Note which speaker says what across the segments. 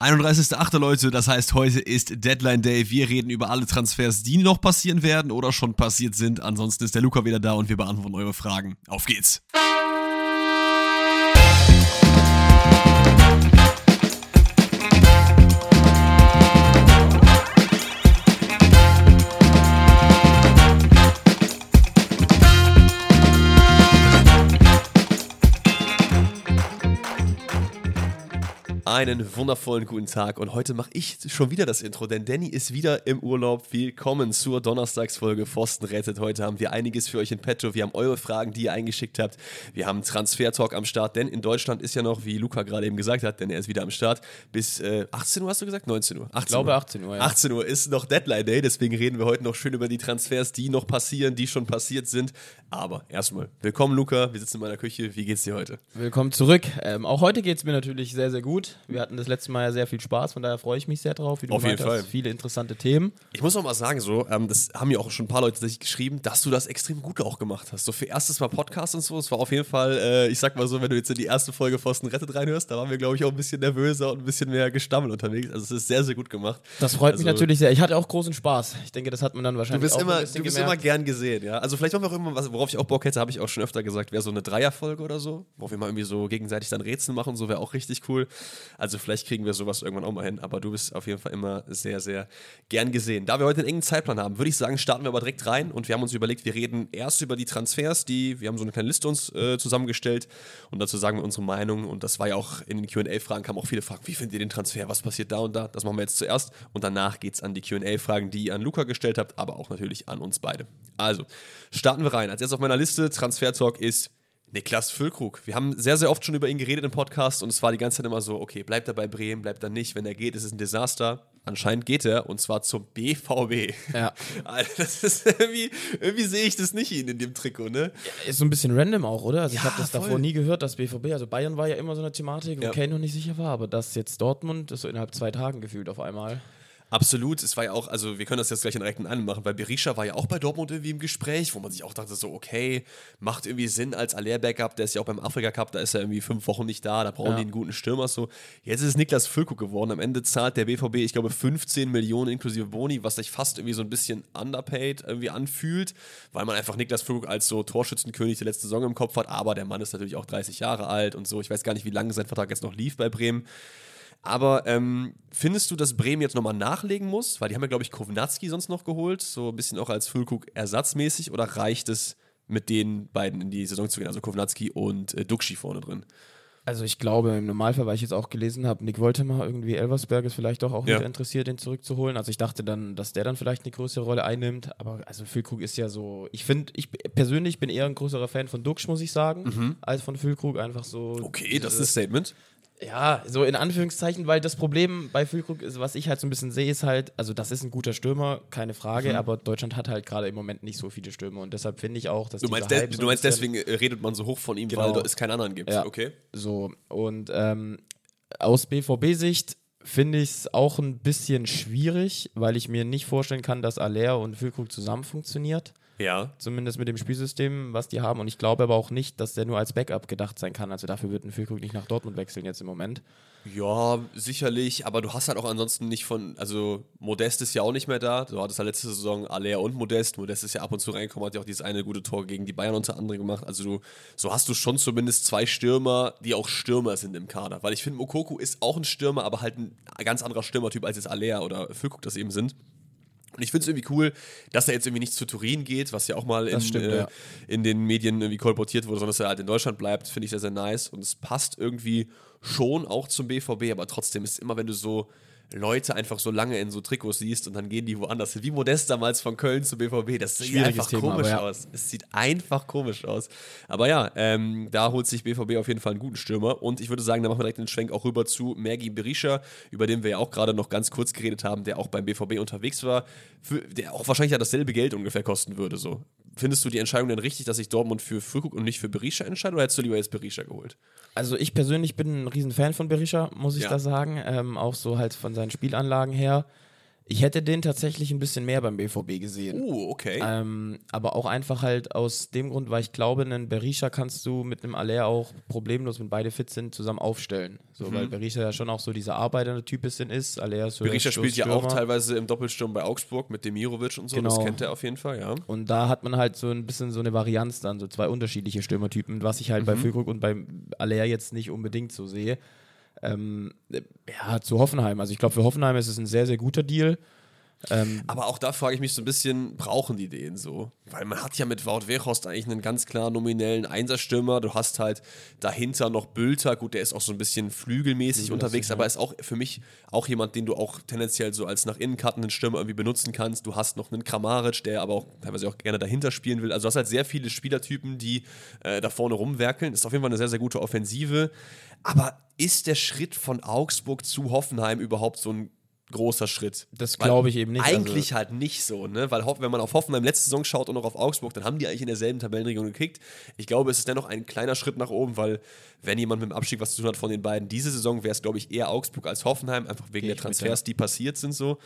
Speaker 1: 31.8. Leute, das heißt, heute ist Deadline Day. Wir reden über alle Transfers, die noch passieren werden oder schon passiert sind. Ansonsten ist der Luca wieder da und wir beantworten eure Fragen. Auf geht's! Einen wundervollen guten Tag und heute mache ich schon wieder das Intro, denn Danny ist wieder im Urlaub. Willkommen zur Donnerstagsfolge Pfosten rettet. Heute haben wir einiges für euch in petto. Wir haben eure Fragen, die ihr eingeschickt habt. Wir haben Transfer-Talk am Start, denn in Deutschland ist ja noch, wie Luca gerade eben gesagt hat, denn er ist wieder am Start, bis äh, 18 Uhr hast du gesagt? 19 Uhr?
Speaker 2: 18 ich glaube
Speaker 1: Uhr.
Speaker 2: 18 Uhr, ja.
Speaker 1: 18 Uhr ist noch Deadline Day, deswegen reden wir heute noch schön über die Transfers, die noch passieren, die schon passiert sind. Aber erstmal, willkommen Luca, wir sitzen in meiner Küche. Wie geht's dir heute?
Speaker 2: Willkommen zurück. Ähm, auch heute geht es mir natürlich sehr, sehr gut. Wir hatten das letzte Mal ja sehr viel Spaß, von daher freue ich mich sehr drauf.
Speaker 1: Auf jeden Fall.
Speaker 2: Hast, viele interessante Themen.
Speaker 1: Ich muss auch mal sagen, so, ähm, das haben mir auch schon ein paar Leute tatsächlich geschrieben, dass du das extrem gut auch gemacht hast. So für erstes Mal Podcast und so, es war auf jeden Fall, äh, ich sag mal so, wenn du jetzt in die erste Folge Pfosten rettet reinhörst, da waren wir, glaube ich, auch ein bisschen nervöser und ein bisschen mehr gestammelt unterwegs. Also es ist sehr, sehr gut gemacht.
Speaker 2: Das freut
Speaker 1: also,
Speaker 2: mich natürlich sehr. Ich hatte auch großen Spaß. Ich denke, das hat man dann wahrscheinlich
Speaker 1: du bist
Speaker 2: auch
Speaker 1: immer, Du bist immer gern gesehen, ja. Also vielleicht machen wir auch immer was, worauf ich auch Bock hätte, habe ich auch schon öfter gesagt, wäre so eine Dreierfolge oder so, wo wir mal irgendwie so gegenseitig dann Rätsel machen, so wäre auch richtig cool. Also vielleicht kriegen wir sowas irgendwann auch mal hin, aber du bist auf jeden Fall immer sehr, sehr gern gesehen. Da wir heute einen engen Zeitplan haben, würde ich sagen, starten wir aber direkt rein und wir haben uns überlegt, wir reden erst über die Transfers, die, wir haben so eine kleine Liste uns äh, zusammengestellt und dazu sagen wir unsere Meinung und das war ja auch in den Q&A-Fragen kamen auch viele Fragen, wie findet ihr den Transfer, was passiert da und da, das machen wir jetzt zuerst und danach geht es an die Q&A-Fragen, die ihr an Luca gestellt habt, aber auch natürlich an uns beide. Also, starten wir rein. Als erstes auf meiner Liste, Transfer Talk ist Niklas Füllkrug. Wir haben sehr, sehr oft schon über ihn geredet im Podcast und es war die ganze Zeit immer so, okay, bleibt er bei Bremen, bleibt er nicht. Wenn er geht, ist es ein Desaster. Anscheinend geht er und zwar zum BVB.
Speaker 2: Ja.
Speaker 1: Alter, das ist irgendwie, irgendwie sehe ich das nicht ihn in dem Trikot, ne?
Speaker 2: Ja, ist so ein bisschen random auch, oder? Also
Speaker 1: Ja,
Speaker 2: ich habe das
Speaker 1: voll.
Speaker 2: davor nie gehört, dass BVB, also Bayern war ja immer so eine Thematik, wo
Speaker 1: Ja.
Speaker 2: Kane noch nicht sicher war, aber dass jetzt Dortmund ist so innerhalb zwei Tagen gefühlt auf einmal.
Speaker 1: Absolut, es war ja auch, also wir können das jetzt gleich in direkten anmachen, weil Berisha war ja auch bei Dortmund irgendwie im Gespräch, wo man sich auch dachte, so, okay, macht irgendwie Sinn als Aller-Backup, der ist ja auch beim Afrika-Cup, da ist er irgendwie fünf Wochen nicht da, da brauchen
Speaker 2: Ja.
Speaker 1: die einen guten Stürmer, so. Jetzt ist es Niklas Füllkrug geworden, am Ende zahlt der BVB, ich glaube, 15 Millionen inklusive Boni, was sich fast irgendwie so ein bisschen underpaid irgendwie anfühlt, weil man einfach Niklas Füllkrug als so Torschützenkönig der letzten Saison im Kopf hat, aber der Mann ist natürlich auch 30 Jahre alt und so, ich weiß gar nicht, wie lange sein Vertrag jetzt noch lief bei Bremen. Aber ähm, findest du, dass Bremen jetzt nochmal nachlegen muss? Weil die haben ja, glaube ich, Kovnatski sonst noch geholt, so ein bisschen auch als Füllkrug ersatzmäßig, oder reicht es, mit den beiden in die Saison zu gehen, also Kovnatski und äh, Duxi vorne drin?
Speaker 2: Also ich glaube, im Normalfall, weil ich jetzt auch gelesen habe, Nick Woltemar, irgendwie Elversberg ist vielleicht doch auch
Speaker 1: Ja.
Speaker 2: interessiert, den zurückzuholen. Also ich dachte dann, dass der dann vielleicht eine größere Rolle einnimmt. Aber also Füllkrug ist ja so, ich finde, ich persönlich bin eher ein größerer Fan von Duxch, muss ich sagen, als von Füllkrug. Einfach so.
Speaker 1: Mhm. Okay, das ist ein Statement.
Speaker 2: Ja, so in Anführungszeichen, weil das Problem bei Füllkrug ist, was ich halt so ein bisschen sehe, ist halt, also das ist ein guter Stürmer, keine
Speaker 1: Mhm.
Speaker 2: Frage, aber Deutschland hat halt gerade im Moment nicht so viele Stürmer und deshalb finde ich auch, dass
Speaker 1: Du meinst, des,
Speaker 2: so
Speaker 1: du
Speaker 2: ein
Speaker 1: meinst deswegen äh, redet man so hoch von ihm,
Speaker 2: Genau.
Speaker 1: weil es keinen anderen gibt.
Speaker 2: Ja.
Speaker 1: Okay.
Speaker 2: So, und ähm, aus BVB-Sicht finde ich es auch ein bisschen schwierig, weil ich mir nicht vorstellen kann, dass Aller und Füllkrug zusammen funktioniert.
Speaker 1: Ja.
Speaker 2: Zumindest mit dem Spielsystem, was die haben. Und ich glaube aber auch nicht, dass der nur als Backup gedacht sein kann. Also dafür wird ein Füllkrug nicht nach Dortmund wechseln jetzt im Moment.
Speaker 1: Ja, sicherlich, aber du hast halt auch ansonsten nicht von, also Modest ist ja auch nicht mehr da. Du hattest ja letzte Saison Aller und Modest. Modest ist ja ab und zu reingekommen, hat ja auch dieses eine gute Tor gegen die Bayern unter anderem gemacht. Also du, so hast du schon zumindest zwei Stürmer, die auch Stürmer sind im Kader. Weil ich finde, Mokoku ist auch ein Stürmer, aber halt ein ganz anderer Stürmertyp, als jetzt Aller oder Füllkrug das eben sind. Und ich finde es irgendwie cool, dass er jetzt irgendwie nicht zu Turin geht, was ja auch mal in,
Speaker 2: stimmt,
Speaker 1: äh,
Speaker 2: ja.
Speaker 1: in den Medien irgendwie kolportiert wurde, sondern dass er halt in Deutschland bleibt, finde ich sehr, sehr nice. Und es passt irgendwie schon auch zum BVB, aber trotzdem ist immer, wenn du so Leute einfach so lange in so Trikots siehst und dann gehen die woanders hin. Wie Modest damals von Köln zu BVB. Das sieht einfach
Speaker 2: Thema,
Speaker 1: komisch
Speaker 2: ja.
Speaker 1: aus. Es sieht einfach komisch aus. Aber ja, ähm, da holt sich BVB auf jeden Fall einen guten Stürmer. Und ich würde sagen, da machen wir direkt den Schwenk auch rüber zu Mergi Berisha, über den wir ja auch gerade noch ganz kurz geredet haben, der auch beim BVB unterwegs war, für, der auch wahrscheinlich ja dasselbe Geld ungefähr kosten würde. So. Findest du die Entscheidung denn richtig, dass sich Dortmund für Füllkrug und nicht für Berisha entscheidet oder hättest du lieber jetzt Berisha geholt?
Speaker 2: Also ich persönlich bin ein riesen Fan von Berisha, muss ich
Speaker 1: Ja.
Speaker 2: da sagen. Ähm, auch so halt von seinen Spielanlagen her. Ich hätte den tatsächlich ein bisschen mehr beim BVB gesehen.
Speaker 1: Uh, okay.
Speaker 2: Ähm, aber auch einfach halt aus dem Grund, weil ich glaube, einen Berisha kannst du mit einem Aller auch problemlos, wenn beide fit sind, zusammen aufstellen. So,
Speaker 1: Mhm.
Speaker 2: weil Berisha ja schon auch so dieser arbeitende Typ bisschen ist. Aller ist so
Speaker 1: Berisha spielt ja auch teilweise im Doppelsturm bei Augsburg mit Demirovic und so. Das
Speaker 2: Genau.
Speaker 1: kennt er auf jeden Fall, ja.
Speaker 2: Und da hat man halt so ein bisschen so eine Varianz dann, so zwei unterschiedliche Stürmertypen, was ich halt bei Füllkrug und beim Aller jetzt nicht unbedingt so sehe. Ähm, äh, ja, zu Hoffenheim. Also ich glaube, für Hoffenheim ist es ein sehr, sehr guter Deal. Ähm,
Speaker 1: Aber auch da frage ich mich so ein bisschen, brauchen die den so? Weil man hat ja mit Wout Weghorst eigentlich einen ganz klar nominellen Einserstürmer. Du hast halt dahinter noch Bülter. Gut, der ist auch so ein bisschen flügelmäßig
Speaker 2: Flügellastig,
Speaker 1: unterwegs,
Speaker 2: ja.
Speaker 1: aber ist auch für mich auch jemand, den du auch tendenziell so als nach innen cuttenden Stürmer irgendwie benutzen kannst. Du hast noch einen Kramaric, der aber auch teilweise auch gerne dahinter spielen will. Also du hast halt sehr viele Spielertypen, die äh, da vorne rumwerkeln. Ist auf jeden Fall eine sehr, sehr gute Offensive. Aber ist der Schritt von Augsburg zu Hoffenheim überhaupt so ein großer Schritt?
Speaker 2: Das glaube ich eben nicht.
Speaker 1: Eigentlich halt nicht so, ne? Weil wenn man auf Hoffenheim letzte Saison schaut und auch auf Augsburg, dann haben die eigentlich in derselben Tabellenregion gekickt. Ich glaube, es ist dennoch ein kleiner Schritt nach oben, weil wenn jemand mit dem Abstieg was zu tun hat von den beiden diese Saison, wäre es, glaube ich, eher Augsburg als Hoffenheim, einfach wegen
Speaker 2: Gehe
Speaker 1: der Transfers, die passiert sind so.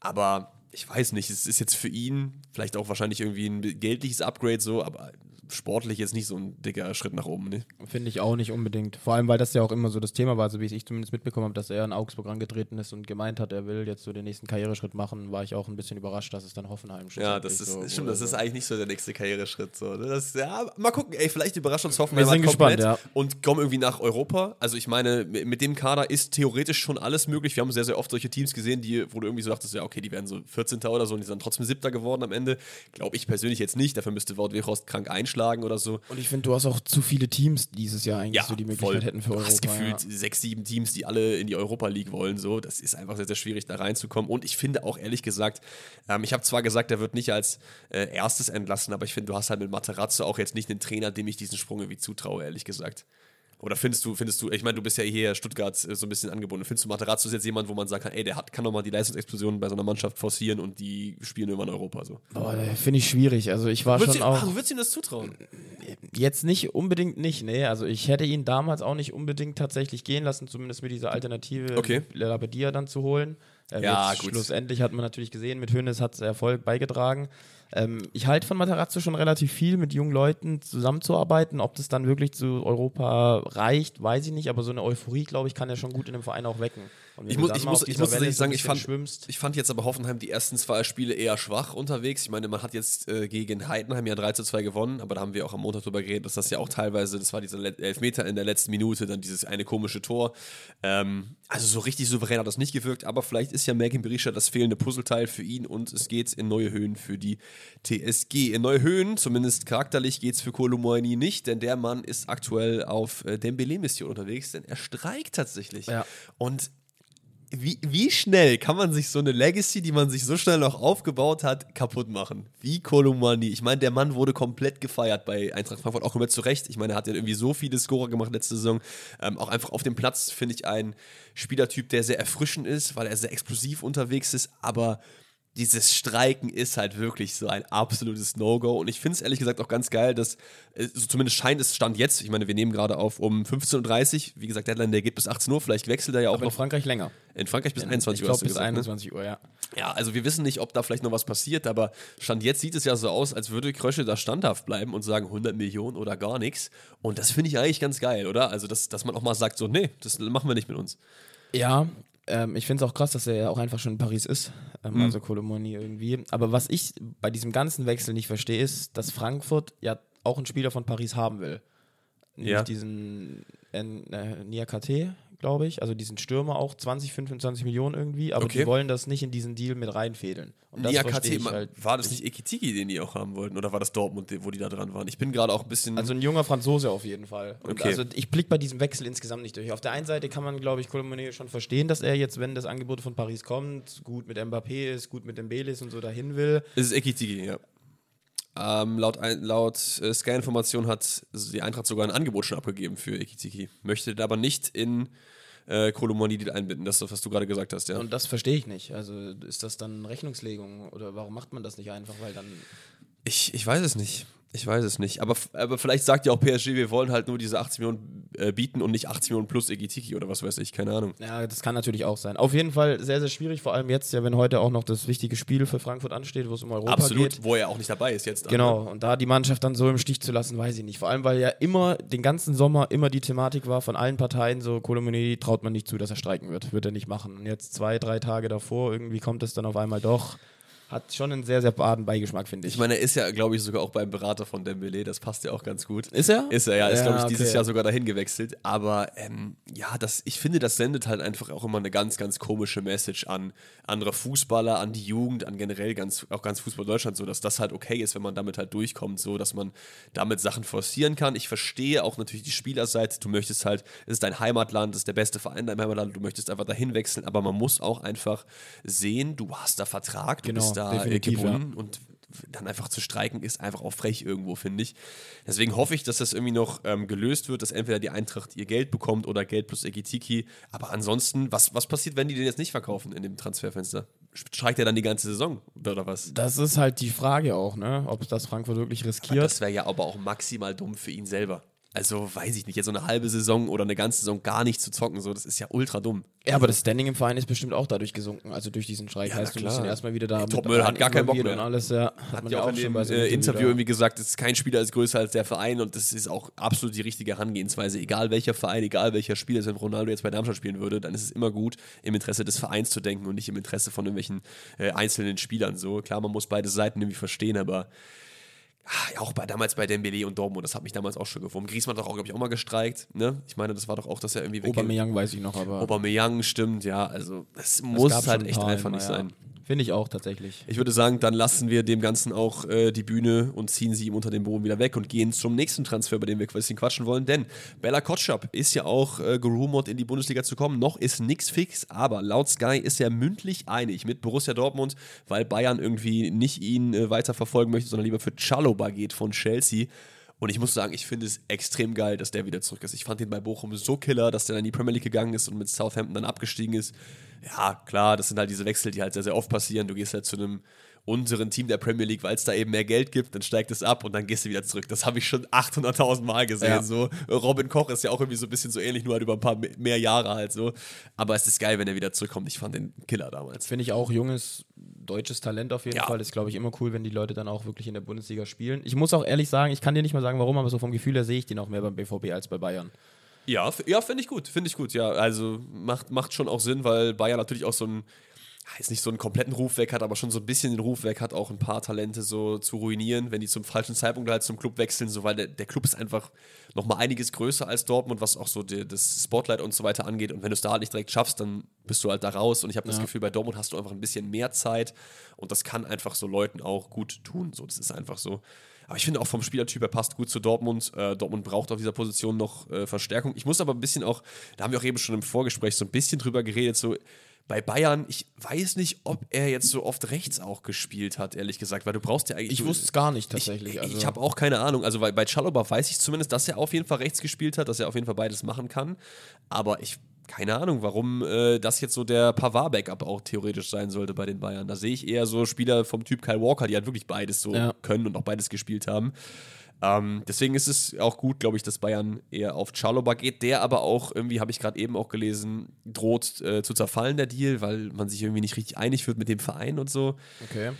Speaker 1: Aber ich weiß nicht, es ist jetzt für ihn vielleicht auch wahrscheinlich irgendwie ein geldliches Upgrade so, aber sportlich jetzt nicht so ein dicker Schritt nach oben, ne?
Speaker 2: Finde ich auch nicht unbedingt. Vor allem, weil das ja auch immer so das Thema war, so wie ich zumindest mitbekommen habe, dass er in Augsburg angetreten ist und gemeint hat, er will jetzt so den nächsten Karriereschritt machen, war ich auch ein bisschen überrascht, dass es dann Hoffenheim
Speaker 1: Ja, das ist,
Speaker 2: so
Speaker 1: stimmt, das ist eigentlich nicht so der nächste Karriereschritt. So, ne? das, ja, mal gucken, ey, vielleicht überrascht uns Hoffenheim
Speaker 2: Wir sind
Speaker 1: komplett
Speaker 2: gespannt, ja.
Speaker 1: und kommen irgendwie nach Europa. Also ich meine, mit dem Kader ist theoretisch schon alles möglich. Wir haben sehr, sehr oft solche Teams gesehen, die, wo du irgendwie so dachtest, ja, okay, die werden so 14. oder so und die sind trotzdem Siebter geworden am Ende. Glaube ich persönlich jetzt nicht. Dafür müsste Wout Weghorst krank einschlagen oder so.
Speaker 2: Und ich finde, du hast auch zu viele Teams dieses Jahr eigentlich,
Speaker 1: Ja,
Speaker 2: so die Möglichkeit
Speaker 1: voll.
Speaker 2: hätten für
Speaker 1: du
Speaker 2: Europa.
Speaker 1: hast gefühlt
Speaker 2: ja.
Speaker 1: sechs, sieben Teams, die alle in die Europa League wollen. So, das ist einfach sehr, sehr schwierig, da reinzukommen. Und ich finde auch ehrlich gesagt, ähm, ich habe zwar gesagt, er wird nicht als äh, erstes entlassen, aber ich finde, du hast halt mit Materazzo auch jetzt nicht einen Trainer, dem ich diesen Sprung irgendwie zutraue, ehrlich gesagt. Oder findest du, findest du, ich meine, du bist ja hier Stuttgart äh, so ein bisschen angebunden. Findest du Materazzo ist jetzt jemand, wo man sagen kann, ey, der hat, kann doch mal die Leistungsexplosion bei so einer Mannschaft forcieren und die spielen immer in Europa so.
Speaker 2: Boah, finde ich schwierig. Also ich war
Speaker 1: Würdest
Speaker 2: schon
Speaker 1: du,
Speaker 2: auch.
Speaker 1: du würdest ihm das zutrauen?
Speaker 2: Jetzt nicht unbedingt nicht, nee. Also ich hätte ihn damals auch nicht unbedingt tatsächlich gehen lassen, zumindest mit dieser Alternative
Speaker 1: Okay.
Speaker 2: Labadia dann zu holen. Ähm,
Speaker 1: Ja, gut.
Speaker 2: Schlussendlich hat man natürlich gesehen, mit Hönes hat es Erfolg beigetragen. Ähm, ich halte von Matarazzo schon relativ viel, mit jungen Leuten zusammenzuarbeiten. Ob das dann wirklich zu Europa reicht, weiß ich nicht, aber so eine Euphorie, glaube ich, kann er schon gut in einem Verein auch wecken.
Speaker 1: Ich muss, ich muss, ich muss tatsächlich sagen, ich fand,
Speaker 2: schwimmst.
Speaker 1: ich fand jetzt aber Hoffenheim die ersten zwei Spiele eher schwach unterwegs. Ich meine, man hat jetzt äh, gegen Heidenheim ja 3 zu 2 gewonnen, aber da haben wir auch am Montag drüber geredet, dass das ja auch teilweise, das war dieser Elfmeter in der letzten Minute, dann dieses eine komische Tor. Ähm, also so richtig souverän hat das nicht gewirkt, aber vielleicht ist ja Merkin Berisha das fehlende Puzzleteil für ihn und es geht in neue Höhen für die TSG. In neue Höhen, zumindest charakterlich, geht es für Kolomoini nicht, denn der Mann ist aktuell auf äh, Dembele-Mission unterwegs, denn er streikt tatsächlich.
Speaker 2: Ja.
Speaker 1: Und wie, wie schnell kann man sich so eine Legacy, die man sich so schnell noch aufgebaut hat, kaputt machen? Wie Kolumani. Ich meine, der Mann wurde komplett gefeiert bei Eintracht Frankfurt, auch komplett zu Recht. Ich meine, er hat ja irgendwie so viele Scorer gemacht letzte Saison. Ähm, auch einfach auf dem Platz finde ich ein Spielertyp, der sehr erfrischend ist, weil er sehr explosiv unterwegs ist, aber dieses Streiken ist halt wirklich so ein absolutes No-Go. Und ich finde es ehrlich gesagt auch ganz geil, dass, äh, so zumindest scheint es Stand jetzt, ich meine, wir nehmen gerade auf um 15.30 Uhr, wie gesagt, Deadline, der geht bis 18 Uhr, vielleicht wechselt er ja auch
Speaker 2: Aber in
Speaker 1: noch
Speaker 2: Frankreich länger.
Speaker 1: in Frankreich bis 21
Speaker 2: ich
Speaker 1: Uhr.
Speaker 2: glaube
Speaker 1: hast du
Speaker 2: bis
Speaker 1: gesagt, ne?
Speaker 2: 21 Uhr, ja.
Speaker 1: Ja, also wir wissen nicht, ob da vielleicht noch was passiert, aber Stand jetzt sieht es ja so aus, als würde Krösche da standhaft bleiben und sagen 100 Millionen oder gar nichts. Und das finde ich eigentlich ganz geil, oder? Also, dass, dass man auch mal sagt, so, nee, das machen wir nicht mit uns.
Speaker 2: Ja, ähm, ich finde es auch krass, dass er ja auch einfach schon in Paris ist. Ähm,
Speaker 1: Mhm.
Speaker 2: Also Kolomoni irgendwie. Aber was ich bei diesem ganzen Wechsel nicht verstehe, ist, dass Frankfurt ja auch einen Spieler von Paris haben will. Nämlich
Speaker 1: Ja.
Speaker 2: diesen äh, äh, Niakate, glaube ich. Also diesen Stürmer auch 20, 25 Millionen irgendwie. Aber
Speaker 1: Okay.
Speaker 2: die wollen das nicht in diesen Deal mit reinfädeln. Und das ich
Speaker 1: ma-
Speaker 2: halt.
Speaker 1: war das nicht Ekitiki, den die auch haben wollten? Oder war das Dortmund, wo die da dran waren? Ich bin gerade auch ein bisschen.
Speaker 2: Also ein junger Franzose auf jeden Fall. Und
Speaker 1: Okay.
Speaker 2: Also ich blicke bei diesem Wechsel insgesamt nicht durch. Auf der einen Seite kann man, glaube ich, Colombonet schon verstehen, dass er jetzt, wenn das Angebot von Paris kommt, gut mit Mbappé ist, gut mit Dembele ist und so dahin will.
Speaker 1: Es ist Ekitiki, ja. Ähm, laut laut äh, Sky-Information hat die Eintracht sogar ein Angebot schon abgegeben für Ekitiki. Möchte aber nicht in äh, Kolomoni einbinden. Das ist das, was du gerade gesagt hast, ja.
Speaker 2: Und das verstehe ich nicht. Also ist das dann Rechnungslegung oder warum macht man das nicht einfach? Weil dann
Speaker 1: Ich, ich weiß es nicht. Ich weiß es nicht. Aber, aber vielleicht sagt ja auch PSG, wir wollen halt nur diese 80 Millionen äh, bieten und nicht 80 Millionen plus Egitiki oder was weiß ich. Keine Ahnung.
Speaker 2: Ja, das kann natürlich auch sein. Auf jeden Fall sehr, sehr schwierig, vor allem jetzt, ja, wenn heute auch noch das wichtige Spiel für Frankfurt ansteht, wo es um Europa
Speaker 1: Absolut,
Speaker 2: geht.
Speaker 1: wo er auch nicht dabei ist jetzt.
Speaker 2: Genau, und da die Mannschaft dann so im Stich zu lassen, weiß ich nicht. Vor allem, weil ja immer den ganzen Sommer immer die Thematik war von allen Parteien, so Kolomoni traut man nicht zu, dass er streiken wird. Wird er nicht machen. Und jetzt zwei, drei Tage davor, irgendwie kommt es dann auf einmal doch. Hat schon einen sehr, sehr baden Beigeschmack, finde ich.
Speaker 1: Ich meine, er ist ja, glaube ich, sogar auch beim Berater von Dembele. Das passt ja auch ganz gut.
Speaker 2: Ist er?
Speaker 1: Ist er, ja. Ist,
Speaker 2: Ja,
Speaker 1: glaube ich, dieses
Speaker 2: okay.
Speaker 1: Jahr sogar dahin gewechselt. Aber ähm, ja, das, ich finde, das sendet halt einfach auch immer eine ganz, ganz komische Message an andere Fußballer, an die Jugend, an generell ganz, auch ganz Fußball Deutschland, so dass das halt okay ist, wenn man damit halt durchkommt, so dass man damit Sachen forcieren kann. Ich verstehe auch natürlich die Spielerseite. Du möchtest halt, es ist dein Heimatland, es ist der beste Verein in deinem Heimatland, du möchtest einfach dahin wechseln, aber man muss auch einfach sehen, du hast da Vertrag, du
Speaker 2: Genau,
Speaker 1: bist da
Speaker 2: definitiv,
Speaker 1: gebunden und dann einfach zu streiken ist einfach auch frech irgendwo, finde ich. Deswegen hoffe ich, dass das irgendwie noch ähm, gelöst wird, dass entweder die Eintracht ihr Geld bekommt oder Geld plus Egitiki. Aber ansonsten, was, was passiert, wenn die den jetzt nicht verkaufen in dem Transferfenster? Streikt er dann die ganze Saison oder was?
Speaker 2: Das ist halt die Frage auch, ne? Ob das Frankfurt wirklich riskiert.
Speaker 1: Das wäre ja aber auch maximal dumm für ihn selber. Also weiß ich nicht, jetzt so eine halbe Saison oder eine ganze Saison gar nicht zu zocken, so, das ist ja ultra dumm.
Speaker 2: Ja, aber das Standing im Verein ist bestimmt auch dadurch gesunken. Also durch diesen Streik
Speaker 1: Ja,
Speaker 2: heißt, du musst ihn erstmal wieder da.
Speaker 1: Ey,
Speaker 2: mit
Speaker 1: Topmüller hat gar keinen Bock mehr.
Speaker 2: Und alles, ja. Hat,
Speaker 1: Hat
Speaker 2: man
Speaker 1: ja auch in
Speaker 2: schon
Speaker 1: dem
Speaker 2: bei so einem
Speaker 1: äh, Interview
Speaker 2: da.
Speaker 1: irgendwie gesagt, es ist kein Spieler ist größer als der Verein und das ist auch absolut die richtige Herangehensweise. Egal welcher Verein, egal welcher Spieler, wenn Ronaldo jetzt bei Darmstadt spielen würde, dann ist es immer gut, im Interesse des Vereins zu denken und nicht im Interesse von irgendwelchen äh, einzelnen Spielern. So klar, man muss beide Seiten irgendwie verstehen, aber ja, auch bei, damals bei Dembele und Dortmund, das hat mich damals auch schon gewurmt. Griezmann hat doch auch, glaube ich, auch mal gestreikt. Ne? Ich meine, das war doch auch, dass er irgendwie weg
Speaker 2: Aubameyang weiß ich noch, aber
Speaker 1: Aubameyang stimmt, ja. Also das
Speaker 2: es
Speaker 1: muss halt echt einfach nicht
Speaker 2: ja.
Speaker 1: sein.
Speaker 2: Finde ich auch tatsächlich.
Speaker 1: Ich würde sagen, dann lassen wir dem Ganzen auch äh, die Bühne und ziehen sie ihm unter den Boden wieder weg und gehen zum nächsten Transfer, über den wir ein bisschen quatschen wollen. Denn Bella Kotschap ist ja auch äh, gerumort, in die Bundesliga zu kommen. Noch ist nichts fix, aber laut Sky ist er mündlich einig mit Borussia Dortmund, weil Bayern irgendwie nicht ihn äh, weiter verfolgen möchte, sondern lieber für Chalobah geht von Chelsea. Und ich muss sagen, ich finde es extrem geil, dass der wieder zurück ist. Ich fand ihn bei Bochum so killer, dass der dann in die Premier League gegangen ist und mit Southampton dann abgestiegen ist. Ja, klar, das sind halt diese Wechsel, die halt sehr, sehr oft passieren. Du gehst halt zu einem unteren Team der Premier League, weil es da eben mehr Geld gibt, dann steigt es ab und dann gehst du wieder zurück. Das habe ich schon 800.000 Mal gesehen.
Speaker 2: Ja.
Speaker 1: So. Robin Koch ist ja auch irgendwie so ein bisschen so ähnlich, nur halt über ein paar me- mehr Jahre halt so. Aber es ist geil, wenn er wieder zurückkommt. Ich fand den Killer damals.
Speaker 2: Finde ich auch junges deutsches Talent auf jeden
Speaker 1: Ja.
Speaker 2: Fall. Ist, glaube ich, immer cool, wenn die Leute dann auch wirklich in der Bundesliga spielen. Ich muss auch ehrlich sagen, ich kann dir nicht mal sagen, warum, aber so vom Gefühl her sehe ich den auch mehr beim BVB als bei Bayern.
Speaker 1: Ja, ja finde ich gut, finde ich gut. Ja, also macht, macht schon auch Sinn, weil Bayern natürlich auch so einen, ja, jetzt nicht so einen kompletten Ruf weg hat, aber schon so ein bisschen den Ruf weg hat, auch ein paar Talente so zu ruinieren, wenn die zum falschen Zeitpunkt halt zum Club wechseln, so weil der, der Club ist einfach nochmal einiges größer als Dortmund, was auch so die, das Spotlight und so weiter angeht. Und wenn du es da halt nicht direkt schaffst, dann bist du halt da raus. Und ich habe das
Speaker 2: Ja.
Speaker 1: Gefühl, bei Dortmund hast du einfach ein bisschen mehr Zeit und das kann einfach so Leuten auch gut tun. So, das ist einfach so. Aber ich finde auch vom Spielertyp, er passt gut zu Dortmund. Äh, Dortmund braucht auf dieser Position noch äh, Verstärkung. Ich muss aber ein bisschen auch, da haben wir auch eben schon im Vorgespräch so ein bisschen drüber geredet, so bei Bayern, ich weiß nicht, ob er jetzt so oft rechts auch gespielt hat, ehrlich gesagt, weil du brauchst ja eigentlich.
Speaker 2: Ich wusste es gar nicht tatsächlich.
Speaker 1: ich,
Speaker 2: also,
Speaker 1: ich habe auch keine Ahnung. Also bei, bei Chalobah weiß ich zumindest, dass er auf jeden Fall rechts gespielt hat, dass er auf jeden Fall beides machen kann. Aber ich keine Ahnung, warum äh, das jetzt so der Pavard-Backup auch theoretisch sein sollte bei den Bayern. Da sehe ich eher so Spieler vom Typ Kyle Walker, die halt wirklich beides so
Speaker 2: Ja.
Speaker 1: können und auch beides gespielt haben. Ähm, deswegen ist es auch gut, glaube ich, dass Bayern eher auf Chalobah geht, der aber auch irgendwie, habe ich gerade eben auch gelesen, droht äh, zu zerfallen, der Deal, weil man sich irgendwie nicht richtig einig wird mit dem Verein und so.
Speaker 2: okay.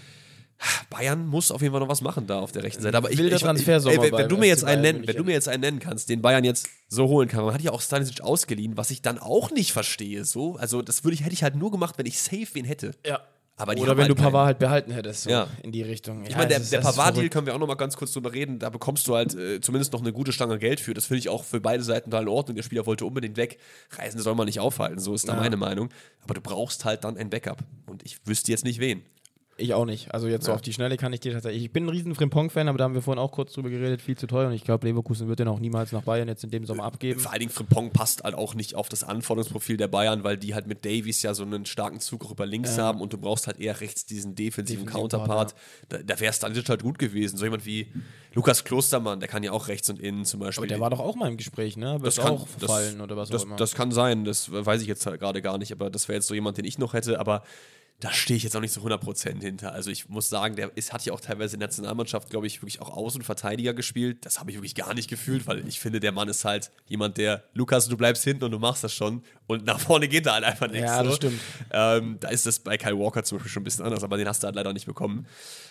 Speaker 1: Bayern muss auf jeden Fall noch was machen da auf der rechten Seite. Aber ich,
Speaker 2: Wilder
Speaker 1: ich,
Speaker 2: Transfersommer
Speaker 1: ey, wenn, wenn du mir jetzt einen nennen, wenn du mir jetzt einen nennen kannst, den Bayern jetzt so holen kann, man hat ja auch Stanisic ausgeliehen, was ich dann auch nicht verstehe. So, also das würde ich hätte ich halt nur gemacht, wenn ich safe wen hätte.
Speaker 2: Ja.
Speaker 1: Aber die
Speaker 2: Oder wenn
Speaker 1: halt
Speaker 2: du
Speaker 1: keinen.
Speaker 2: Pavard halt behalten hättest, so
Speaker 1: Ja.
Speaker 2: in die Richtung.
Speaker 1: Ich meine, der, der Pavard-Deal können wir auch noch mal ganz kurz drüber reden. Da bekommst du halt äh, zumindest noch eine gute Stange Geld für. Das finde ich auch für beide Seiten total in Ordnung. Der Spieler wollte unbedingt weg. Reisen soll man nicht aufhalten, so ist da
Speaker 2: Ja.
Speaker 1: meine Meinung. Aber du brauchst halt dann ein Backup. Und ich wüsste jetzt nicht wen.
Speaker 2: Ich auch nicht. Also jetzt so auf die Schnelle kann ich dir tatsächlich. Ich bin ein riesen Frimpong-Fan, aber da haben wir vorhin auch kurz drüber geredet, viel zu teuer. Und ich glaube, Leverkusen wird den auch niemals nach Bayern jetzt in dem Sommer abgeben.
Speaker 1: Vor allen Dingen Frimpong passt halt auch nicht auf das Anforderungsprofil der Bayern, weil die halt mit Davies ja so einen starken Zug auch über links
Speaker 2: Ja.
Speaker 1: haben und du brauchst halt eher rechts diesen defensiven
Speaker 2: Defensiven
Speaker 1: Counterpart.
Speaker 2: Part,
Speaker 1: Da, da wäre Stanisic halt gut gewesen. So jemand wie Lukas Klostermann, der kann ja auch rechts und innen zum Beispiel.
Speaker 2: Aber der war doch auch mal im Gespräch, ne? Wird
Speaker 1: das kann,
Speaker 2: auch fallen oder was
Speaker 1: das,
Speaker 2: auch immer.
Speaker 1: Das kann sein, das weiß ich jetzt halt gerade gar nicht, aber das wäre jetzt so jemand, den ich noch hätte. Aber da stehe ich jetzt auch nicht so 100% hinter. Also ich muss sagen, der ist, hat ja auch teilweise in der Nationalmannschaft, glaube ich, wirklich auch Außenverteidiger gespielt. Das habe ich wirklich gar nicht gefühlt, weil ich finde, der Mann ist halt jemand, der, Lukas, du bleibst hinten und du machst das schon. Und nach vorne geht da halt einfach nichts.
Speaker 2: Ja, das
Speaker 1: so.
Speaker 2: stimmt.
Speaker 1: Ähm, da ist das bei Kyle Walker zum Beispiel schon ein bisschen anders, aber den hast du halt leider nicht bekommen.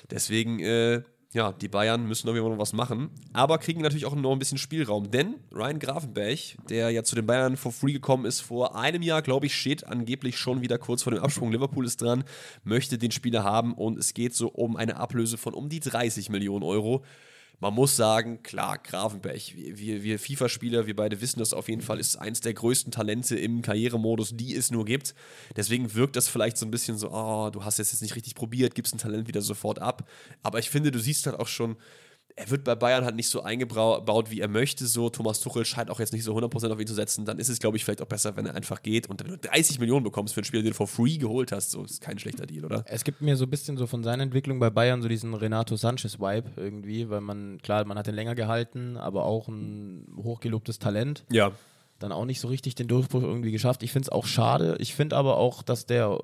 Speaker 1: Deswegen, äh, ja, die Bayern müssen auf jeden Fall noch was machen, aber kriegen natürlich auch noch ein bisschen Spielraum. Denn Ryan Grafenberg, der ja zu den Bayern for free gekommen ist, vor einem Jahr, glaube ich, steht angeblich schon wieder kurz vor dem Absprung. Liverpool ist dran, möchte den Spieler haben und es geht so um eine Ablöse von um die 30 Millionen Euro. Man muss sagen, klar, Grafenberg, wir, wir FIFA-Spieler, wir beide wissen das auf jeden Fall, ist eins der größten Talente im Karrieremodus, die es nur gibt. Deswegen wirkt das vielleicht so ein bisschen so, oh, du hast es jetzt nicht richtig probiert, gibst ein Talent wieder sofort ab. Aber ich finde, du siehst halt auch schon, er wird bei Bayern halt nicht so eingebaut, wie er möchte. So, Thomas Tuchel scheint auch jetzt nicht so 100% auf ihn zu setzen. Dann ist es, glaube ich, vielleicht auch besser, wenn er einfach geht. Und wenn du 30 Millionen bekommst für einen Spieler, den du for free geholt hast, so ist kein schlechter Deal, oder?
Speaker 2: Es gibt mir so ein bisschen so von seiner Entwicklung bei Bayern so diesen Renato Sanchez-Vibe irgendwie, weil man, klar, man hat den länger gehalten, aber auch ein hochgelobtes Talent.
Speaker 1: Ja.
Speaker 2: Dann auch nicht so richtig den Durchbruch irgendwie geschafft. Ich finde es auch schade. Ich finde aber auch, dass der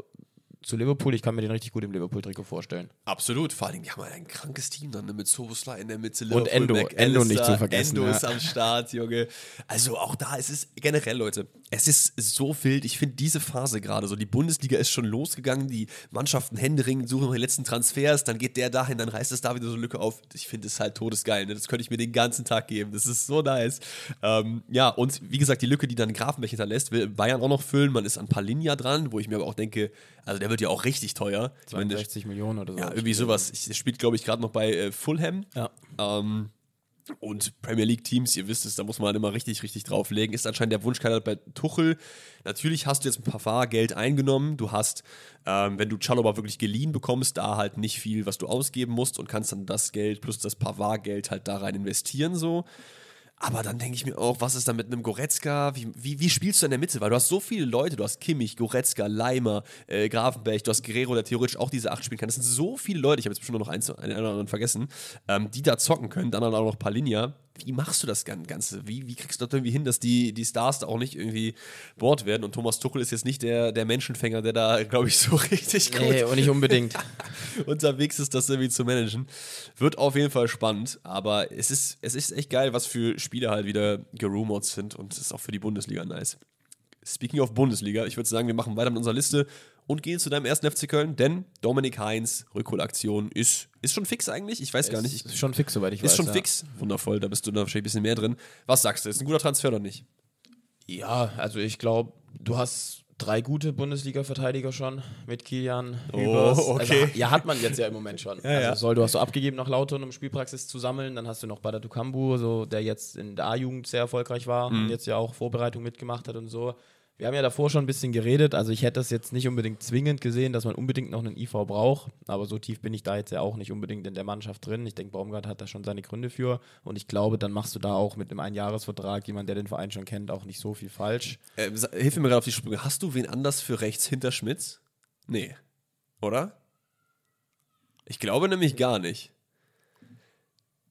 Speaker 2: zu Liverpool, ich kann mir den richtig gut im Liverpool-Trikot vorstellen.
Speaker 1: Absolut, vor allem, die haben halt ein krankes Team dann ne? mit Soboslai in der Mitte.
Speaker 2: Und Endo, Endo nicht zu vergessen.
Speaker 1: Endo
Speaker 2: ja.
Speaker 1: ist am Start, Junge. Also auch da, es ist generell, Leute, es ist so wild. Ich finde diese Phase gerade so, die Bundesliga ist schon losgegangen, die Mannschaften händeringend suchen noch die letzten Transfers, dann geht der dahin, dann reißt es da wieder so eine Lücke auf. Ich finde es halt todesgeil, ne? das könnte ich mir den ganzen Tag geben. Das ist so nice. Ähm, ja, und wie gesagt, die Lücke, die dann Grafenberg hinterlässt, will Bayern auch noch füllen. Man ist an Palinja dran, wo ich mir aber auch denke, also der wird ja auch richtig teuer.
Speaker 2: 62 Millionen oder so.
Speaker 1: Ja, irgendwie sowas. Ich, spielt, glaube ich, gerade noch bei äh, Fulham.
Speaker 2: Ja.
Speaker 1: Ähm, und Premier League Teams, ihr wisst es, da muss man halt immer richtig, richtig drauflegen. Ist anscheinend der Wunschkandidat bei Tuchel. Natürlich hast du jetzt ein paar Fahrgeld eingenommen. Du hast, ähm, wenn du Chalobah wirklich geliehen bekommst, da halt nicht viel, was du ausgeben musst und kannst dann das Geld plus das Pavard-Geld halt da rein investieren so. Aber dann denke ich mir auch, was ist da mit einem Goretzka? Wie, wie, wie, spielst du in der Mitte? Weil du hast so viele Leute, du hast Kimmich, Goretzka, Leimer, äh, Grafenberg, du hast Guerrero, der theoretisch auch diese acht spielen kann. Das sind so viele Leute, ich habe jetzt bestimmt noch eins, einen oder anderen vergessen, ähm, die da zocken können. Dann auch noch Palinja. Wie machst du das Ganze? Wie, wie kriegst du das irgendwie hin, dass die, die Stars da auch nicht irgendwie Bord werden? Und Thomas Tuchel ist jetzt nicht der, der Menschenfänger, der da, glaube ich, so richtig gut
Speaker 2: Nee, und nicht unbedingt.
Speaker 1: unterwegs ist, das irgendwie zu managen. Wird auf jeden Fall spannend, aber es ist, es ist echt geil, was für Spieler halt wieder gerumort sind und es ist auch für die Bundesliga nice. Speaking of Bundesliga, ich würde sagen, wir machen weiter mit unserer Liste und gehen zu deinem ersten FC Köln, denn Dominik Heinz, Rückholaktion, ist, ist schon fix eigentlich. Ich weiß gar nicht. Ich,
Speaker 2: Ist schon fix, soweit ich
Speaker 1: ist
Speaker 2: weiß.
Speaker 1: schon
Speaker 2: ja.
Speaker 1: fix. Wundervoll, da bist du da wahrscheinlich ein bisschen mehr drin. Was sagst du? Ist ein guter Transfer oder nicht?
Speaker 2: Ja, also ich glaube, du hast drei gute Bundesliga-Verteidiger schon mit Kilian.
Speaker 1: Oh,
Speaker 2: Hübers.
Speaker 1: okay.
Speaker 2: Also, ja, hat man jetzt ja im Moment schon. also
Speaker 1: ja.
Speaker 2: Soll, du hast du abgegeben nach Lautern, um Spielpraxis zu sammeln. Dann hast du noch Badatu Kambu, so, der jetzt in der A-Jugend sehr erfolgreich war
Speaker 1: Mhm.
Speaker 2: und jetzt ja auch Vorbereitung mitgemacht hat und so. Wir haben ja davor schon ein bisschen geredet, also ich hätte das jetzt nicht unbedingt zwingend gesehen, dass man unbedingt noch einen IV braucht, aber so tief bin ich da jetzt ja auch nicht unbedingt in der Mannschaft drin. Ich denke, Baumgart hat da schon seine Gründe für und ich glaube, dann machst du da auch mit einem Einjahresvertrag, jemand, der den Verein schon kennt, auch nicht so viel falsch.
Speaker 1: Äh, hilf mir gerade auf die Sprünge. Hast du wen anders für rechts hinter Schmitz? Nee. Oder? Ich glaube nämlich gar nicht.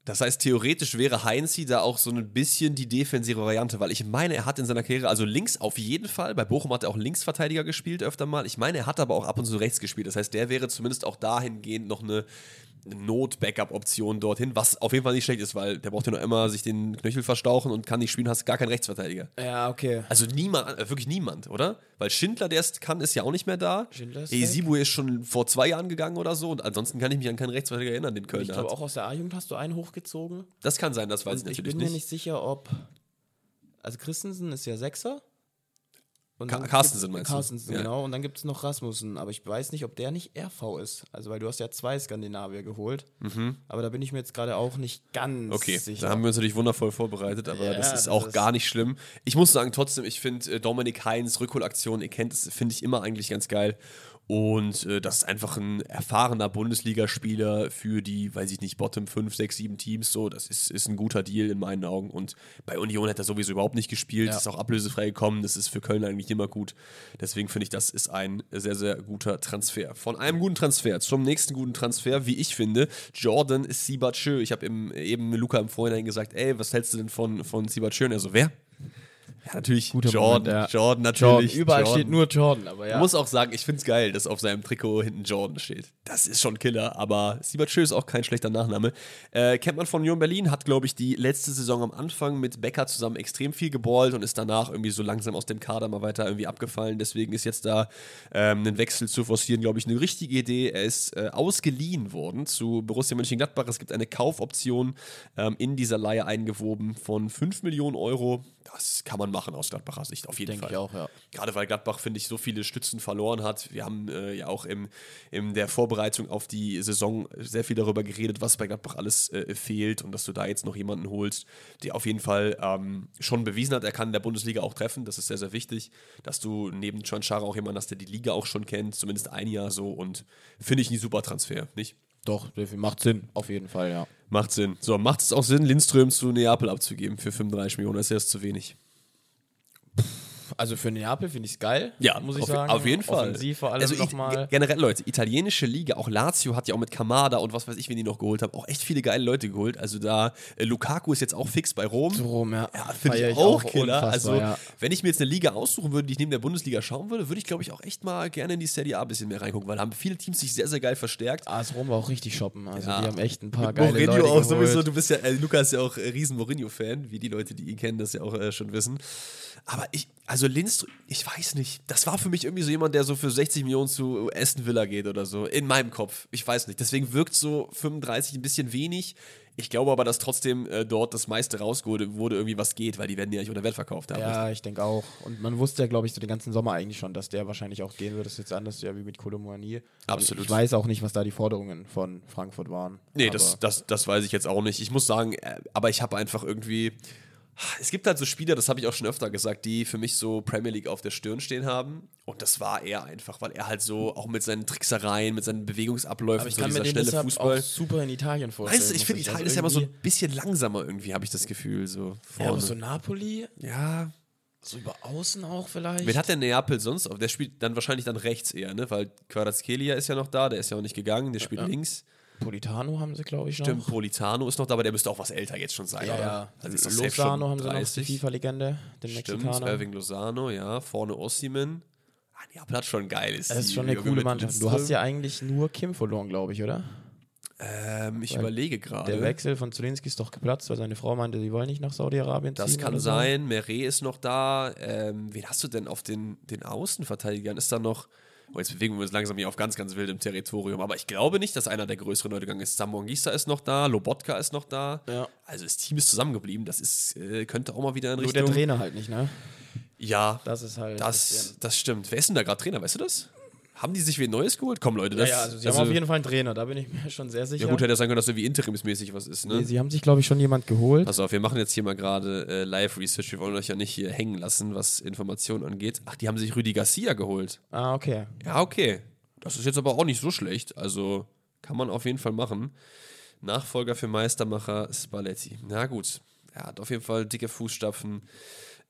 Speaker 1: Das heißt, theoretisch wäre Heinzi da auch so ein bisschen die defensive Variante, weil ich meine, er hat in seiner Karriere, also links auf jeden Fall, bei Bochum hat er auch Linksverteidiger gespielt öfter mal. Ich meine, er hat aber auch ab und zu rechts gespielt. Das heißt, der wäre zumindest auch dahingehend noch eine Not-Backup-Option dorthin, was auf jeden Fall nicht schlecht ist, weil der braucht ja noch immer sich den Knöchel verstauchen und kann nicht spielen, hast gar keinen Rechtsverteidiger.
Speaker 2: Ja, okay.
Speaker 1: Also niemand, äh, wirklich niemand, oder? Weil Schindler, der es kann, ist ja auch nicht mehr da.
Speaker 2: Schindler ist
Speaker 1: Esibu ist schon vor zwei Jahren gegangen oder so. Und ansonsten kann ich mich an keinen Rechtsverteidiger erinnern, den Köln
Speaker 2: Ich
Speaker 1: hat.
Speaker 2: glaube, auch aus der A-Jugend hast du einen hochgezogen.
Speaker 1: Das kann sein, das weiß
Speaker 2: Und
Speaker 1: ich
Speaker 2: ich
Speaker 1: natürlich
Speaker 2: bin mir
Speaker 1: nicht.
Speaker 2: nicht sicher, ob. Also Christensen ist ja Sechser. Und dann
Speaker 1: Carstensen meinst du?
Speaker 2: Carstensen,
Speaker 1: Ja.
Speaker 2: genau. Und dann gibt es noch Rasmussen. Aber ich weiß nicht, ob der nicht RV ist. Also, weil du hast ja zwei Skandinavier geholt. Aber da bin ich mir jetzt gerade auch nicht ganz
Speaker 1: Mhm. Okay,
Speaker 2: sicher.
Speaker 1: da haben wir uns natürlich wundervoll vorbereitet, aber
Speaker 2: Ja,
Speaker 1: das ist
Speaker 2: das
Speaker 1: auch
Speaker 2: ist-
Speaker 1: gar nicht schlimm. Ich muss sagen, trotzdem, ich finde äh, Dominik Heinz Rückholaktion, ihr kennt es, finde ich immer eigentlich ganz geil. Und äh, das ist einfach ein erfahrener Bundesligaspieler für die, weiß ich nicht, Bottom 5, 6, 7 Teams. So, das ist, ist ein guter Deal in meinen Augen. Und bei Union hat er sowieso überhaupt nicht gespielt,
Speaker 2: Ja.
Speaker 1: ist auch ablösefrei gekommen. Das ist für Köln eigentlich immer gut. Deswegen finde ich, das ist ein sehr, sehr guter Transfer. Von einem guten Transfer zum nächsten guten Transfer, wie ich finde, Jordan Sibachö. Ich habe eben Luca im Vorhinein gesagt, ey, was hältst du denn von, von Sibachö? Und er so, wer? Ja, natürlich.
Speaker 2: Guter
Speaker 1: Jordan,
Speaker 2: Moment, ja.
Speaker 1: Jordan, natürlich.
Speaker 2: Jordan. Überall
Speaker 1: Jordan.
Speaker 2: steht nur Jordan, aber ja.
Speaker 1: Ich muss auch sagen, ich finde es geil, dass auf seinem Trikot hinten Jordan steht. Das ist schon Killer, aber Siebert Schö ist auch kein schlechter Nachname. Äh, kennt man von Union Berlin, hat, glaube ich, die letzte Saison am Anfang mit Becker zusammen extrem viel geballt und ist danach irgendwie so langsam aus dem Kader mal weiter irgendwie abgefallen. Deswegen ist jetzt da ähm, einen Wechsel zu forcieren, glaube ich, eine richtige Idee. Er ist äh, ausgeliehen worden zu Borussia Mönchengladbach. Es gibt eine Kaufoption ähm, in dieser Leihe eingewoben von 5 Millionen Euro. Das kann man machen aus Gladbacher Sicht, auf jeden
Speaker 2: Denke
Speaker 1: Fall.
Speaker 2: ich auch, ja.
Speaker 1: Gerade weil Gladbach, finde ich, so viele Stützen verloren hat. Wir haben äh, ja auch im, in der Vorbereitung auf die Saison sehr viel darüber geredet, was bei Gladbach alles äh, fehlt und dass du da jetzt noch jemanden holst, der auf jeden Fall ähm, schon bewiesen hat, er kann in der Bundesliga auch treffen. Das ist sehr, sehr wichtig, dass du neben Chanchara auch jemanden hast, der die Liga auch schon kennt, zumindest ein Jahr so und finde ich ein super Transfer, nicht?
Speaker 2: Doch, macht Sinn, auf jeden Fall, ja.
Speaker 1: Macht Sinn. So, macht es auch Sinn, Lindström zu Neapel abzugeben für 35 Millionen? Das ist erst zu wenig.
Speaker 2: Also für Neapel finde ich es geil,
Speaker 1: Ja,
Speaker 2: muss ich
Speaker 1: auf,
Speaker 2: sagen.
Speaker 1: auf jeden Fall.
Speaker 2: Offensiv vor allem
Speaker 1: also
Speaker 2: nochmal.
Speaker 1: Generell, Leute, italienische Liga, auch Lazio hat ja auch mit Kamada und was weiß ich, wen die noch geholt haben, auch echt viele geile Leute geholt. Also da, äh, Lukaku ist jetzt auch fix bei Rom.
Speaker 2: Rom, ja.
Speaker 1: Ja, finde
Speaker 2: Feier
Speaker 1: ich auch Killer. Also,
Speaker 2: ja.
Speaker 1: wenn ich mir jetzt eine Liga aussuchen würde, die ich neben der Bundesliga schauen würde, würde ich, glaube ich, auch echt mal gerne in die Serie A ein bisschen mehr reingucken, weil da haben viele Teams sich sehr, sehr geil verstärkt.
Speaker 2: AS Rom war auch richtig shoppen. Also
Speaker 1: Ja.
Speaker 2: die haben echt ein paar
Speaker 1: Mit
Speaker 2: geile
Speaker 1: Mourinho
Speaker 2: Leute
Speaker 1: auch
Speaker 2: geholt.
Speaker 1: sowieso. Du bist ja, äh, Luca ist ja auch äh, riesen Mourinho-Fan, wie die Leute, die ihn kennen, das ja auch äh, schon wissen. Aber ich, also Lindström, ich weiß nicht. Das war für mich irgendwie so jemand, der so für 60 Millionen zu Aston Villa geht oder so. In meinem Kopf. Ich weiß nicht. Deswegen wirkt so 35 ein bisschen wenig. Ich glaube aber, dass trotzdem äh, dort das meiste rausgeholt wurde, irgendwie was geht, weil die werden ja nicht unter Wert verkauft haben.
Speaker 2: Ja, ich denke auch. Und man wusste ja, glaube ich, so den ganzen Sommer eigentlich schon, dass der wahrscheinlich auch gehen wird. Das ist jetzt anders ja wie mit Kolomoani.
Speaker 1: Absolut.
Speaker 2: Ich weiß auch nicht, was da die Forderungen von Frankfurt waren.
Speaker 1: Nee, das, das, das weiß ich jetzt auch nicht. Ich muss sagen, äh, aber ich habe einfach irgendwie. Es gibt halt so Spieler, das habe ich auch schon öfter gesagt, die für mich so Premier League auf der Stirn stehen haben. Und das war er einfach, weil er halt so auch mit seinen Tricksereien, mit seinen Bewegungsabläufen,
Speaker 2: Aber ich
Speaker 1: so
Speaker 2: kann mir
Speaker 1: dieser
Speaker 2: den
Speaker 1: schnelle Fußball.
Speaker 2: auch super in Italien vorstellen.
Speaker 1: Weißt du, ich finde Italien ist
Speaker 2: Also
Speaker 1: ja immer so ein bisschen langsamer irgendwie, habe ich das Gefühl. So
Speaker 2: Ja, aber so Napoli,
Speaker 1: ja.
Speaker 2: so über außen auch vielleicht.
Speaker 1: Wen hat der Neapel sonst? auf? Der spielt dann wahrscheinlich dann rechts eher, ne? Weil Kvaratskhelia ist ja noch da, der ist ja auch nicht gegangen, der spielt
Speaker 2: Ja.
Speaker 1: links.
Speaker 2: Politano haben sie, glaube ich,
Speaker 1: Stimmt,
Speaker 2: noch.
Speaker 1: Politano ist noch da, aber der müsste auch was älter jetzt schon sein,
Speaker 2: Ja, ja.
Speaker 1: Also ist
Speaker 2: Lozano haben sie noch, die
Speaker 1: 30.
Speaker 2: FIFA-Legende, den
Speaker 1: Stimmt,
Speaker 2: Mexikaner.
Speaker 1: Irving Lozano, ja, vorne Ossiman. Ah, Neapel hat schon geil.
Speaker 2: Das ist schon eine coole Mannschaft. Du hast ja eigentlich nur Kim verloren, glaube ich, oder?
Speaker 1: Ähm, ich
Speaker 2: Weil
Speaker 1: überlege gerade.
Speaker 2: Der Wechsel von Zulinski ist doch geplatzt, weil seine Frau meinte, sie wollen nicht nach Saudi-Arabien ziehen.
Speaker 1: Das kann
Speaker 2: so.
Speaker 1: sein. Meret ist noch da. Ähm, wen hast du denn auf den, den Außenverteidigern? Ist da noch. Oh, jetzt bewegen wir uns langsam hier auf ganz, ganz wildem Territorium. Aber ich glaube nicht, dass einer der größeren Leute gegangen ist. Samongisa ist noch da, Lobotka ist noch da.
Speaker 2: Ja.
Speaker 1: Also das Team ist zusammengeblieben. Das ist, äh, könnte auch mal wieder in
Speaker 2: Nur der
Speaker 1: Richtung.
Speaker 2: Trainer halt nicht, ne?
Speaker 1: Ja,
Speaker 2: Das ist halt.
Speaker 1: das, das stimmt. Wer ist denn da gerade Trainer? Weißt du das? Haben die sich wen Neues geholt? Komm, Leute,
Speaker 2: Ja,
Speaker 1: das
Speaker 2: ja, also sie haben auf jeden Fall einen Trainer, da bin ich mir schon sehr sicher.
Speaker 1: Ja, gut, hätte ja sein können, dass irgendwie interimsmäßig was ist, ne?
Speaker 2: nee, sie haben sich, glaube ich, schon jemand geholt.
Speaker 1: Pass auf, wir machen jetzt hier mal gerade äh, Live-Research. Wir wollen euch ja nicht hier hängen lassen, was Informationen angeht. Ach, die haben sich Rüdi Garcia geholt.
Speaker 2: Ah, okay.
Speaker 1: Ja, okay. Das ist jetzt aber auch nicht so schlecht. Also kann man auf jeden Fall machen. Nachfolger für Meistermacher Spalletti. Na gut. Er hat auf jeden Fall dicke Fußstapfen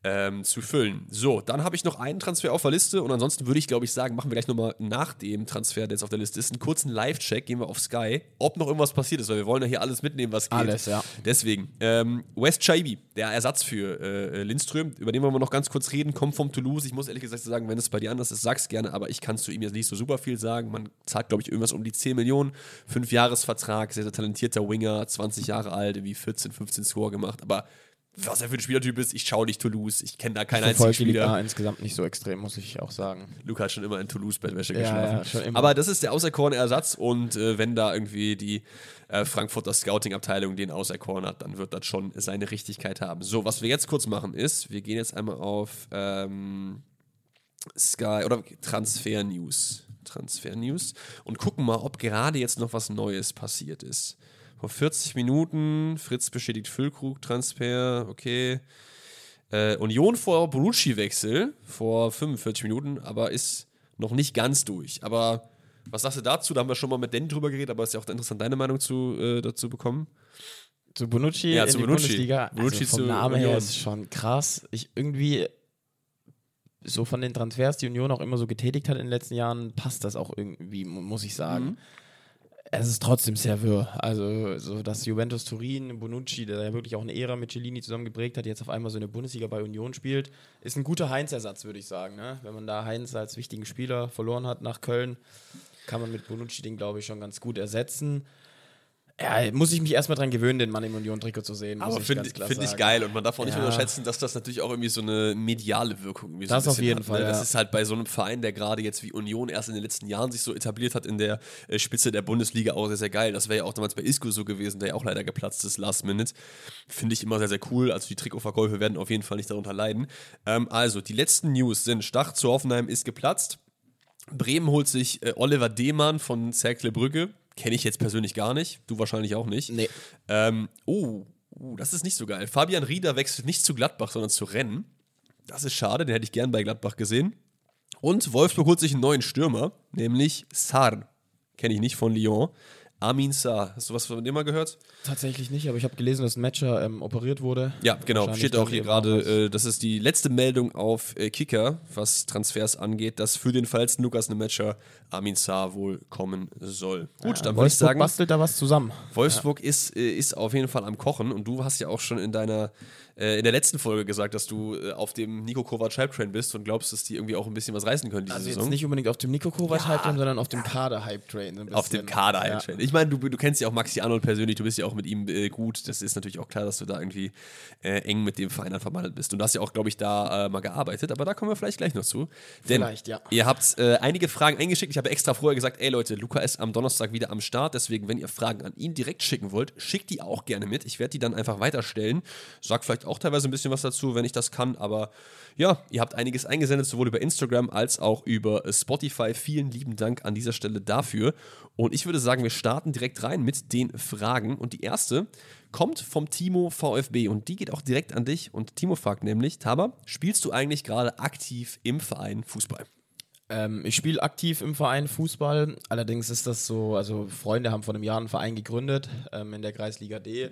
Speaker 1: ähm, zu füllen. So, dann habe ich noch einen Transfer auf der Liste und ansonsten würde ich, glaube ich, sagen, machen wir gleich nochmal nach dem Transfer, der jetzt auf der Liste ist, einen kurzen Live-Check, gehen wir auf Sky, ob noch irgendwas passiert ist, weil wir wollen ja hier alles mitnehmen, was geht.
Speaker 2: Alles, ja.
Speaker 1: Deswegen, ähm, West Chaibi, der Ersatz für äh, Lindström, über den wollen wir noch ganz kurz reden, kommt vom Toulouse. Ich muss ehrlich gesagt sagen, wenn es bei dir anders ist, sag's gerne, aber ich kann zu ihm jetzt nicht so super viel sagen. Man zahlt, glaube ich, irgendwas um die 10 Millionen. Fünf Jahresvertrag, sehr, sehr talentierter Winger, 20 Jahre alt, irgendwie 14, 15 Score gemacht, aber was er für ein Spielertyp ist, ich schaue nicht Toulouse, ich kenne da keinen einzigen
Speaker 2: die Liga
Speaker 1: Spieler.
Speaker 2: insgesamt nicht so extrem, muss ich auch sagen.
Speaker 1: Luca hat schon immer in Toulouse-Bettwäsche
Speaker 2: Ja,
Speaker 1: geschlafen.
Speaker 2: ja, schon immer.
Speaker 1: Aber das ist der auserkorene Ersatz und äh, wenn da irgendwie die äh, Frankfurter Scouting-Abteilung den auserkoren hat, dann wird das schon seine Richtigkeit haben. So, was wir jetzt kurz machen ist, wir gehen jetzt einmal auf ähm, Sky oder Transfer News. Transfer News und gucken mal, ob gerade jetzt noch was Neues passiert ist. Vor 40 Minuten, Fritz bestätigt Füllkrug-Transfer, okay. Äh, Union vor Bonucci-Wechsel vor 45 Minuten, aber ist noch nicht ganz durch. Aber was sagst du dazu? Da haben wir schon mal mit Danny drüber geredet, aber es ist ja auch interessant, deine Meinung zu, äh, dazu bekommen.
Speaker 2: Zu Bonucci
Speaker 1: Ja,
Speaker 2: in
Speaker 1: zu
Speaker 2: die
Speaker 1: Bonucci.
Speaker 2: Bundesliga.
Speaker 1: Bonucci
Speaker 2: also vom Namen her ist schon krass. Ich irgendwie so von den Transfers, die Union auch immer so getätigt hat in den letzten Jahren, passt das auch irgendwie, mu- muss ich sagen.
Speaker 1: Mhm.
Speaker 2: Es ist trotzdem sehr wirr. Also, so dass Juventus Turin, Bonucci, der ja wirklich auch eine Ära mit Cellini zusammen geprägt hat, jetzt auf einmal so eine Bundesliga bei Union spielt, ist ein guter Heinz-Ersatz, würde ich sagen. Ne? Wenn man da Heinz als wichtigen Spieler verloren hat nach Köln, kann man mit Bonucci den, glaube ich, schon ganz gut ersetzen. Ja, muss ich mich erstmal dran gewöhnen, den Mann im Union-Trikot zu sehen.
Speaker 1: Aber finde find ich geil und man darf auch nicht
Speaker 2: Ja.
Speaker 1: unterschätzen, dass das natürlich auch irgendwie so eine mediale Wirkung so
Speaker 2: Das
Speaker 1: ein
Speaker 2: auf jeden
Speaker 1: hat,
Speaker 2: Fall,
Speaker 1: Ne? Das
Speaker 2: ja.
Speaker 1: ist halt bei so einem Verein, der gerade jetzt wie Union erst in den letzten Jahren sich so etabliert hat in der äh, Spitze der Bundesliga auch sehr, sehr geil. Das wäre ja auch damals bei Isco so gewesen, der ja auch leider geplatzt ist, Last Minute. Finde ich immer sehr, sehr cool. Also die Trikotverkäufe werden auf jeden Fall nicht darunter leiden. Ähm, also, die letzten News sind, Stach zu Hoffenheim ist geplatzt. Bremen holt sich äh, Oliver Demann von Cercle Brügge. Kenne ich jetzt persönlich gar nicht. Du wahrscheinlich auch nicht.
Speaker 2: Nee.
Speaker 1: Ähm, oh, uh, das ist nicht so geil. Fabian Rieder wechselt nicht zu Gladbach, sondern zu Rennen. Das ist schade, den hätte ich gern bei Gladbach gesehen. Und Wolfsburg holt sich einen neuen Stürmer, nämlich Sarr. Kenne ich nicht von Lyon. Armin Sarr. Hast du was von dem mal gehört?
Speaker 2: Tatsächlich nicht, aber ich habe gelesen, dass ein Matcher ähm, operiert wurde.
Speaker 1: Ja, genau. Steht auch hier gerade, äh, das ist die letzte Meldung auf äh, Kicker, was Transfers angeht, dass für den verletzten Lukas Nemetscher Armin Sarr wohl kommen soll. Gut,
Speaker 2: Ja,
Speaker 1: dann würde ich
Speaker 2: Wolfsburg
Speaker 1: sagen,
Speaker 2: bastelt da was zusammen.
Speaker 1: Wolfsburg ist, äh, ist auf jeden Fall am Kochen und du hast ja auch schon in deiner äh, in der letzten Folge gesagt, dass du äh, auf dem Nico Kovac Hype Train bist und glaubst, dass die irgendwie auch ein bisschen was reißen können diese
Speaker 2: Also
Speaker 1: Saison.
Speaker 2: jetzt nicht unbedingt auf dem Nico Kovac Hype Train, sondern auf dem Kader Hype Train. so ein
Speaker 1: auf dem. Kader
Speaker 2: Ja.
Speaker 1: einstellen. Ich meine, du, du kennst ja auch Maxi Arnold persönlich, du bist ja auch mit ihm äh, gut. Das ist natürlich auch klar, dass du da irgendwie äh, eng mit dem Verein verbandelt bist. Und du hast ja auch, glaube ich, da äh, mal gearbeitet, aber da kommen wir vielleicht gleich noch zu. Denn
Speaker 2: Vielleicht, ja.
Speaker 1: ihr habt einige Fragen eingeschickt. Ich habe extra vorher gesagt, ey Leute, Luca ist am Donnerstag wieder am Start. Deswegen, wenn ihr Fragen an ihn direkt schicken wollt, schickt die auch gerne mit. Ich werde die dann einfach weiterstellen. Sag vielleicht auch teilweise ein bisschen was dazu, wenn ich das kann. Aber ja, ihr habt einiges eingesendet, sowohl über Instagram als auch über Spotify. Vielen lieben Dank an dieser Stelle dafür. Und ich würde sagen, wir starten direkt rein mit den Fragen. Und die erste kommt vom Timo VfB und die geht auch direkt an dich. Und Timo fragt nämlich, Taba, spielst du eigentlich gerade aktiv im Verein Fußball?
Speaker 2: Ähm, ich spiele aktiv im Verein Fußball. Allerdings ist das so, also Freunde haben vor einem Jahr einen Verein gegründet ähm, in der Kreisliga D.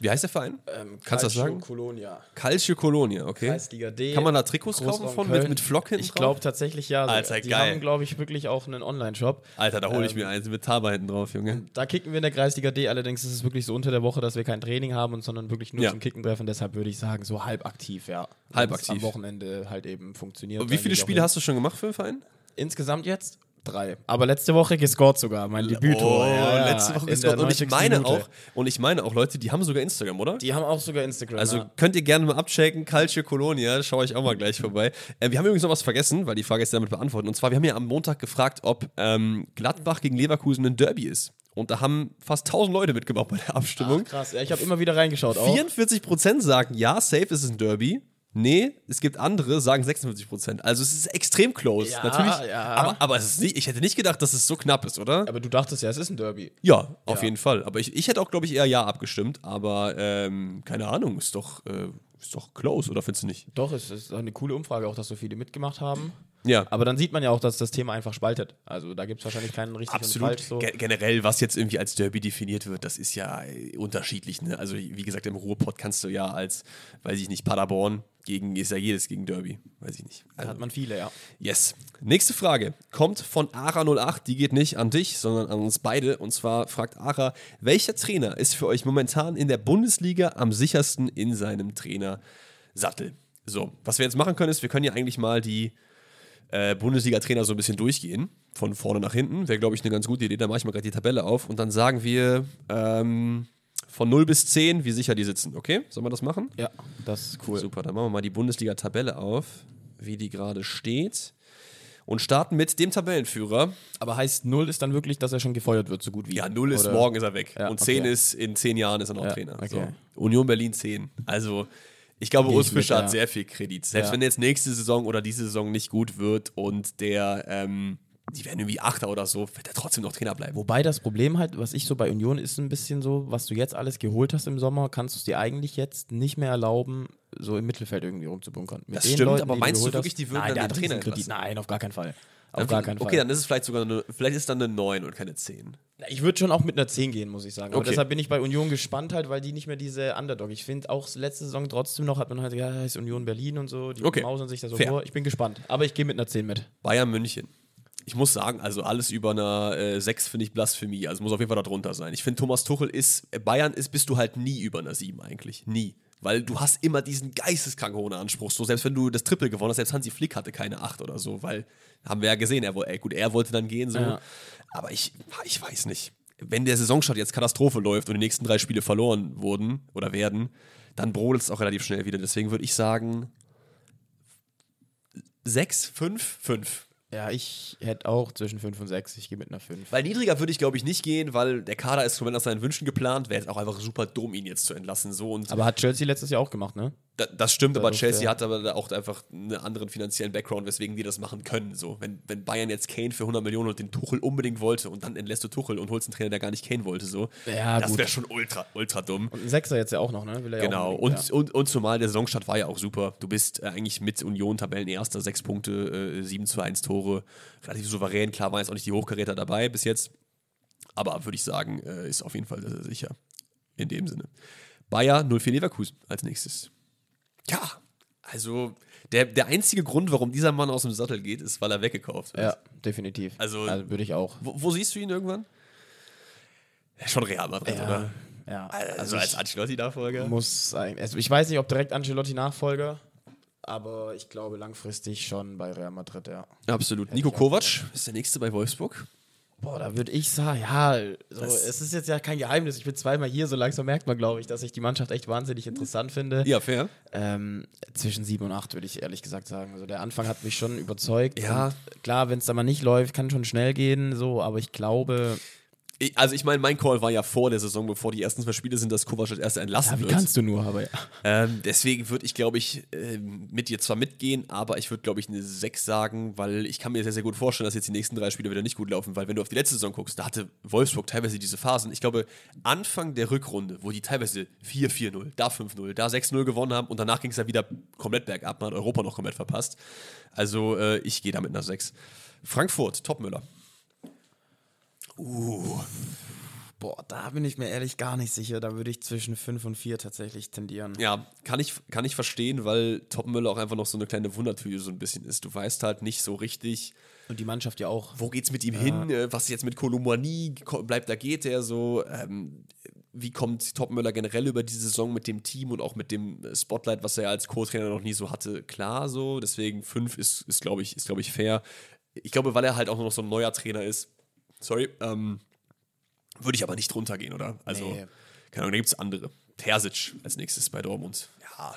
Speaker 1: Wie heißt der Verein?
Speaker 2: Ähm,
Speaker 1: Kannst du das sagen?
Speaker 2: Colonia.
Speaker 1: Calcio Colonia, okay.
Speaker 2: Kreisliga D.
Speaker 1: Kann man da Trikots
Speaker 2: Großraum
Speaker 1: kaufen von mit,
Speaker 2: Köln.
Speaker 1: mit Flock hinten
Speaker 2: Ich glaube tatsächlich ja.
Speaker 1: Alter,
Speaker 2: die
Speaker 1: geil.
Speaker 2: haben, glaube ich, wirklich auch einen Online-Shop.
Speaker 1: Alter, da hole ich
Speaker 2: Ähm,
Speaker 1: mir eins mit Taba hinten drauf, Junge.
Speaker 2: Da kicken wir in der Kreisliga D, allerdings ist es wirklich so unter der Woche, dass wir kein Training haben, und sondern wirklich nur
Speaker 1: Ja.
Speaker 2: zum Kicken treffen. Deshalb würde ich sagen, so halb aktiv, ja.
Speaker 1: Halb aktiv.
Speaker 2: Am Wochenende halt eben funktioniert.
Speaker 1: Und wie viele Spiele hast du schon gemacht für den Verein?
Speaker 2: Insgesamt jetzt? Drei. Aber letzte Woche gescored sogar, mein Debüttor.
Speaker 1: Oh,
Speaker 2: Ja,
Speaker 1: letzte Woche
Speaker 2: der
Speaker 1: Und ich
Speaker 2: 90.
Speaker 1: meine
Speaker 2: Minute.
Speaker 1: auch, und ich meine auch, Leute, die haben sogar Instagram, oder?
Speaker 2: Die haben auch sogar Instagram.
Speaker 1: Also
Speaker 2: ja.
Speaker 1: könnt ihr gerne mal abchecken, Calcio Colonia, schaue ich auch mal gleich vorbei. Äh, wir haben übrigens noch was vergessen, weil die Frage ist damit beantwortet. Und zwar, wir haben ja am Montag gefragt, ob ähm, Gladbach gegen Leverkusen ein Derby ist. Und da haben fast 1000 Leute mitgemacht bei der Abstimmung.
Speaker 2: Ach, krass. Ja, ich habe immer wieder reingeschaut. Auch.
Speaker 1: 44% sagen, ja, safe ist es ein Derby. Nee, es gibt andere, sagen 46%. Also es ist extrem close.
Speaker 2: Ja,
Speaker 1: Natürlich.
Speaker 2: ja.
Speaker 1: Aber, aber es ist nicht, ich hätte nicht gedacht, dass es so knapp ist, oder?
Speaker 2: Aber du dachtest ja, es ist ein Derby.
Speaker 1: Ja, auf
Speaker 2: Ja.
Speaker 1: jeden Fall. Aber ich, ich hätte auch, glaube ich, eher Ja abgestimmt. Aber ähm, keine Ahnung, ist doch, äh, ist doch close, oder findest du nicht?
Speaker 2: Doch, es ist eine coole Umfrage, auch dass so viele mitgemacht haben.
Speaker 1: Ja.
Speaker 2: Aber dann sieht man ja auch, dass das Thema einfach spaltet. Also da gibt es wahrscheinlich keinen richtig
Speaker 1: Absolut.
Speaker 2: falsch. So.
Speaker 1: Ge generell, was jetzt irgendwie als Derby definiert wird, das ist ja unterschiedlich. Ne? Also, wie gesagt, im Ruhrpott kannst du ja als, weiß ich nicht, Paderborn gegen, ist ja jedes gegen Derby. Weiß ich nicht.
Speaker 2: Da
Speaker 1: Also,
Speaker 2: hat man viele, ja.
Speaker 1: Yes. Nächste Frage kommt von Ara08. Die geht nicht an dich, sondern an uns beide. Und zwar fragt Ara, welcher Trainer ist für euch momentan in der Bundesliga am sichersten in seinem Trainersattel? So, was wir jetzt machen können, ist, wir können ja eigentlich mal die äh, Bundesliga-Trainer so ein bisschen durchgehen. Von vorne nach hinten. Wäre, glaube ich, eine ganz gute Idee. Da mache ich mal gerade die Tabelle auf. Und dann sagen wir ähm, von 0 bis 10, wie sicher die sitzen. Okay? Sollen wir das machen?
Speaker 2: Ja, das ist cool.
Speaker 1: Super, dann machen wir mal die Bundesliga-Tabelle auf, wie die gerade steht. Und starten mit dem Tabellenführer.
Speaker 2: Aber heißt 0 ist dann wirklich, dass er schon gefeuert wird, so gut wie.
Speaker 1: Ja, 0 ist
Speaker 2: Oder-
Speaker 1: morgen ist er weg.
Speaker 2: Ja,
Speaker 1: und 10
Speaker 2: okay.
Speaker 1: ist in 10 Jahren ist er noch
Speaker 2: Ja,
Speaker 1: Trainer.
Speaker 2: okay.
Speaker 1: So. Union Berlin 10. Also, ich glaube, Urs Fischer
Speaker 2: ja.
Speaker 1: hat sehr viel Kredit. Selbst
Speaker 2: Ja.
Speaker 1: wenn jetzt nächste Saison oder diese Saison nicht gut wird und der, ähm, die werden irgendwie Achter oder so, wird er trotzdem noch Trainer bleiben.
Speaker 2: Wobei das Problem halt, was ich so bei Union ist ein bisschen so, was du jetzt alles geholt hast im Sommer, kannst du es dir eigentlich jetzt nicht mehr erlauben, so im Mittelfeld irgendwie rumzubunkern. Mit
Speaker 1: Das
Speaker 2: den
Speaker 1: stimmt,
Speaker 2: Leuten,
Speaker 1: aber meinst du
Speaker 2: geholt
Speaker 1: wirklich, die würden
Speaker 2: Nein,
Speaker 1: dann den Trainer entlassen?
Speaker 2: Nein, auf gar keinen Fall. Auf
Speaker 1: Dann-
Speaker 2: gar keinen
Speaker 1: okay,
Speaker 2: Fall.
Speaker 1: dann ist es vielleicht sogar eine, vielleicht ist dann eine 9 und keine 10.
Speaker 2: Ich würde schon auch mit einer 10 gehen, muss ich sagen. Aber
Speaker 1: Okay.
Speaker 2: deshalb bin ich bei Union gespannt halt, weil die nicht mehr diese Underdog. Ich finde auch letzte Saison trotzdem noch, hat man halt, ja, heißt Union Berlin und so, die
Speaker 1: Okay.
Speaker 2: mausern sich da so
Speaker 1: Fair.
Speaker 2: vor. Ich bin gespannt. Aber ich gehe mit einer 10 mit.
Speaker 1: Bayern München. Ich muss sagen, also alles über einer äh, 6 finde ich Blasphemie. Also muss auf jeden Fall darunter sein. Ich finde, Thomas Tuchel ist, äh, Bayern ist, bist du halt nie über einer 7 eigentlich. Nie. Weil du hast immer diesen geisteskrank hohen Anspruch. So, selbst wenn du das Triple gewonnen hast, selbst Hansi Flick hatte keine 8 oder so, weil, haben wir ja gesehen, er, ey, gut, er wollte dann gehen, so.
Speaker 2: Ja.
Speaker 1: Aber ich, ich weiß nicht. Wenn der Saisonstart jetzt Katastrophe läuft und die nächsten drei Spiele verloren wurden oder werden, dann brodelt es auch relativ schnell wieder. Deswegen würde ich sagen, 6, 5, 5.
Speaker 2: Ja, ich hätte auch zwischen 5 und 6. Ich gehe mit einer 5.
Speaker 1: Weil niedriger würde ich, glaube ich, nicht gehen, weil der Kader ist komplett nach seinen Wünschen geplant. Wäre jetzt auch einfach super dumm, ihn jetzt zu entlassen. So. Und
Speaker 2: Aber hat Chelsea letztes Jahr auch gemacht, ne?
Speaker 1: Da, das stimmt, aber Chelsea
Speaker 2: ja.
Speaker 1: hat aber da auch einfach einen anderen finanziellen Background, weswegen die das machen können. So. Wenn, wenn Bayern jetzt Kane für 100 Millionen und den Tuchel unbedingt wollte und dann entlässt du Tuchel und holst einen Trainer, der gar nicht Kane wollte, so.
Speaker 2: Ja,
Speaker 1: das wäre schon ultra, ultra dumm.
Speaker 2: Und ein Sechser jetzt ja auch noch, ne? Ja
Speaker 1: Genau,
Speaker 2: auch
Speaker 1: und, und, und zumal der Saisonstart war ja auch super. Du bist äh, eigentlich mit Union Tabellenerster, sechs Punkte, äh, 7 zu 1 Tore, relativ souverän. Klar waren jetzt auch nicht die Hochkaräter dabei bis jetzt, aber würde ich sagen, äh, ist auf jeden Fall sehr, sehr sicher. In dem Sinne. Bayer 04 Leverkusen als nächstes. Ja, also der, der einzige Grund, warum dieser Mann aus dem Sattel geht, ist, weil er weggekauft wird.
Speaker 2: ja. ja, definitiv.
Speaker 1: Also-
Speaker 2: würde ich auch.
Speaker 1: Wo, wo siehst du ihn irgendwann? Ja, schon Real Madrid, oder?
Speaker 2: ja.
Speaker 1: Also als Ancelotti-Nachfolger?
Speaker 2: muss. Also ich weiß nicht, ob direkt Ancelotti Nachfolger, aber ich glaube langfristig schon bei Real Madrid, ja.
Speaker 1: Absolut. Nico Kovac ist der nächste bei Wolfsburg.
Speaker 2: Boah, da würde ich sagen, ja, so, es ist jetzt ja kein Geheimnis. Ich bin zweimal hier, so langsam merkt man, glaube ich, dass ich die Mannschaft echt wahnsinnig interessant finde.
Speaker 1: Ja, fair.
Speaker 2: Ähm, zwischen sieben und acht würde ich ehrlich gesagt sagen. Also der Anfang hat mich schon überzeugt.
Speaker 1: Ja.
Speaker 2: Und klar, wenn es da mal nicht läuft, kann schon schnell gehen, so, aber ich glaube,
Speaker 1: Ich, also ich meine, mein Call war ja vor der Saison, bevor die ersten zwei Spiele sind, dass Kovac als erster entlassen
Speaker 2: ja, wie
Speaker 1: wird.
Speaker 2: kannst du nur, aber ja.
Speaker 1: Ähm, deswegen würde ich, glaube ich, ähm, mit dir zwar mitgehen, aber ich würde, glaube ich, eine 6 sagen, weil ich kann mir sehr, sehr gut vorstellen, dass jetzt die nächsten drei Spiele wieder nicht gut laufen, weil wenn du auf die letzte Saison guckst, da hatte Wolfsburg teilweise diese Phasen. Ich glaube, Anfang der Rückrunde, wo die teilweise 4-4-0, da 5-0, da 6-0 gewonnen haben und danach ging es ja wieder komplett bergab, man hat Europa noch komplett verpasst. Also äh, ich gehe da mit einer 6. Frankfurt, Topmüller.
Speaker 2: Boah, da bin ich mir ehrlich gar nicht sicher. Da würde ich zwischen fünf und vier tatsächlich tendieren.
Speaker 1: Ja, kann ich, kann ich verstehen, weil Topmüller auch einfach noch so eine kleine Wundertüte so ein bisschen ist. Du weißt halt nicht so richtig,
Speaker 2: Und die Mannschaft ja auch.
Speaker 1: wo geht's mit ihm hin, äh, was jetzt mit Kolomani bleibt, da geht er so. Ähm, wie kommt Topmüller generell über die Saison mit dem Team und auch mit dem äh, Spotlight, was er als Co-Trainer noch nie so hatte, klar so. Deswegen fünf ist, ist glaube ich, ist, glaube ich, fair. Ich glaube, weil er halt auch noch so ein neuer Trainer ist, sorry, ähm, würde ich aber nicht runtergehen, oder? Also,
Speaker 2: Nee.
Speaker 1: keine Ahnung, da gibt es andere. Terzic als nächstes bei Dortmund. Ja.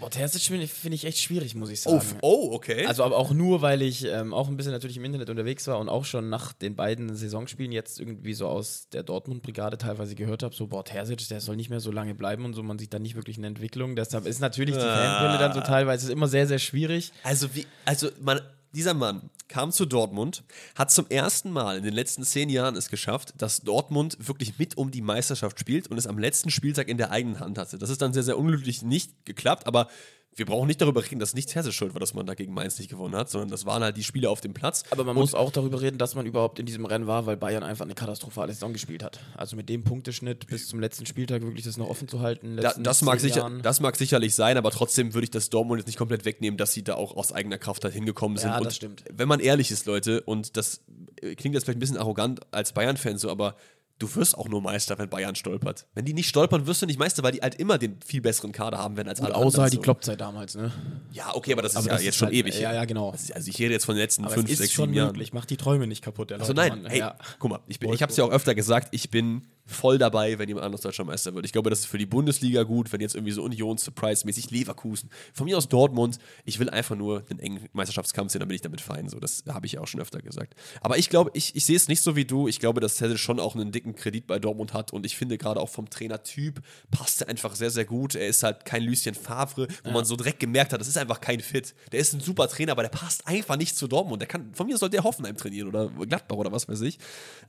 Speaker 2: Boah, Terzic finde ich, finde ich echt schwierig, muss ich
Speaker 1: Oh,
Speaker 2: sagen.
Speaker 1: f- oh okay.
Speaker 2: Also aber auch nur, weil ich ähm, auch ein bisschen natürlich im Internet unterwegs war und auch schon nach den beiden Saisonspielen jetzt irgendwie so aus der Dortmund-Brigade teilweise gehört habe, so, boah, Terzic, der soll nicht mehr so lange bleiben und so, man sieht da nicht wirklich eine Entwicklung. Deshalb ist natürlich die Fanbrille dann so teilweise immer sehr, sehr schwierig.
Speaker 1: Also, wie, also man, dieser Mann kam zu Dortmund, hat zum ersten Mal in den letzten zehn Jahren es geschafft, dass Dortmund wirklich mit um die Meisterschaft spielt und es am letzten Spieltag in der eigenen Hand hatte. Das ist dann sehr, sehr unglücklich nicht geklappt, aber wir brauchen nicht darüber reden, dass nicht Terzic schuld war, dass man dagegen Mainz nicht gewonnen hat, sondern das waren halt die Spiele auf dem Platz.
Speaker 2: Aber man muss auch darüber reden, dass man überhaupt in diesem Rennen war, weil Bayern einfach eine katastrophale Saison gespielt hat. Also mit dem Punkteschnitt bis zum letzten Spieltag wirklich das noch offen zu halten.
Speaker 1: Da, das, mag sicher,
Speaker 2: Jahren.
Speaker 1: das mag sicherlich sein, aber trotzdem würde ich das Dortmund jetzt nicht komplett wegnehmen, dass sie da auch aus eigener Kraft halt hingekommen sind.
Speaker 2: Ja,
Speaker 1: und
Speaker 2: das stimmt.
Speaker 1: Wenn man ehrlich ist, Leute, und das äh, klingt jetzt vielleicht ein bisschen arrogant als Bayern-Fan so, aber du wirst auch nur Meister, wenn Bayern stolpert. Wenn die nicht stolpern, wirst du nicht Meister, weil die halt immer den viel besseren Kader haben werden als alle
Speaker 2: Außer
Speaker 1: anderen.
Speaker 2: halt die
Speaker 1: so.
Speaker 2: Kloppzeit damals, ne?
Speaker 1: Ja, okay, aber das ist
Speaker 2: Aber
Speaker 1: ja
Speaker 2: das
Speaker 1: jetzt
Speaker 2: ist
Speaker 1: schon
Speaker 2: halt-
Speaker 1: ewig.
Speaker 2: ja, ja, genau.
Speaker 1: Also also ich rede jetzt von den letzten
Speaker 2: Aber
Speaker 1: fünf,
Speaker 2: ist
Speaker 1: sechs,
Speaker 2: schon
Speaker 1: sieben Jahren.
Speaker 2: möglich. Mach die Träume nicht kaputt, der
Speaker 1: Also nein,
Speaker 2: Mann.
Speaker 1: hey,
Speaker 2: Ja.
Speaker 1: guck mal, ich, bin- ich habe es ja auch öfter gesagt, ich bin voll dabei, wenn jemand anderes deutscher Meister wird. Ich glaube, das ist für die Bundesliga gut, wenn jetzt irgendwie so Union Surprise-mäßig Leverkusen, von mir aus Dortmund, ich will einfach nur den engen Meisterschaftskampf sehen, dann bin ich damit fein. So, das habe ich ja auch schon öfter gesagt. Aber ich glaube, ich, ich sehe es nicht so wie du. Ich glaube, dass Teddy schon auch einen dicken Kredit bei Dortmund hat und ich finde gerade auch vom Trainertyp passt er einfach sehr, sehr gut. Er ist halt kein Lucien Favre, wo man so direkt gemerkt hat, das ist einfach kein Fit. Der ist ein super Trainer, aber der passt einfach nicht zu Dortmund. Der kann, von mir soll der Hoffenheim trainieren oder Gladbach oder was weiß ich.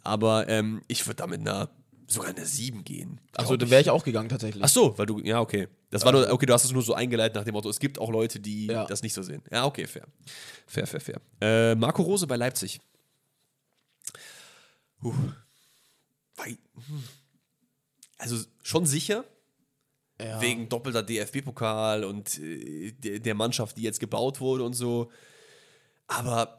Speaker 1: Aber ähm, ich würde da mit einer sogar eine 7 gehen.
Speaker 2: Achso,
Speaker 1: glaub
Speaker 2: da wäre ich auch gegangen tatsächlich.
Speaker 1: Ach so, weil du, ja, okay. Das war nur, okay, du hast es nur so eingeleitet nach dem Motto, es gibt auch Leute, die
Speaker 2: Ja.
Speaker 1: das nicht so sehen. Ja, okay, fair. Fair, fair, fair. Äh, Marco Rose bei Leipzig. Puh. Hm. Also schon sicher,
Speaker 2: Ja.
Speaker 1: wegen doppelter DFB-Pokal und äh, der Mannschaft, die jetzt gebaut wurde und so. Aber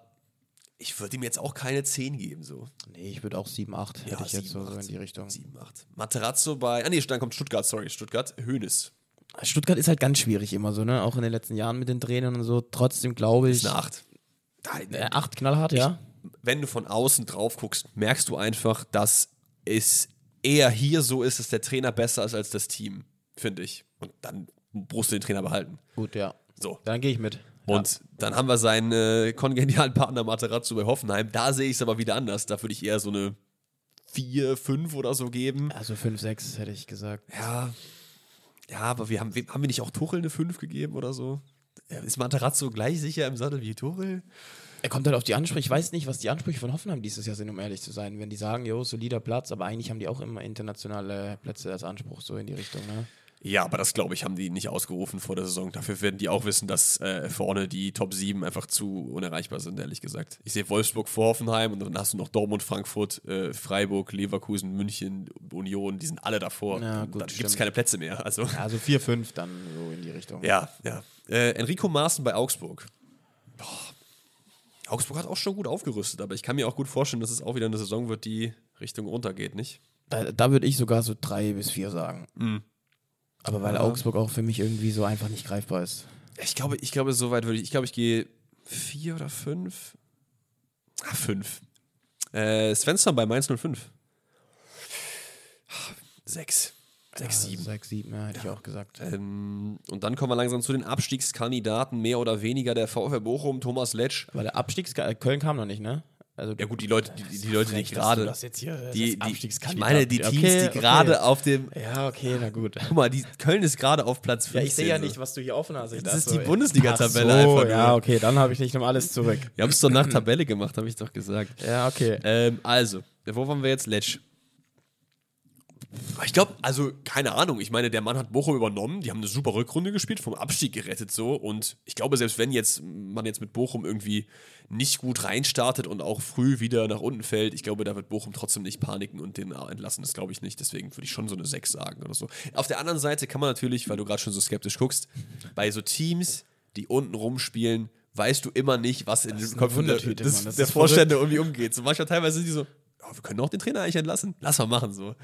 Speaker 1: ich würde ihm jetzt auch keine 10 geben, so.
Speaker 2: Nee, ich würde auch 7, 8 hätte ich jetzt so, so in die Richtung.
Speaker 1: 7, 8. Materazzo bei, ah nee, dann kommt Stuttgart, sorry, Stuttgart, Hönes.
Speaker 2: Stuttgart ist halt ganz schwierig immer so, ne? Auch in den letzten Jahren mit den Trainern und so. Trotzdem glaube ich.
Speaker 1: Ist eine 8.
Speaker 2: Äh, 8 knallhart, ja.
Speaker 1: Wenn du von außen drauf guckst, merkst du einfach, dass es eher hier so ist, dass der Trainer besser ist als das Team, finde ich. Und dann musst du den Trainer behalten.
Speaker 2: Gut, ja.
Speaker 1: So.
Speaker 2: Dann gehe ich mit.
Speaker 1: Und ja. dann haben wir seinen äh, kongenialen Partner Materazzo bei Hoffenheim. Da sehe ich es aber wieder anders. Da würde ich eher so eine 4, 5 oder so geben.
Speaker 2: Also 5, 6 hätte ich gesagt.
Speaker 1: Ja. Ja, aber wir haben, haben wir nicht auch Tuchel eine 5 gegeben oder so? Ist Materazzo gleich sicher im Sattel wie Tuchel?
Speaker 2: Er kommt halt auf die Ansprüche. Ich weiß nicht, was die Ansprüche von Hoffenheim dieses Jahr sind, um ehrlich zu sein. Wenn die sagen, jo, solider Platz, aber eigentlich haben die auch immer internationale Plätze als Anspruch, so in die Richtung, ne?
Speaker 1: Ja, aber das glaube ich, haben die nicht ausgerufen vor der Saison. Dafür werden die auch wissen, dass äh, vorne die Top 7 einfach zu unerreichbar sind, ehrlich gesagt. Ich sehe Wolfsburg vor Hoffenheim und dann hast du noch Dortmund, Frankfurt, äh, Freiburg, Leverkusen, München, Union, die sind alle davor. Ja, gut, dann gibt es keine Plätze mehr. Also,
Speaker 2: ja, also 4, 5 dann so in die Richtung.
Speaker 1: Ja, ja. Äh, Enrico Maaßen bei Augsburg. Boah. Augsburg hat auch schon gut aufgerüstet, aber ich kann mir auch gut vorstellen, dass es auch wieder eine Saison wird, die Richtung runtergeht, nicht?
Speaker 2: Da, da würde ich sogar so 3 bis 4 sagen. Mhm. Aber weil ja. Augsburg auch für mich irgendwie so einfach nicht greifbar ist.
Speaker 1: Ich glaube, ich glaube, so weit würde ich. Ich glaube, ich gehe vier oder fünf. Ah, fünf. Äh, Svensson bei Mainz 05. Sechs. Sechs, sieben.
Speaker 2: Sechs, sieben, ja, hätte ja. ich auch gesagt.
Speaker 1: Ähm, und dann kommen wir langsam zu den Abstiegskandidaten, mehr oder weniger der VfL Bochum, Thomas Letsch.
Speaker 2: Aber der Abstiegs Köln kam noch nicht, ne?
Speaker 1: Also ja gut, die Leute, die, die Leute, die gerade,
Speaker 2: die,
Speaker 1: die, ich meine, die Teams, okay, die gerade okay. auf dem,
Speaker 2: ja okay, na gut.
Speaker 1: Guck mal, die Köln ist gerade auf Platz 15.
Speaker 2: Ja, ich sehe ja nicht, was du hier offen hast.
Speaker 1: das, das ist die Bundesliga-Tabelle
Speaker 2: so, einfach. Ja, okay, dann habe ich nicht noch alles zurück.
Speaker 1: Wir haben es doch nach Tabelle gemacht, habe ich doch gesagt.
Speaker 2: Ja, okay.
Speaker 1: Ähm, also, wo waren wir jetzt? Letsch. Ich glaube, also keine Ahnung. Ich meine, der Mann hat Bochum übernommen. Die haben eine super Rückrunde gespielt, vom Abstieg gerettet so. Und ich glaube, selbst wenn jetzt man jetzt mit Bochum irgendwie nicht gut reinstartet und auch früh wieder nach unten fällt, ich glaube, da wird Bochum trotzdem nicht paniken und den entlassen. Das glaube ich nicht. Deswegen würde ich schon so eine 6 sagen oder so. Auf der anderen Seite kann man natürlich, weil du gerade schon so skeptisch guckst, bei so Teams, die unten rumspielen, weißt du immer nicht, was in den Köpfen der, des, der Vorstände irgendwie umgeht. So manchmal teilweise sind die so, oh, wir können auch den Trainer eigentlich entlassen. Lass mal machen so.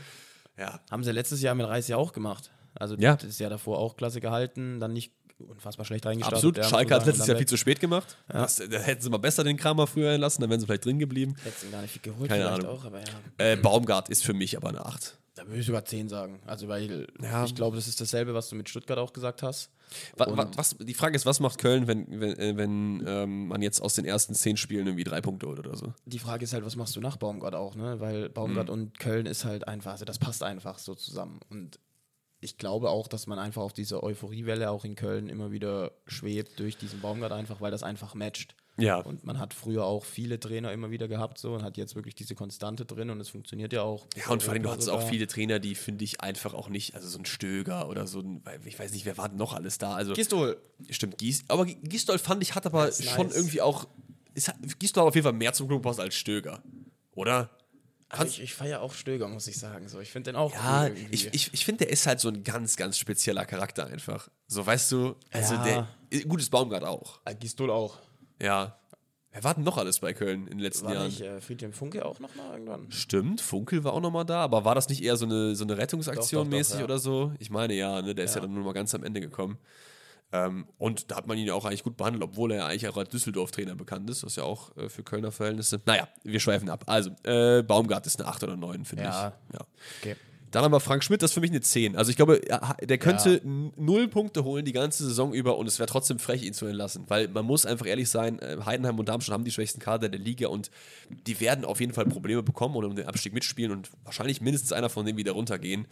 Speaker 1: Ja.
Speaker 2: Haben sie letztes Jahr mit Reis ja auch gemacht. Also ja. das Jahr davor auch klasse gehalten, dann nicht unfassbar schlecht reingestartet.
Speaker 1: Absolut, Schalke hat letztes Jahr viel zu spät gemacht. Ja. Das, da hätten sie mal besser den Kramer früher entlassen, dann wären sie vielleicht drin geblieben.
Speaker 2: Hätten sie gar nicht viel geholt,
Speaker 1: Keine Ahnung. Auch, aber ja. Äh, Baumgart ist für mich aber eine 8.
Speaker 2: Da würde ich sogar 10 sagen. Also, weil ja. ich glaube, das ist dasselbe, was du mit Stuttgart auch gesagt hast.
Speaker 1: Was, was, die Frage ist, was macht Köln, wenn, wenn, äh, wenn ähm, man jetzt aus den ersten 10 Spielen irgendwie drei Punkte holt oder so?
Speaker 2: Die Frage ist halt, was machst du nach Baumgart auch, ne? Weil Baumgart mhm. und Köln ist halt einfach, also das passt einfach so zusammen. Und ich glaube auch, dass man einfach auf dieser Euphoriewelle auch in Köln immer wieder schwebt durch diesen Baumgart einfach, weil das einfach matcht.
Speaker 1: Ja.
Speaker 2: Und man hat früher auch viele Trainer immer wieder gehabt so und hat jetzt wirklich diese Konstante drin und es funktioniert ja auch.
Speaker 1: Ja, und vor allem du hattest auch viele Trainer, die finde ich einfach auch nicht, also so ein Stöger oder so ein, ich weiß nicht, wer war denn noch alles da? Also
Speaker 2: Gistol.
Speaker 1: Stimmt, Gies, aber Gistol fand ich hat aber schon nice. irgendwie auch, ist, Gistol hat auf jeden Fall mehr zum Club gepasst als Stöger, oder?
Speaker 2: Also ich, ich feiere auch Stöger, muss ich sagen. So, ich finde den auch
Speaker 1: Ja, cool ich, ich, ich finde, der ist halt so ein ganz, ganz spezieller Charakter einfach. So, weißt du, also ja. der, gutes Baumgart auch.
Speaker 2: Äh, Gistol auch.
Speaker 1: Ja. Wer war denn noch alles bei Köln in den letzten
Speaker 2: war
Speaker 1: Jahren?
Speaker 2: Nicht, äh, Friedhelm Funke auch noch mal irgendwann?
Speaker 1: Stimmt, Funkel war auch noch mal da, aber war das nicht eher so eine, so eine Rettungsaktion doch, doch, mäßig doch, ja. oder so? Ich meine ja, ne, der ist ja dann nur mal ganz am Ende gekommen. Ähm, und da hat man ihn ja auch eigentlich gut behandelt, obwohl er ja eigentlich auch als Düsseldorf-Trainer bekannt ist, was ja auch äh, für Kölner Verhältnisse. Naja, wir schweifen ab. Also, äh, Baumgart ist eine 8 oder 9, finde
Speaker 2: ja. ich. Ja. Okay.
Speaker 1: Dann haben wir Frank Schmidt, das ist für mich eine 10. Also ich glaube, der könnte ja. null Punkte holen die ganze Saison über und es wäre trotzdem frech, ihn zu entlassen. Weil man muss einfach ehrlich sein, äh, Heidenheim und Darmstadt haben die schwächsten Kader der Liga und die werden auf jeden Fall Probleme bekommen und um den Abstieg mitspielen und wahrscheinlich mindestens einer von denen wieder runtergehen.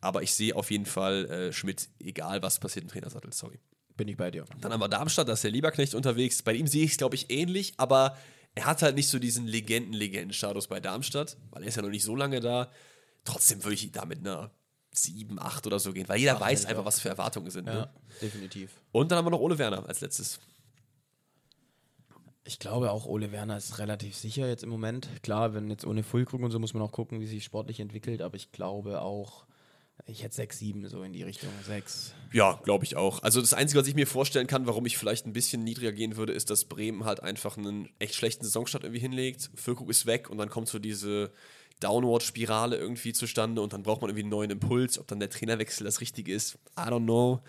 Speaker 1: Aber ich sehe auf jeden Fall äh, Schmidt, egal was passiert im Trainersattel, sorry.
Speaker 2: Bin ich bei dir.
Speaker 1: Dann haben wir Darmstadt, da ist der Lieberknecht unterwegs. Bei ihm sehe ich es, glaube ich, ähnlich, aber er hat halt nicht so diesen Legenden-Legenden-Status bei Darmstadt, weil er ist ja noch nicht so lange da. Trotzdem würde ich da mit einer 7, 8 oder so gehen, weil jeder Ach, weiß einfach, was für Erwartungen sind. Ja, ne?
Speaker 2: definitiv.
Speaker 1: Und dann haben wir noch Ole Werner als letztes.
Speaker 2: Ich glaube auch, Ole Werner ist relativ sicher jetzt im Moment. Klar, wenn jetzt ohne Füllkrug und so muss man auch gucken, wie sich sportlich entwickelt, aber ich glaube auch, Ich hätte 6, 7 so in die Richtung. 6.
Speaker 1: Ja, glaube ich auch. Also das Einzige, was ich mir vorstellen kann, warum ich vielleicht ein bisschen niedriger gehen würde, ist, dass Bremen halt einfach einen echt schlechten Saisonstart irgendwie hinlegt. Füllkrug ist weg und dann kommt so diese Downward-Spirale irgendwie zustande und dann braucht man irgendwie einen neuen Impuls. Ob dann der Trainerwechsel das Richtige ist, I don't know.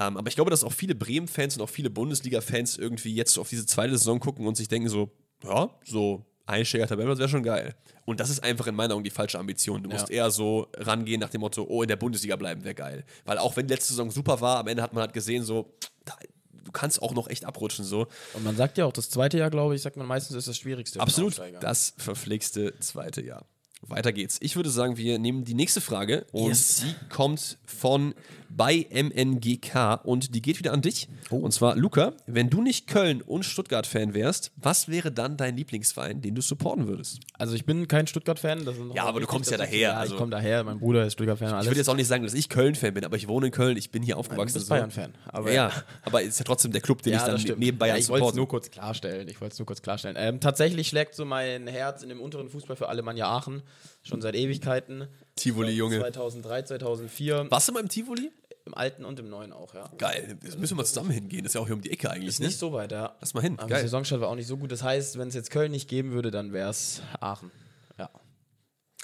Speaker 1: Ähm, aber ich glaube, dass auch viele Bremen-Fans und auch viele Bundesliga-Fans irgendwie jetzt auf diese zweite Saison gucken und sich denken so, ja, so Einsteiger Tabellenplatz wäre schon geil. Und das ist einfach in meiner Augen die falsche Ambition. Du musst
Speaker 2: Ja.
Speaker 1: eher so rangehen nach dem Motto, oh, in der Bundesliga bleiben wäre geil. Weil auch wenn die letzte Saison super war, am Ende hat man halt gesehen, so, da, du kannst auch noch echt abrutschen, so.
Speaker 2: Und man sagt ja auch, das zweite Jahr, glaube ich, sagt man meistens, ist das schwierigste.
Speaker 1: Absolut. Das verpflichste zweite Jahr. Weiter geht's. Ich würde sagen, wir nehmen die nächste Frage und
Speaker 2: Yes.
Speaker 1: die kommt von bei MNGK und die geht wieder an dich. Und zwar, Luca, wenn du nicht Köln- und Stuttgart-Fan wärst, was wäre dann dein Lieblingsverein, den du supporten würdest?
Speaker 2: Also ich bin kein Stuttgart-Fan.
Speaker 1: Ja, aber du kommst ja
Speaker 2: dass ich-
Speaker 1: daher,
Speaker 2: Ja,
Speaker 1: also-
Speaker 2: ich komme daher. Mein Bruder ist Stuttgart-Fan.
Speaker 1: Ich würde jetzt auch nicht sagen, dass ich Köln-Fan bin, aber ich wohne in Köln, ich bin hier aufgewachsen.
Speaker 2: bist
Speaker 1: so.
Speaker 2: Bayern-Fan. Aber
Speaker 1: ja, aber ist ja trotzdem der Club, den ich dann
Speaker 2: stimmt.
Speaker 1: neben Bayern
Speaker 2: ja, ich wollte es
Speaker 1: supporte.
Speaker 2: nur kurz klarstellen. Ich wollte es nur kurz klarstellen. Ähm, tatsächlich schlägt so mein Herz in dem unteren Fußball für Alemannia Aachen schon seit Ewigkeiten.
Speaker 1: Tivoli, Junge.
Speaker 2: 2003, 2004.
Speaker 1: Warst du mal im Tivoli?
Speaker 2: Im alten und im neuen auch, ja.
Speaker 1: Geil, jetzt müssen wir zusammen hingehen. Das ist ja auch hier um die Ecke eigentlich,
Speaker 2: Ist
Speaker 1: ne?
Speaker 2: nicht so weit, ja.
Speaker 1: Lass mal hin,
Speaker 2: Aber
Speaker 1: geil.
Speaker 2: die Saisonstart war auch nicht so gut. Das heißt, wenn es jetzt Köln nicht geben würde, dann wäre es Aachen. Ja.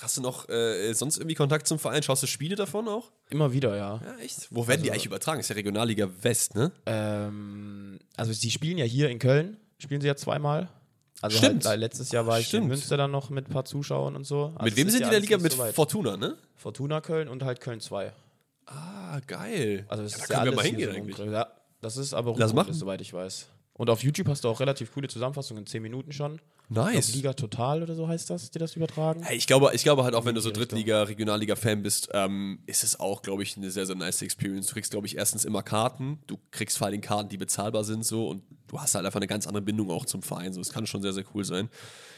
Speaker 1: Hast du noch äh, sonst irgendwie Kontakt zum Verein? Schaust du Spiele davon auch?
Speaker 2: Immer wieder, ja.
Speaker 1: Ja, echt? Wo werden die eigentlich übertragen? Ist ja Regionalliga West, ne?
Speaker 2: Ähm, also sie spielen ja hier in Köln, spielen sie ja zweimal. Also
Speaker 1: Stimmt.
Speaker 2: Halt, letztes Jahr war ich
Speaker 1: Stimmt.
Speaker 2: in Münster dann noch mit ein paar Zuschauern und so. Also
Speaker 1: Mit wem sind die in der Liga? Mit
Speaker 2: so weit.
Speaker 1: Fortuna, ne?
Speaker 2: Fortuna Köln und halt Köln 2.
Speaker 1: Ah, geil.
Speaker 2: Also es
Speaker 1: ja,
Speaker 2: ist
Speaker 1: da
Speaker 2: ja
Speaker 1: können wir mal hingehen eigentlich.
Speaker 2: Ja, das ist aber
Speaker 1: Lass machen.
Speaker 2: soweit ich weiß. Und auf YouTube hast du auch relativ coole Zusammenfassungen in 10 Minuten schon.
Speaker 1: Nice.
Speaker 2: Liga Total oder so heißt das, die das übertragen.
Speaker 1: Hey, ich glaube, ich glaube halt auch, wenn du so. Drittliga, Regionalliga-Fan bist, ähm, ist es auch, glaube ich, eine sehr, sehr nice Experience. Du kriegst, glaube ich, erstens immer Karten. Du kriegst vor allem Karten, die bezahlbar sind so und du hast halt einfach eine ganz andere Bindung auch zum Verein. So, es kann schon sehr, sehr cool sein.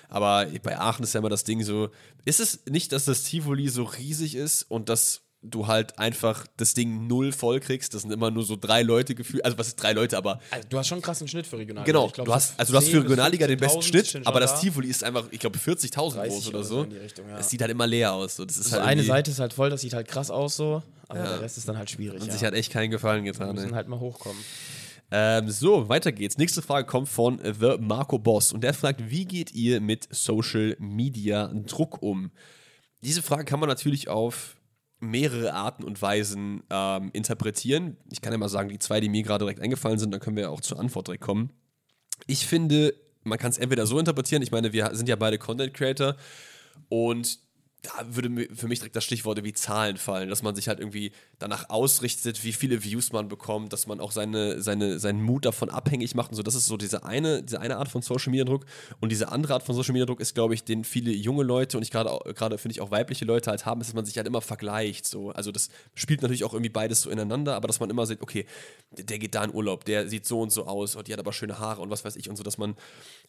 Speaker 1: Aber bei Aachen ist ja immer das Ding so, ist es nicht, dass das Tivoli so riesig ist und dass du halt einfach das Ding null voll kriegst. Das sind immer nur so drei Leute gefühlt. Also was ist drei Leute, aber
Speaker 2: Also, du hast schon einen krassen Schnitt für Regionalliga.
Speaker 1: Genau,
Speaker 2: Ich glaub,
Speaker 1: du hast, also du hast
Speaker 2: 10
Speaker 1: für Regionalliga den besten
Speaker 2: 15.000
Speaker 1: Schnitt, aber das
Speaker 2: da.
Speaker 1: Tivoli ist einfach, ich glaube, 40.000 groß
Speaker 2: 30
Speaker 1: oder so.
Speaker 2: Richtung, ja.
Speaker 1: Es sieht halt immer leer aus. So. Das ist
Speaker 2: Also
Speaker 1: halt
Speaker 2: eine Seite ist halt voll, das sieht halt krass aus so, aber
Speaker 1: Ja.
Speaker 2: der Rest ist dann halt schwierig.
Speaker 1: Hat
Speaker 2: Ja.
Speaker 1: sich halt echt keinen Gefallen
Speaker 2: Wir
Speaker 1: getan.
Speaker 2: müssen
Speaker 1: Ey.
Speaker 2: halt mal hochkommen.
Speaker 1: Ähm, so, weiter geht's. Nächste Frage kommt von The Marco Boss und der fragt, wie geht ihr mit Social Media Druck um? Diese Frage kann man natürlich auf mehrere Arten und Weisen ähm, interpretieren. Ich kann ja mal sagen, die zwei, die mir gerade direkt eingefallen sind, dann können wir ja auch zur Antwort direkt kommen. Ich finde, man kann es entweder so interpretieren, ich meine, wir sind ja beide Content Creator und da würde für mich direkt das Stichwort wie Zahlen fallen, dass man sich halt irgendwie danach ausrichtet, wie viele Views man bekommt, dass man auch seine, seine, seinen Mut davon abhängig macht und so. Das ist so diese eine, diese eine Art von Social Media Druck. Und diese andere Art von Social Media Druck ist, glaube ich, den viele junge Leute und ich gerade gerade finde ich auch weibliche Leute halt haben, ist, dass man sich halt immer vergleicht. So. Also das spielt natürlich auch irgendwie beides so ineinander, aber dass man immer sieht, okay, der geht da in Urlaub, der sieht so und so aus und die hat aber schöne Haare und was weiß ich und so, dass man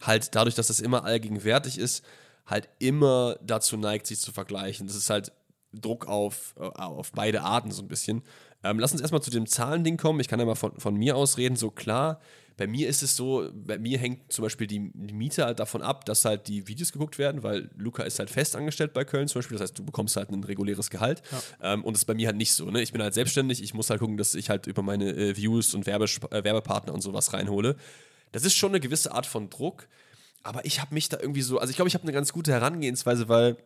Speaker 1: halt dadurch, dass das immer allgegenwärtig ist, halt immer dazu neigt, sich zu vergleichen. Das ist halt Druck auf, äh, auf beide Arten so ein bisschen. Ähm, lass uns erstmal zu dem Zahlending kommen. Ich kann ja mal von, von mir aus reden. So klar, bei mir ist es so, bei mir hängt zum Beispiel die, die Miete halt davon ab, dass halt die Videos geguckt werden, weil Luca ist halt fest angestellt bei Köln zum Beispiel. Das heißt, du bekommst halt ein reguläres Gehalt. Ähm, und das ist bei mir halt nicht so. Ne? Ich bin halt selbstständig. Ich muss halt gucken, dass ich halt über meine äh, Views und Werbesp äh, Werbepartner und sowas reinhole. Das ist schon eine gewisse Art von Druck. Aber ich habe mich da irgendwie so, also ich glaube, ich habe eine ganz gute Herangehensweise, weil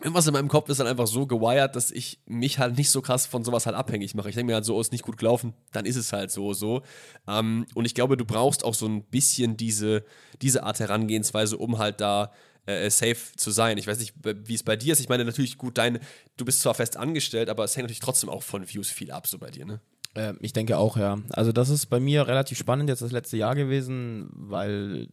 Speaker 1: irgendwas in meinem Kopf ist dann einfach so gewired, dass ich mich halt nicht so krass von sowas halt abhängig mache. Ich denke mir halt so, oh, ist nicht gut gelaufen, dann ist es halt so, so. Ähm, und ich glaube, du brauchst auch so ein bisschen diese, diese Art Herangehensweise, um halt da äh, safe zu sein. Ich weiß nicht, wie es bei dir ist. Ich meine natürlich gut, dein, du bist zwar fest angestellt, aber es hängt natürlich trotzdem auch von Views viel ab, so bei dir, ne?
Speaker 2: Ähm, ich denke auch, ja. Also das ist bei mir relativ spannend jetzt das letzte Jahr gewesen, weil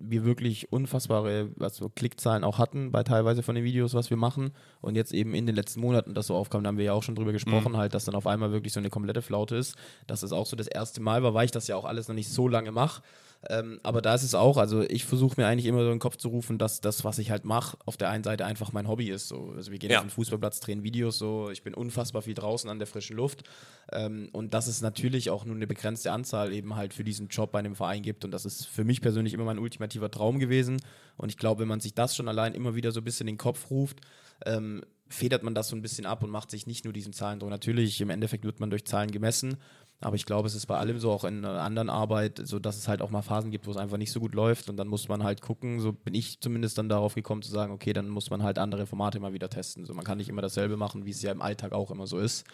Speaker 2: wir wirklich unfassbare also Klickzahlen auch hatten bei teilweise von den Videos, was wir machen. Und jetzt eben in den letzten Monaten das so aufkam, da haben wir ja auch schon drüber gesprochen, halt, dass dann auf einmal wirklich so eine komplette Flaute ist. Dass es auch so das erste Mal war, weil ich das ja auch alles noch nicht so lange mache. Ähm, aber da ist es auch, also ich versuche mir eigentlich immer so in den Kopf zu rufen, dass das, was ich halt mache, auf der einen Seite einfach mein Hobby ist. So. Also wir gehen
Speaker 1: Ja.
Speaker 2: auf den Fußballplatz, drehen Videos, so ich bin unfassbar viel draußen an der frischen Luft. Ähm, und dass es natürlich auch nur eine begrenzte Anzahl eben halt für diesen Job bei einem Verein gibt. Und das ist für mich persönlich immer mein ultimativer Traum gewesen. Und ich glaube, wenn man sich das schon allein immer wieder so ein bisschen in den Kopf ruft, ähm, federt man das so ein bisschen ab und macht sich nicht nur diesen Zahlendruck. Natürlich, im Endeffekt wird man durch Zahlen gemessen, aber ich glaube, es ist bei allem so, auch in einer anderen Arbeit, so dass es halt auch mal Phasen gibt, wo es einfach nicht so gut läuft und dann muss man halt gucken, so bin ich zumindest dann darauf gekommen zu sagen, okay, dann muss man halt andere Formate mal wieder testen. So, man kann nicht immer dasselbe machen, wie es ja im Alltag auch immer so ist.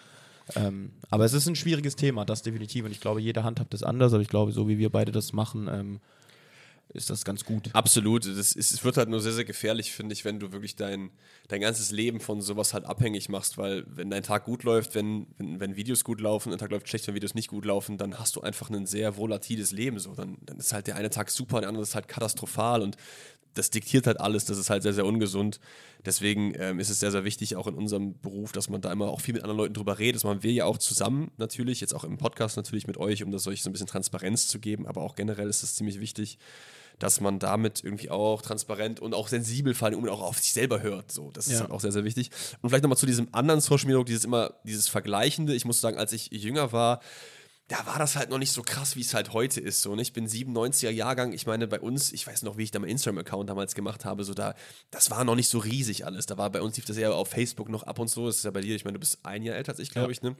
Speaker 2: Ähm, aber es ist ein schwieriges Thema, das definitiv. Und ich glaube, jeder handhabt das anders, aber ich glaube, so wie wir beide das machen, ähm, ist das ganz gut.
Speaker 1: Absolut. Das ist, es wird halt nur sehr, sehr gefährlich, finde ich, wenn du wirklich dein, dein ganzes Leben von sowas halt abhängig machst, weil wenn dein Tag gut läuft, wenn, wenn, wenn Videos gut laufen, ein Tag läuft schlecht, wenn Videos nicht gut laufen, dann hast du einfach ein sehr volatiles Leben. So. Dann, dann ist halt der eine Tag super, der andere ist halt katastrophal und das diktiert halt alles, das ist halt sehr, sehr ungesund. Deswegen ähm, ist es sehr, sehr wichtig, auch in unserem Beruf, dass man da immer auch viel mit anderen Leuten drüber redet. Das machen wir ja auch zusammen natürlich, jetzt auch im Podcast natürlich mit euch, um das euch so ein bisschen Transparenz zu geben, aber auch generell ist es ziemlich wichtig, dass man damit irgendwie auch transparent und auch sensibel vor allem auch auf sich selber hört. So, das ja. ist halt auch sehr, sehr wichtig. Und vielleicht nochmal zu diesem anderen Social Media, dieses immer, dieses Vergleichende. Ich muss sagen, als ich jünger war, da war das halt noch nicht so krass, wie es halt heute ist. So, ne? Ich bin 97er Jahrgang. Ich meine, bei uns, ich weiß noch, wie ich da meinen Instagram-Account damals gemacht habe, so da, das war noch nicht so riesig alles. Da war bei uns lief das eher auf Facebook noch ab und so. Das ist ja bei dir, ich meine, du bist ein Jahr älter als ich, glaube ja. ich, ne?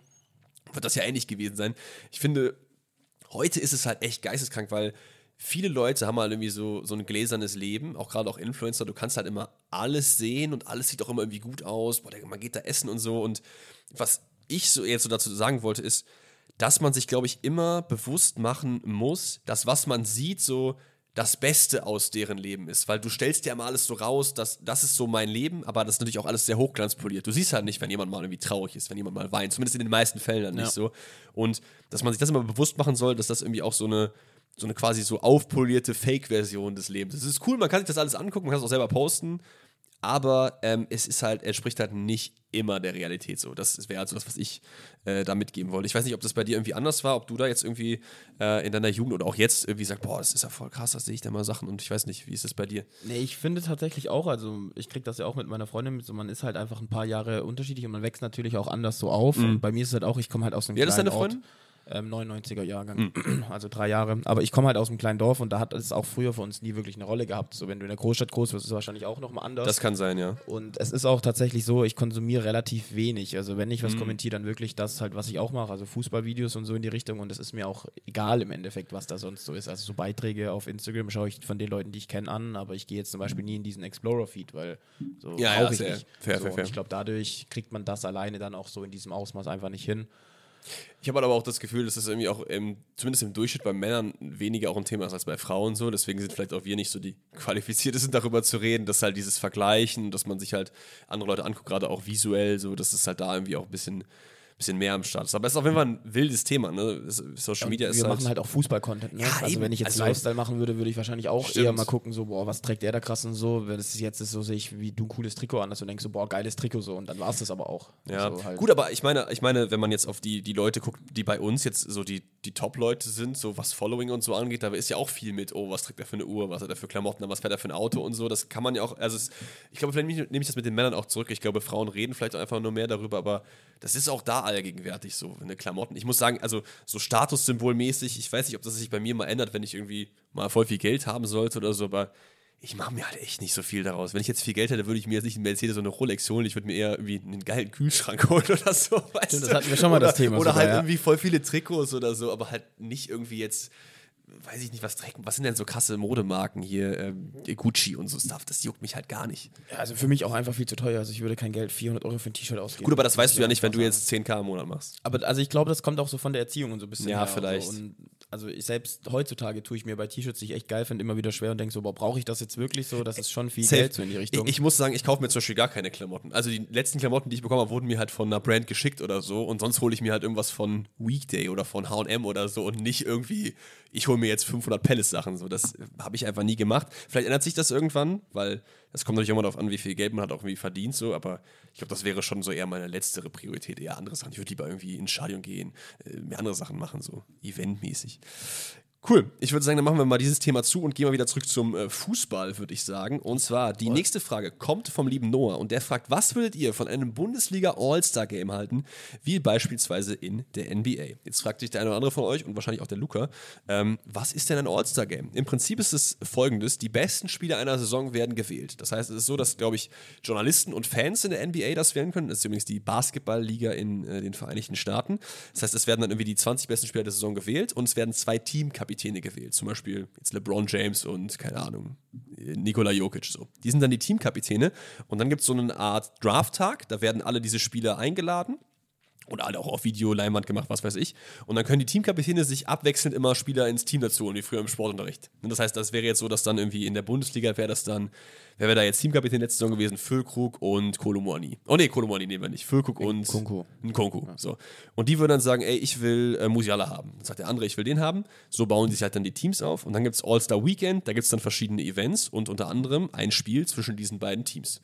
Speaker 1: Wird das ja ähnlich gewesen sein. Ich finde, heute ist es halt echt geisteskrank, weil viele Leute haben halt irgendwie so, so ein gläsernes Leben, auch gerade auch Influencer. Du kannst halt immer alles sehen und alles sieht auch immer irgendwie gut aus. Boah, man geht da essen und so. Und was ich so jetzt so dazu sagen wollte, ist, dass man sich, glaube ich, immer bewusst machen muss, dass was man sieht, so das Beste aus deren Leben ist. Weil du stellst dir immer alles so raus, dass das ist so mein Leben, aber das ist natürlich auch alles sehr hochglanzpoliert. Du siehst halt nicht, wenn jemand mal irgendwie traurig ist, wenn jemand mal weint. Zumindest in den meisten Fällen dann ja. nicht so. Und dass man sich das immer bewusst machen soll, dass das irgendwie auch so eine so eine quasi so aufpolierte Fake-Version des Lebens. Das ist cool, man kann sich das alles angucken, man kann es auch selber posten, aber ähm, es ist halt, entspricht halt nicht immer der Realität so. Das wäre also das, was ich äh, da mitgeben wollte. Ich weiß nicht, ob das bei dir irgendwie anders war, ob du da jetzt irgendwie äh, in deiner Jugend oder auch jetzt irgendwie sagst, boah, das ist ja voll krass, da sehe ich da mal Sachen und ich weiß nicht, wie ist das bei dir?
Speaker 2: Nee, ich finde tatsächlich auch, also ich kriege das ja auch mit meiner Freundin mit, so man ist halt einfach ein paar Jahre unterschiedlich und man wächst natürlich auch anders so auf. Mhm. Und bei mir ist es halt auch, ich komme halt aus einem
Speaker 1: Wie kleinen ist deine Freundin?
Speaker 2: Ort ähm, 99er Jahrgang, mhm. also drei Jahre. Aber ich komme halt aus einem kleinen Dorf und da hat es auch früher für uns nie wirklich eine Rolle gehabt. So, wenn du in der Großstadt groß wirst, ist es wahrscheinlich auch nochmal anders.
Speaker 1: Das kann sein, ja.
Speaker 2: Und es ist auch tatsächlich so, ich konsumiere relativ wenig. Also wenn ich was mhm. kommentiere, dann wirklich das halt, was ich auch mache, also Fußballvideos und so in die Richtung. Und es ist mir auch egal im Endeffekt, was da sonst so ist. Also so Beiträge auf Instagram schaue ich von den Leuten, die ich kenne, an, aber ich gehe jetzt zum Beispiel nie in diesen Explorer-Feed, weil so
Speaker 1: ja,
Speaker 2: brauche
Speaker 1: ja,
Speaker 2: ich nicht. Fair, so, fair, fair. Ich glaube, dadurch kriegt man das alleine dann auch so in diesem Ausmaß einfach nicht hin.
Speaker 1: Ich habe aber auch das Gefühl, dass das irgendwie auch im, zumindest im Durchschnitt bei Männern weniger auch ein Thema ist als bei Frauen so. Deswegen sind vielleicht auch wir nicht so die Qualifiziertesten darüber zu reden, dass halt dieses Vergleichen, dass man sich halt andere Leute anguckt, gerade auch visuell, so, dass es halt da irgendwie auch ein bisschen bisschen mehr am Start ist. Aber es ist auf jeden Fall ein wildes Thema. Ne? Social Media
Speaker 2: ja,
Speaker 1: ist
Speaker 2: Wir
Speaker 1: halt
Speaker 2: machen halt auch Fußball-Content. Ne?
Speaker 1: Ja,
Speaker 2: also
Speaker 1: eben.
Speaker 2: wenn ich jetzt
Speaker 1: also,
Speaker 2: Lifestyle machen würde, würde ich wahrscheinlich auch stimmt. eher mal gucken, so, boah, was trägt der da krass und so. Wenn es jetzt ist, so sehe ich, wie du ein cooles Trikot an hast und denkst so, boah, geiles Trikot so. Und dann war es das aber auch.
Speaker 1: Ja,
Speaker 2: also
Speaker 1: halt. gut, aber ich meine, ich meine, wenn man jetzt auf die, die Leute guckt, die bei uns jetzt so die, die Top-Leute sind, so was Following und so angeht, da ist ja auch viel mit, oh, was trägt er für eine Uhr, was hat er für Klamotten, was fährt er für ein Auto und so. Das kann man ja auch, also es, ich glaube, vielleicht nehme ich das mit den Männern auch zurück. Ich glaube, Frauen reden vielleicht einfach nur mehr darüber, aber das ist auch da allgegenwärtig so, eine Klamotten. Ich muss sagen, also so statussymbolmäßig, ich weiß nicht, ob das sich bei mir mal ändert, wenn ich irgendwie mal voll viel Geld haben sollte oder so, aber ich mache mir halt echt nicht so viel daraus. Wenn ich jetzt viel Geld hätte, würde ich mir jetzt nicht einen Mercedes so eine Rolex holen, ich würde mir eher irgendwie einen geilen Kühlschrank holen oder so.
Speaker 2: Weißt das hatten wir schon mal oder, das Thema.
Speaker 1: Oder sogar, halt ja. irgendwie voll viele Trikots oder so, aber halt nicht irgendwie jetzt weiß ich nicht, was trägt, was sind denn so krasse Modemarken hier, ähm, Gucci und so Stuff, das juckt mich halt gar nicht.
Speaker 2: Ja, also für mich auch einfach viel zu teuer, also ich würde kein Geld 400 Euro für ein T-Shirt ausgeben.
Speaker 1: Gut, aber das weißt du ja nicht, wenn du jetzt 10k im Monat machst.
Speaker 2: Aber also ich glaube, das kommt auch so von der Erziehung und so ein bisschen.
Speaker 1: Ja, vielleicht.
Speaker 2: So. Und also ich selbst heutzutage tue ich mir bei T-Shirts, die ich echt geil finde, immer wieder schwer und denke so, boah, brauche ich das jetzt wirklich so? Das ist schon viel Safe. Geld so in die Richtung.
Speaker 1: Ich, ich, muss sagen, ich kaufe mir zum Beispiel gar keine Klamotten. Also die letzten Klamotten, die ich bekommen habe, wurden mir halt von einer Brand geschickt oder so und sonst hole ich mir halt irgendwas von Weekday oder von H&M oder so und nicht irgendwie, ich hole mir jetzt 500 Palace-Sachen. So, das habe ich einfach nie gemacht. Vielleicht ändert sich das irgendwann, weil es kommt natürlich immer darauf an, wie viel Geld man hat auch irgendwie verdient, so, aber ich glaube, das wäre schon so eher meine letztere Priorität, eher andere Sachen. Ich würde lieber irgendwie ins Stadion gehen, äh, mehr andere Sachen machen, so eventmäßig. Cool. Ich würde sagen, dann machen wir mal dieses Thema zu und gehen mal wieder zurück zum äh, Fußball, würde ich sagen. Und zwar, die nächste Frage kommt vom lieben Noah und der fragt, was würdet ihr von einem Bundesliga All-Star-Game halten, wie beispielsweise in der NBA? Jetzt fragt sich der eine oder andere von euch und wahrscheinlich auch der Luca, ähm, was ist denn ein All-Star-Game? Im Prinzip ist es folgendes, die besten Spieler einer Saison werden gewählt. Das heißt, es ist so, dass, glaube ich, Journalisten und Fans in der NBA das wählen können. Das ist übrigens die Basketballliga in äh, den Vereinigten Staaten. Das heißt, es werden dann irgendwie die 20 besten Spieler der Saison gewählt und es werden zwei Teamkapitäne gewählt. Zum Beispiel jetzt LeBron James und, keine Ahnung, Nikola Jokic. So. Die sind dann die Teamkapitäne und dann gibt es so eine Art Draft-Tag. Da werden alle diese Spieler eingeladen und alle auch auf Video, Leinwand gemacht, was weiß ich. Und dann können die Teamkapitäne sich abwechselnd immer Spieler ins Team dazu holen, wie früher im Sportunterricht. Und das heißt, das wäre jetzt so, dass dann irgendwie in der Bundesliga wäre das dann, wer wäre da jetzt Teamkapitän letzte Saison gewesen? Füllkrug und Kolomouani. Oh nee, Kolomouani nehmen wir nicht. Füllkrug und
Speaker 2: Nkunku.
Speaker 1: Nkunku. So. Und die würden dann sagen, ey, ich will äh, Musiala haben. Dann sagt der andere, ich will den haben. So bauen sich halt dann die Teams auf. Und dann gibt es All-Star Weekend, da gibt es dann verschiedene Events und unter anderem ein Spiel zwischen diesen beiden Teams.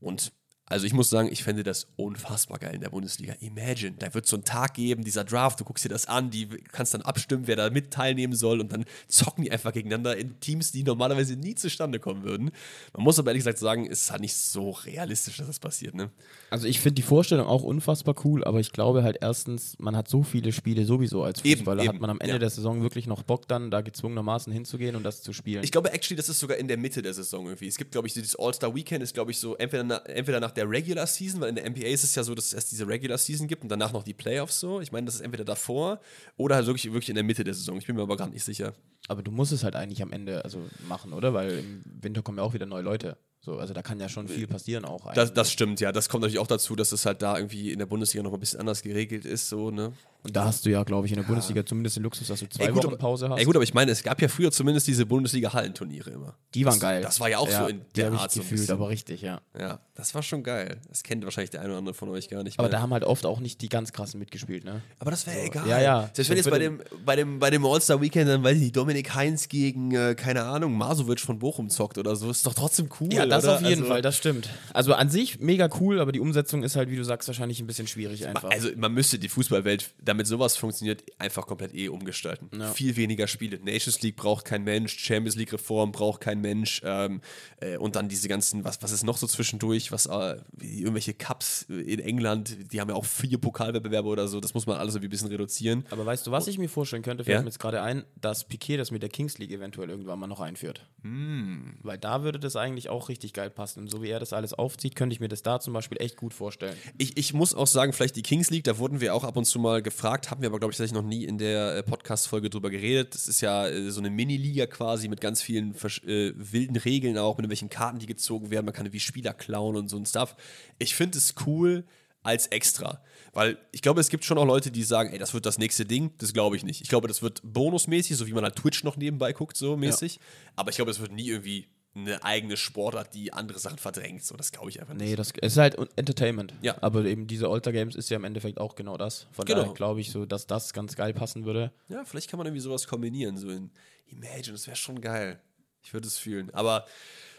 Speaker 1: Und also ich muss sagen, ich fände das unfassbar geil in der Bundesliga. Imagine, da wird so ein Tag geben, dieser Draft, du guckst dir das an, die kannst dann abstimmen, wer da mit teilnehmen soll und dann zocken die einfach gegeneinander in Teams, die normalerweise nie zustande kommen würden. Man muss aber ehrlich gesagt sagen, es ist halt nicht so realistisch, dass das passiert, ne?
Speaker 2: Also ich finde die Vorstellung auch unfassbar cool, aber ich glaube halt erstens, man hat so viele Spiele sowieso als
Speaker 1: Eben,
Speaker 2: Fußballer,
Speaker 1: eben,
Speaker 2: hat man am Ende
Speaker 1: ja.
Speaker 2: der Saison wirklich noch Bock dann, da gezwungenermaßen hinzugehen und das zu spielen.
Speaker 1: Ich glaube, actually, das ist sogar in der Mitte der Saison irgendwie. Es gibt, glaube ich, dieses All-Star Weekend ist, glaube ich, so entweder, na, entweder nach der Regular Season, weil in der NBA ist es ja so, dass es erst diese Regular Season gibt und danach noch die Playoffs so. Ich meine, das ist entweder davor oder halt wirklich, wirklich in der Mitte der Saison. Ich bin mir aber gar nicht sicher.
Speaker 2: aber du musst es halt eigentlich am Ende also machen, oder? Weil im Winter kommen ja auch wieder neue Leute. So, also da kann ja schon viel passieren auch.
Speaker 1: Das, das stimmt, ja. Das kommt natürlich auch dazu, dass es halt da irgendwie in der Bundesliga noch ein bisschen anders geregelt ist, so, ne?
Speaker 2: Und da hast du ja, glaube ich, in der Bundesliga zumindest den Luxus, dass du zwei
Speaker 1: Ey, gut,
Speaker 2: Wochen Pause hast.
Speaker 1: Ey, gut, aber ich meine, es gab ja früher zumindest diese Bundesliga-Hallenturniere immer.
Speaker 2: die waren
Speaker 1: das,
Speaker 2: geil.
Speaker 1: Das war ja auch so in der Art so
Speaker 2: gefühlt, aber richtig, ja.
Speaker 1: Ja, das war schon geil. Das kennt wahrscheinlich der eine oder andere von euch gar nicht
Speaker 2: Aber
Speaker 1: mehr.
Speaker 2: da haben halt oft auch nicht die ganz krassen mitgespielt, ne?
Speaker 1: Aber das wäre egal.
Speaker 2: Ja, ja.
Speaker 1: Selbst wenn jetzt bei dem, bei dem, bei dem All-Star-Weekend dann, weiß ich nicht, Dominik Heinz gegen, äh, keine Ahnung, Masovic von Bochum zockt oder so, ist doch trotzdem cool.
Speaker 2: Ja, das
Speaker 1: oder?
Speaker 2: auf jeden
Speaker 1: also,
Speaker 2: Fall, das stimmt. Also an sich mega cool, aber die Umsetzung ist halt, wie du sagst, wahrscheinlich ein bisschen schwierig einfach.
Speaker 1: Also man müsste die Fußballwelt, damit sowas funktioniert, einfach komplett eh umgestalten.
Speaker 2: Ja.
Speaker 1: Viel weniger Spiele. Nations League braucht kein Mensch, Champions League Reform braucht kein Mensch ähm, äh, und dann diese ganzen, was, was ist noch so zwischendurch, was äh, irgendwelche Cups in England, die haben ja auch vier Pokalwettbewerbe oder so, das muss man alles irgendwie ein bisschen reduzieren.
Speaker 2: aber weißt du, was ich mir vorstellen könnte, fällt
Speaker 1: Ja?
Speaker 2: mir jetzt gerade ein, dass Piquet das mit der Kings League eventuell irgendwann mal noch einführt.
Speaker 1: Hm.
Speaker 2: Weil da würde das eigentlich auch richtig geil passen. Und so wie er das alles aufzieht, könnte ich mir das da zum Beispiel echt gut vorstellen.
Speaker 1: Ich, ich muss auch sagen, vielleicht die Kings League, da wurden wir auch ab und zu mal gefragt, haben wir aber, glaube ich, tatsächlich noch nie in der äh, Podcast-Folge drüber geredet. Das ist ja äh, so eine Mini-Liga quasi mit ganz vielen äh, wilden Regeln auch, mit irgendwelchen Karten, die gezogen werden. Man kann wie Spieler klauen und so ein Stuff. Ich finde es cool als extra. Weil ich glaube, es gibt schon auch Leute, die sagen, ey, das wird das nächste Ding. Das glaube ich nicht. Ich glaube, das wird bonusmäßig, so wie man halt Twitch noch nebenbei guckt, so mäßig. Aber ich glaube, es wird nie irgendwie eine eigene Sportart, die andere Sachen verdrängt. So, das glaube ich einfach nicht.
Speaker 2: Nee, das es ist halt Entertainment.
Speaker 1: Ja.
Speaker 2: Aber eben diese Alter Games ist ja im Endeffekt auch genau das. Von
Speaker 1: Genau.
Speaker 2: daher glaube ich so, dass das ganz geil passen würde.
Speaker 1: Ja, vielleicht kann man irgendwie sowas kombinieren. So in Imagine, das wäre schon geil. Ich würde es fühlen. Aber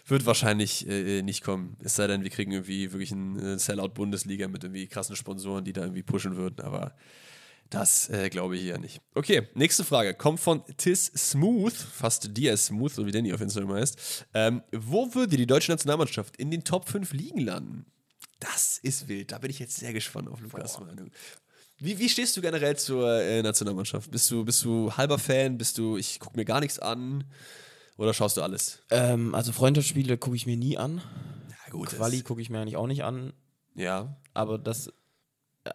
Speaker 1: wird wahrscheinlich äh, nicht kommen. Es sei denn, wir kriegen irgendwie wirklich eine äh, Sellout-Bundesliga mit irgendwie krassen Sponsoren, die da irgendwie pushen würden. Aber das äh, glaube ich eher nicht. Okay, nächste Frage. Kommt von Tis Smooth, fast DS Smooth, so wie Danny auf Instagram heißt. Ähm, wo würde die deutsche Nationalmannschaft in den Top 5 liegen landen? Das ist wild. Da bin ich jetzt sehr gespannt auf Lukas Meinung. Wie, wie stehst du generell zur äh, Nationalmannschaft? Bist du, bist du halber Fan? Bist du, ich gucke mir gar nichts an? Oder schaust du alles?
Speaker 2: Ähm, also Freundschaftsspiele gucke ich mir nie an.
Speaker 1: Ja, gut.
Speaker 2: Quali gucke ich mir eigentlich auch nicht an.
Speaker 1: Ja.
Speaker 2: Aber das,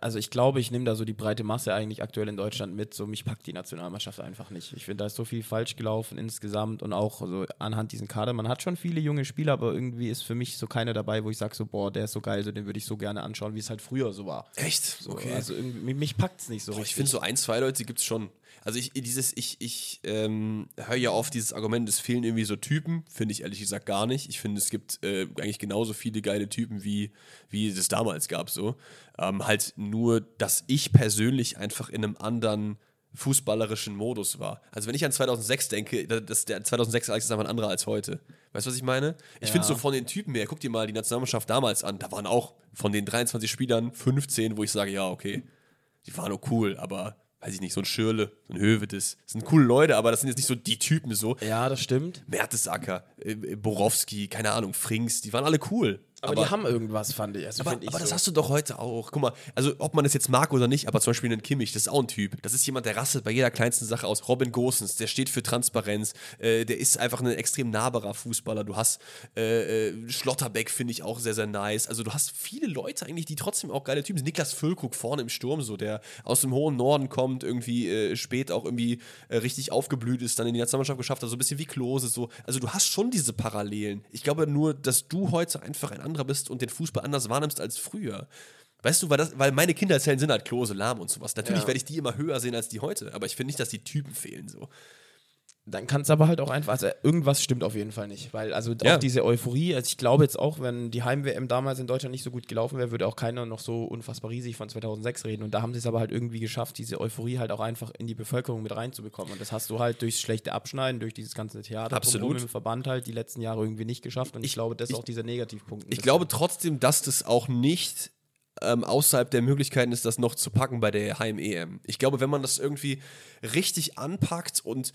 Speaker 2: also ich glaube, ich nehme da so die breite Masse eigentlich aktuell in Deutschland mit. So mich packt die Nationalmannschaft einfach nicht. Ich finde, da ist so viel falsch gelaufen insgesamt und auch so anhand diesen Kader. Man hat schon viele junge Spieler, aber irgendwie ist für mich so keiner dabei, wo ich sage so, boah, der ist so geil, so den würde ich so gerne anschauen, wie es halt früher so war.
Speaker 1: Echt?
Speaker 2: So, Also irgendwie, mich, packt es nicht so
Speaker 1: Boah, ich
Speaker 2: richtig.
Speaker 1: finde so ein, zwei Leute gibt es schon. Also ich, dieses, ich, ich ähm, höre ja oft dieses Argument, es fehlen irgendwie so Typen, finde ich ehrlich gesagt gar nicht. Ich finde, es gibt äh, eigentlich genauso viele geile Typen, wie, wie es damals gab. So. Ähm, halt nur, dass ich persönlich einfach in einem anderen fußballerischen Modus war. Also wenn ich an 2006 denke, da- das, der 2006 Alex ist einfach ein anderer als heute. Weißt du, was ich meine? Ich
Speaker 2: Ja.
Speaker 1: finde so von den Typen her, guck dir mal die Nationalmannschaft damals an, da waren auch von den 23 Spielern 15, wo ich sage, ja, okay, die waren auch cool, aber weiß ich nicht, so ein Schirle, so ein Hövedes. Das sind coole Leute, aber das sind jetzt nicht so die Typen so.
Speaker 2: Ja, das stimmt.
Speaker 1: Mertesacker, äh, Borowski, keine Ahnung, Frings, die waren alle cool.
Speaker 2: Aber, die haben irgendwas, fand ich. Also
Speaker 1: Aber,
Speaker 2: ich
Speaker 1: aber das
Speaker 2: so.
Speaker 1: hast du doch heute auch. Guck mal, also ob man das jetzt mag oder nicht, aber zum Beispiel einen Kimmich, das ist auch ein Typ. Das ist jemand, der rasselt bei jeder kleinsten Sache aus. Robin Gosens, der steht für Transparenz. Äh, der ist einfach ein extrem nahbarer Fußballer. Du hast äh, äh, Schlotterbeck, finde ich auch sehr, sehr nice. Also du hast viele Leute eigentlich, die trotzdem auch geile Typen sind. Niklas Füllkrug vorne im Sturm, so der aus dem hohen Norden kommt, irgendwie äh, spät auch irgendwie äh, richtig aufgeblüht ist, dann in die Nationalmannschaft geschafft hat, so ein bisschen wie Klose. So. Also du hast schon diese Parallelen. Ich glaube nur, dass du heute einfach ein anderer bist und den Fußball anders wahrnimmst als früher. Weißt du, weil, das, weil meine Kindheitshelden sind halt Klose, Lahm und sowas. Natürlich
Speaker 2: Ja.
Speaker 1: werde ich die immer höher sehen als die heute, aber ich finde nicht, dass die Typen fehlen so.
Speaker 2: Dann kann es aber halt auch einfach, also irgendwas stimmt auf jeden Fall nicht. Weil also
Speaker 1: Ja.
Speaker 2: auch diese Euphorie, also ich glaube jetzt auch, wenn die Heim-WM damals in Deutschland nicht so gut gelaufen wäre, würde auch keiner noch so unfassbar riesig von 2006 reden. Und da haben sie es aber halt irgendwie geschafft, diese Euphorie halt auch einfach in die Bevölkerung mit reinzubekommen. Und das hast du halt durchs schlechte Abschneiden, durch dieses ganze Theater
Speaker 1: Absolut.
Speaker 2: im Verband halt die letzten Jahre irgendwie nicht geschafft. Und ich, glaube, das ist auch dieser Negativpunkt.
Speaker 1: Ich glaube trotzdem, dass das auch nicht ähm, außerhalb der Möglichkeiten ist, das noch zu packen bei der Heim-EM. Ich glaube, wenn man das irgendwie richtig anpackt und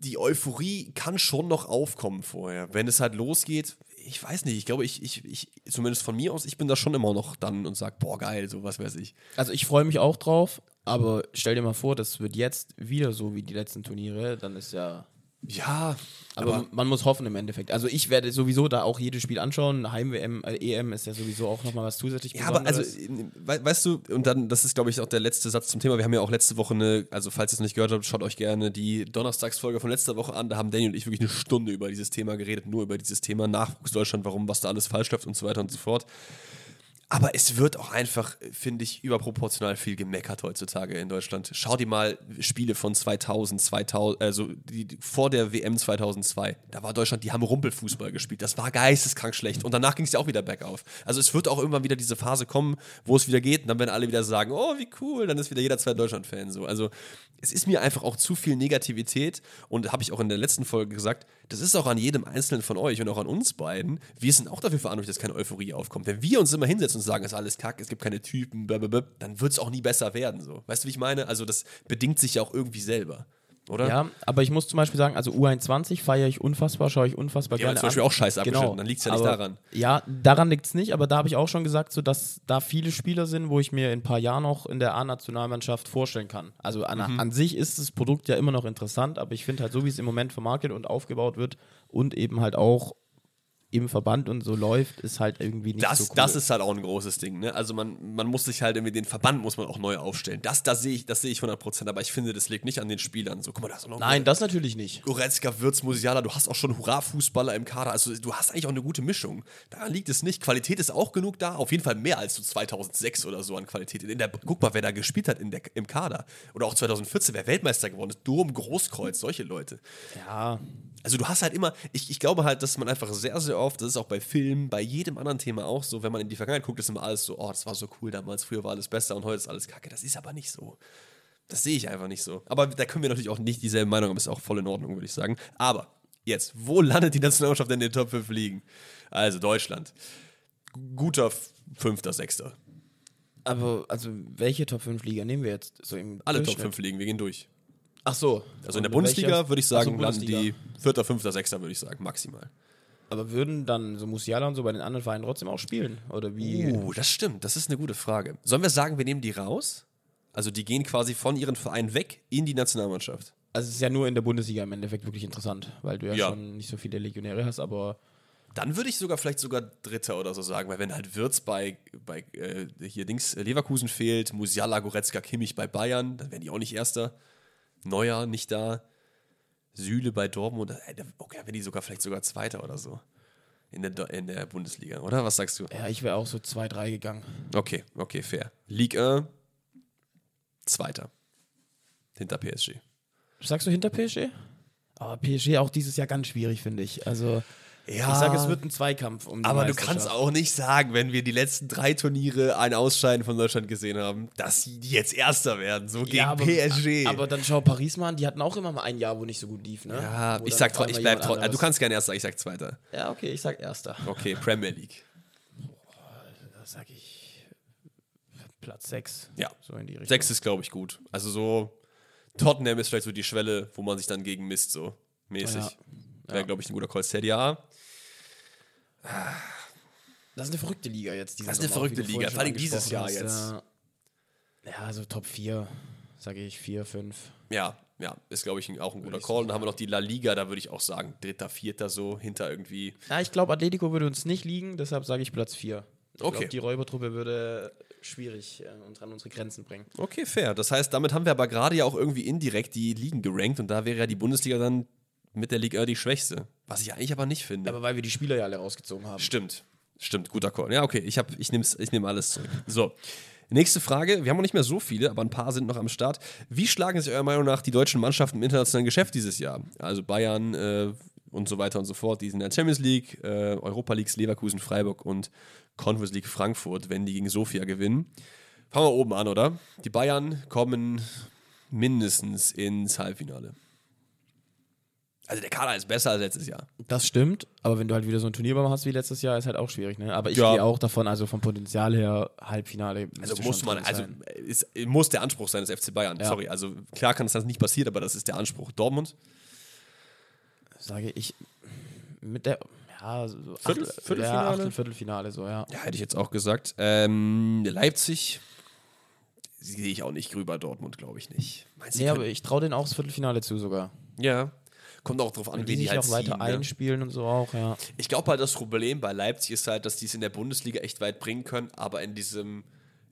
Speaker 1: die Euphorie kann schon noch aufkommen vorher. Wenn es halt losgeht, ich weiß nicht, ich glaube, ich, ich, ich, zumindest von mir aus, ich bin da schon immer noch dann und sag, boah, geil, so was weiß ich.
Speaker 2: Also ich freue mich auch drauf, aber stell dir mal vor, das wird jetzt wieder so wie die letzten Turniere, dann ist ja.
Speaker 1: Ja,
Speaker 2: Aber, man muss hoffen im Endeffekt. Also ich werde sowieso da auch jedes Spiel anschauen. Heim-WM, äh, EM ist ja sowieso auch nochmal was zusätzlich
Speaker 1: Ja, aber also, we weißt du, und dann, das ist, glaube ich, auch der letzte Satz zum Thema. Wir haben ja auch letzte Woche eine, also falls ihr es noch nicht gehört habt, schaut euch gerne die Donnerstagsfolge von letzter Woche an. Da haben Danny und ich wirklich eine Stunde über dieses Thema geredet, nur über dieses Thema Nachwuchs Deutschland, warum, was da alles falsch läuft und so weiter und so fort. Aber es wird auch einfach, finde ich, überproportional viel gemeckert heutzutage in Deutschland. Schau dir mal Spiele von 2000, 2000, also die, vor der WM 2002. Da war Deutschland, die haben Rumpelfußball gespielt. Das war geisteskrank schlecht. Und danach ging es ja auch wieder bergauf. Also es wird auch irgendwann wieder diese Phase kommen, wo es wieder geht. Und dann werden alle wieder sagen, oh, wie cool, dann ist wieder jeder zwei Deutschland-Fan so. Also es ist mir einfach auch zu viel Negativität. Und habe ich auch in der letzten Folge gesagt, das ist auch an jedem Einzelnen von euch und auch an uns beiden. Wir sind auch dafür verantwortlich, dass keine Euphorie aufkommt. Wenn wir uns immer hinsetzen und sagen, es ist alles kacke, es gibt keine Typen, blablabla, dann wird es auch nie besser werden. So. Weißt du, wie ich meine? Also das bedingt sich ja auch irgendwie selber. Oder?
Speaker 2: Ja, aber ich muss zum Beispiel sagen, also U21 feiere ich unfassbar, schaue ich unfassbar
Speaker 1: Die
Speaker 2: gerne
Speaker 1: zum Beispiel
Speaker 2: an.
Speaker 1: auch scheiße abgeschnitten,
Speaker 2: Genau.
Speaker 1: dann liegt es ja nicht
Speaker 2: Aber-
Speaker 1: daran.
Speaker 2: Ja, daran liegt es nicht, aber da habe ich auch schon gesagt, so, dass da viele Spieler sind, wo ich mir in ein paar Jahren noch in der A-Nationalmannschaft vorstellen kann. Also an,
Speaker 1: Mhm.
Speaker 2: an sich ist das Produkt ja immer noch interessant, aber ich finde halt so, wie es im Moment vermarktet und aufgebaut wird und eben halt auch im Verband und so läuft, ist halt irgendwie nicht
Speaker 1: Das,
Speaker 2: so cool.
Speaker 1: das ist halt auch ein großes Ding, ne? Also man, man muss sich halt irgendwie, den Verband muss man auch neu aufstellen. Das, das sehe ich, das sehe ich 100%, aber ich finde, das liegt nicht an den Spielern. So, guck mal, da ist auch noch
Speaker 2: Nein, das natürlich nicht.
Speaker 1: Goretzka, Wirtz, Musiala, du hast auch schon Hurra-Fußballer im Kader. Also du hast eigentlich auch eine gute Mischung. Daran liegt es nicht. Qualität ist auch genug da. Auf jeden Fall mehr als so 2006 oder so an Qualität. In der, guck mal, wer da gespielt hat in der, im Kader. Oder auch 2014, wer Weltmeister geworden ist. Durm, Großkreuz, solche Leute.
Speaker 2: Ja,
Speaker 1: Also du hast halt immer, ich, ich glaube halt, dass man einfach sehr, sehr oft, das ist auch bei Filmen, bei jedem anderen Thema auch so, wenn man in die Vergangenheit guckt, ist immer alles so, oh, das war so cool damals, früher war alles besser und heute ist alles kacke. Das ist aber nicht so. Das sehe ich einfach nicht so. Aber da können wir natürlich auch nicht dieselbe Meinung haben, ist auch voll in Ordnung, würde ich sagen. Aber jetzt, wo landet die Nationalmannschaft denn in den Top 5 Ligen? Also Deutschland. Guter Fünfter, Sechster.
Speaker 2: aber also welche Top 5 Liga nehmen wir jetzt so im
Speaker 1: Alle Top
Speaker 2: Durchschnitt?
Speaker 1: 5 Ligen, wir gehen durch.
Speaker 2: Ach so.
Speaker 1: Also in der
Speaker 2: Und
Speaker 1: Bundesliga
Speaker 2: welcher-
Speaker 1: würde ich
Speaker 2: Ach so,
Speaker 1: sagen, landen die Vierter, Fünfter, Sechster, würde ich sagen, maximal.
Speaker 2: Aber würden dann so Musiala und so bei den anderen Vereinen trotzdem auch spielen? Oder wie?
Speaker 1: Uh, das stimmt. Das ist eine gute Frage. Sollen wir sagen, wir nehmen die raus? Also die gehen quasi von ihren Vereinen weg in die Nationalmannschaft.
Speaker 2: Also es ist ja nur in der Bundesliga im Endeffekt wirklich interessant, weil du ja,
Speaker 1: Ja.
Speaker 2: schon nicht so viele Legionäre hast, aber
Speaker 1: Dann würde ich sogar vielleicht sogar Dritter oder so sagen, weil wenn halt Wirtz bei, bei äh, hier Dings äh, Leverkusen fehlt, Musiala, Goretzka, Kimmich bei Bayern, dann wären die auch nicht Erster. Neuer nicht da. Süle bei Dortmund, äh, okay, dann wären die sogar vielleicht sogar Zweiter oder so. In der, in der Bundesliga, oder? Was sagst du?
Speaker 2: ja, ich wäre auch so 2-3 gegangen.
Speaker 1: Okay, okay, fair. Ligue 1, Zweiter. Hinter PSG.
Speaker 2: Sagst du hinter PSG? Aber PSG auch dieses Jahr ganz schwierig, finde ich. Also
Speaker 1: Ja.
Speaker 2: ich sage, es wird ein Zweikampf um die
Speaker 1: Aber du kannst auch nicht sagen, wenn wir die letzten drei Turniere ein Ausscheiden von Deutschland gesehen haben, dass sie jetzt Erster werden, so gegen
Speaker 2: ja, aber,
Speaker 1: PSG.
Speaker 2: Aber dann schau Paris mal an, die hatten auch immer mal ein Jahr, wo nicht so gut lief, ne?
Speaker 1: ja,
Speaker 2: Wo
Speaker 1: ich sag ich bleib trotzdem. Du kannst gerne Erster, ich sag Zweiter.
Speaker 2: Ja, okay, ich sag Erster.
Speaker 1: Okay, Premier League.
Speaker 2: Das sag ich Platz 6.
Speaker 1: Ja.
Speaker 2: So in die Richtung.
Speaker 1: Sechs ist, glaube ich, gut. Also so Tottenham ist vielleicht so die Schwelle, wo man sich dann gegen misst, so mäßig.
Speaker 2: Ja.
Speaker 1: Wäre, glaube ich, ein guter Call. Serie A.
Speaker 2: Das ist eine verrückte Liga jetzt.
Speaker 1: Das ist eine verrückte Liga, vor allem dieses Jahr jetzt.
Speaker 2: Ja, also Top 4, sage ich, 4, 5.
Speaker 1: Ja, ja, ist, glaube ich, auch ein guter Call. Dann haben wir noch die La Liga, da würde ich auch sagen, dritter, vierter so, hinter irgendwie.
Speaker 2: Ja, ich glaube, Atletico würde uns nicht liegen, deshalb sage ich Platz 4. Ich
Speaker 1: Okay.
Speaker 2: glaube, die Räubertruppe würde schwierig äh, uns an unsere Grenzen bringen.
Speaker 1: Okay, fair. Das heißt, damit haben wir aber gerade ja auch irgendwie indirekt die Ligen gerankt und da wäre ja die Bundesliga dann mit der Liga die schwächste. Was ich eigentlich aber nicht finde.
Speaker 2: Aber weil wir die Spieler ja alle rausgezogen haben.
Speaker 1: Stimmt. Stimmt, guter Call. Ja, okay, ich, hab, ich nehme ich nehm alles zurück. So. Nächste Frage. Wir haben noch nicht mehr so viele, aber ein paar sind noch am Start. Wie schlagen sich eurer Meinung nach die deutschen Mannschaften im internationalen Geschäft dieses Jahr? Also Bayern äh, und so weiter und so fort. Die sind in der Champions League, äh, Europa Leagues Leverkusen, Freiburg und Conference League Frankfurt, wenn die gegen Sofia gewinnen. Fangen wir oben an, oder? Die Bayern kommen mindestens ins Halbfinale. Also der Kader ist besser als letztes Jahr.
Speaker 2: Das stimmt, aber wenn du halt wieder so ein Turnierbaum hast wie letztes Jahr, ist halt auch schwierig, ne? Aber ich
Speaker 1: Ja.
Speaker 2: gehe auch davon, also vom Potenzial her, Halbfinale.
Speaker 1: Also muss man, also ist, muss der Anspruch sein des FC Bayern.
Speaker 2: Ja.
Speaker 1: Sorry, also klar kann es das nicht passieren, aber das ist der Anspruch. Dortmund?
Speaker 2: Sage ich, mit der. Ja, so
Speaker 1: Viertel-
Speaker 2: Achtel-
Speaker 1: Viertelfinale?
Speaker 2: Ja, Achtel, Viertelfinale, so, ja.
Speaker 1: Ja, hätte ich jetzt auch gesagt. Ähm, Leipzig sehe ich auch nicht rüber, Dortmund glaube ich nicht. Meinst
Speaker 2: Nee, aber ich traue denen auch das Viertelfinale zu sogar.
Speaker 1: ja, kommt auch drauf an, wie
Speaker 2: die
Speaker 1: die,
Speaker 2: sich
Speaker 1: halt
Speaker 2: auch weiter
Speaker 1: ziehen, ne?
Speaker 2: einspielen und so auch, ja.
Speaker 1: Ich glaube halt, das Problem bei Leipzig ist halt, dass die es in der Bundesliga echt weit bringen können, aber in diesem,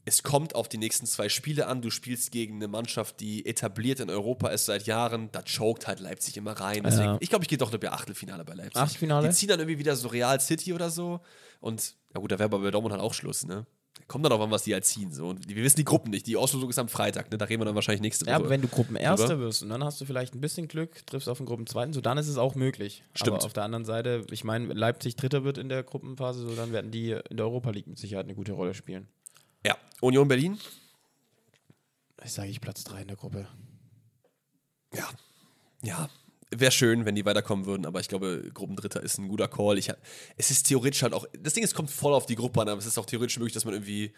Speaker 1: es kommt auf die nächsten zwei Spiele an. Du spielst gegen eine Mannschaft, die etabliert in Europa ist seit Jahren. Da choked halt Leipzig immer rein. Deswegen,
Speaker 2: Ja.
Speaker 1: Ich glaube, ich gehe doch über Achtelfinale bei Leipzig.
Speaker 2: Achtelfinale?
Speaker 1: Die ziehen dann irgendwie wieder so Real City oder so. Und, na gut, da wäre bei Dortmund halt auch Schluss, ne? Kommt dann auch an, was die halt ziehen. So. Und wir wissen die Gruppen nicht. Die Auslosung ist am Freitag, ne? Da reden wir dann wahrscheinlich nächste Woche.
Speaker 2: Ja, aber wenn du Gruppenerster
Speaker 1: drüber.
Speaker 2: wirst und dann hast du vielleicht ein bisschen Glück, triffst auf den Gruppenzweiten, so dann ist es auch möglich.
Speaker 1: Stimmt.
Speaker 2: Aber auf der anderen Seite, ich meine, Leipzig Dritter wird in der Gruppenphase, so dann werden die in der Europa League mit Sicherheit eine gute Rolle spielen.
Speaker 1: ja, Union Berlin?
Speaker 2: Ich sage ich Platz 3 in der Gruppe.
Speaker 1: Ja. Ja. Wäre schön, wenn die weiterkommen würden, aber ich glaube, Gruppendritter ist ein guter Call. Ich, es ist theoretisch halt auch, das Ding ist, kommt voll auf die Gruppe an, aber es ist auch theoretisch möglich, dass man irgendwie,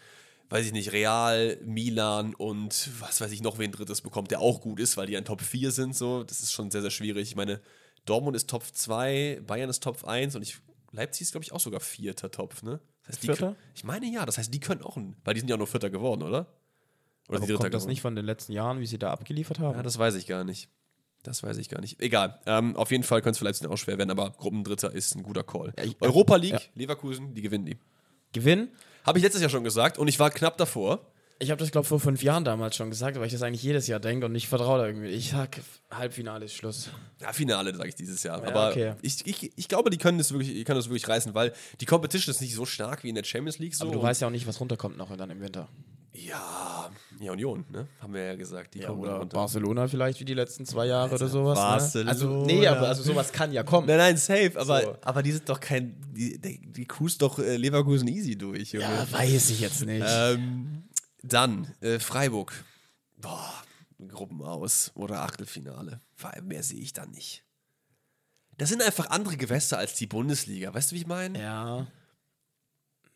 Speaker 1: weiß ich nicht, Real, Milan und was weiß ich noch, wen drittes bekommt, der auch gut ist, weil die an Top 4 sind. So. Das ist schon sehr, sehr schwierig. Ich meine, Dortmund ist Top 2, Bayern ist Top 1 und ich, Leipzig ist, glaube ich, auch sogar vierter Topf, ne? Das heißt, die
Speaker 2: Vierter?
Speaker 1: können- Ich meine ja, das heißt, die können auch, ein, weil die sind ja auch nur Vierter geworden, oder? Oder
Speaker 2: Aber
Speaker 1: die Dritter
Speaker 2: kommt das
Speaker 1: geworden?
Speaker 2: nicht von den letzten Jahren, wie sie da abgeliefert haben?
Speaker 1: Ja, das weiß ich gar nicht. Das weiß ich gar nicht. Egal. Ähm, auf jeden Fall könnte es vielleicht auch schwer werden, aber Gruppendritter ist ein guter Call.
Speaker 2: Ja, ich-
Speaker 1: Europa League,
Speaker 2: ja.
Speaker 1: Leverkusen, die gewinnen die.
Speaker 2: Gewinn?
Speaker 1: Habe ich letztes Jahr schon gesagt und ich war knapp davor.
Speaker 2: Ich habe das, glaube ich, vor fünf Jahren damals schon gesagt, weil ich das eigentlich jedes Jahr denke und ich vertraue da irgendwie. Ich sag, Halbfinale ist Schluss.
Speaker 1: Ja, Finale, sage ich dieses Jahr.
Speaker 2: Ja,
Speaker 1: aber
Speaker 2: okay.
Speaker 1: ich, ich, ich glaube, die können das wirklich, die können das wirklich reißen, weil die Competition ist nicht so stark wie in der Champions League. So.
Speaker 2: Aber du weißt ja auch nicht, was runterkommt noch dann im Winter.
Speaker 1: Ja, ja, Union, ne? Haben wir ja gesagt. Die kommen
Speaker 2: oder
Speaker 1: runter.
Speaker 2: Barcelona vielleicht wie die letzten zwei Jahre oder sowas.
Speaker 1: Barcelona.
Speaker 2: Ne? Also, nee, aber also sowas kann ja kommen.
Speaker 1: Nein, nein, safe, aber,
Speaker 2: So.
Speaker 1: aber die sind doch kein. Die, die, cruist doch äh, Leverkusen easy durch, Junge.
Speaker 2: Ja, weiß ich jetzt nicht.
Speaker 1: Ähm, dann äh, Freiburg. Boah, Gruppen aus oder Achtelfinale. Vor allem Mehr sehe ich da nicht. Das sind einfach andere Gewässer als die Bundesliga. Weißt du, wie ich meine?
Speaker 2: ja.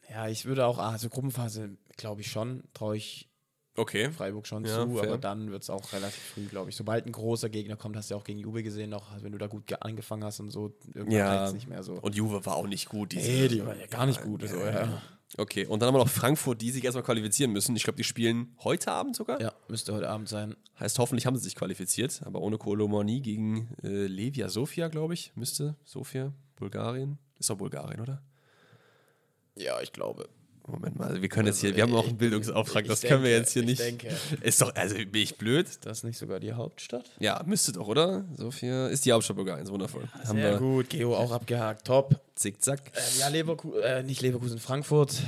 Speaker 2: Ja, ich würde auch, also Gruppenphase, glaube ich schon, traue ich
Speaker 1: Okay.
Speaker 2: Freiburg schon
Speaker 1: Ja,
Speaker 2: zu,
Speaker 1: fair.
Speaker 2: aber dann wird es auch relativ früh, glaube ich. Sobald ein großer Gegner kommt, hast du ja auch gegen Juve gesehen noch, also wenn du da gut ge- angefangen hast und so, irgendwann
Speaker 1: Ja.
Speaker 2: nicht mehr so.
Speaker 1: Und Juve war auch nicht gut. diese-
Speaker 2: Nee, die war ja gar nicht gut. So, ja.
Speaker 1: Okay, und dann haben wir noch Frankfurt, die sich erstmal qualifizieren müssen. Ich glaube, die spielen heute Abend sogar.
Speaker 2: ja, müsste heute Abend sein.
Speaker 1: Heißt, hoffentlich haben sie sich qualifiziert, aber ohne Kolomani gegen äh, Levia Sofia, glaube ich. Müsste Sofia, Bulgarien. Ist doch Bulgarien, oder?
Speaker 2: Ja, ich glaube.
Speaker 1: Moment mal, wir können jetzt hier, wir haben auch einen Bildungsauftrag,
Speaker 2: ich
Speaker 1: das können wir
Speaker 2: denke,
Speaker 1: jetzt hier
Speaker 2: ich
Speaker 1: nicht.
Speaker 2: denke.
Speaker 1: Ist doch, also bin ich blöd?
Speaker 2: Das ist nicht sogar die Hauptstadt?
Speaker 1: Ja, müsste doch, oder? Sofia ist die Hauptstadt Bulgariens, wundervoll. Haben
Speaker 2: Sehr
Speaker 1: wir
Speaker 2: gut, Geo auch abgehakt, top.
Speaker 1: zickzack.
Speaker 2: Ähm, ja, Leverkusen, äh, nicht Leverkusen, Frankfurt.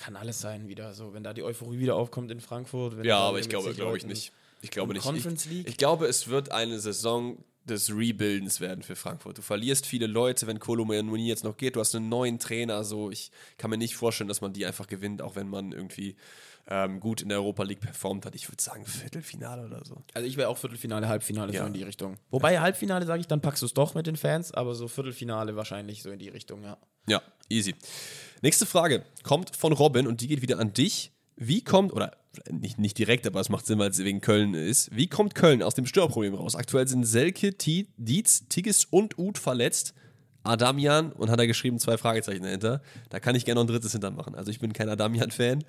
Speaker 2: Kann alles sein wieder so, wenn da die Euphorie wieder aufkommt in Frankfurt. wenn
Speaker 1: Ja, aber ich glaube, glaube ich nicht. Ich glaube nicht.
Speaker 2: Conference
Speaker 1: ich,
Speaker 2: League?
Speaker 1: ich glaube, es wird eine Saison des Rebuildens werden für Frankfurt. Du verlierst viele Leute, wenn Kolomani jetzt noch geht. Du hast einen neuen Trainer. So, ich kann mir nicht vorstellen, dass man die einfach gewinnt, auch wenn man irgendwie ähm, gut in der Europa League performt hat. Ich würde sagen Viertelfinale oder so.
Speaker 2: Also ich wäre auch Viertelfinale, Halbfinale
Speaker 1: Ja.
Speaker 2: so in die Richtung. Wobei Halbfinale sage ich, dann packst du es doch mit den Fans, aber so Viertelfinale wahrscheinlich so in die Richtung, ja.
Speaker 1: Ja, easy. Nächste Frage kommt von Robin und die geht wieder an dich. Wie kommt, oder nicht, nicht direkt, aber es macht Sinn, weil es wegen Köln ist. Wie kommt Köln aus dem Störproblem raus? Aktuell sind Selke, Dietz, Tigges und Uth verletzt. Adamian und hat er geschrieben, zwei Fragezeichen dahinter. Da kann ich gerne noch ein drittes hinter machen. Also ich bin kein Adamian-Fan.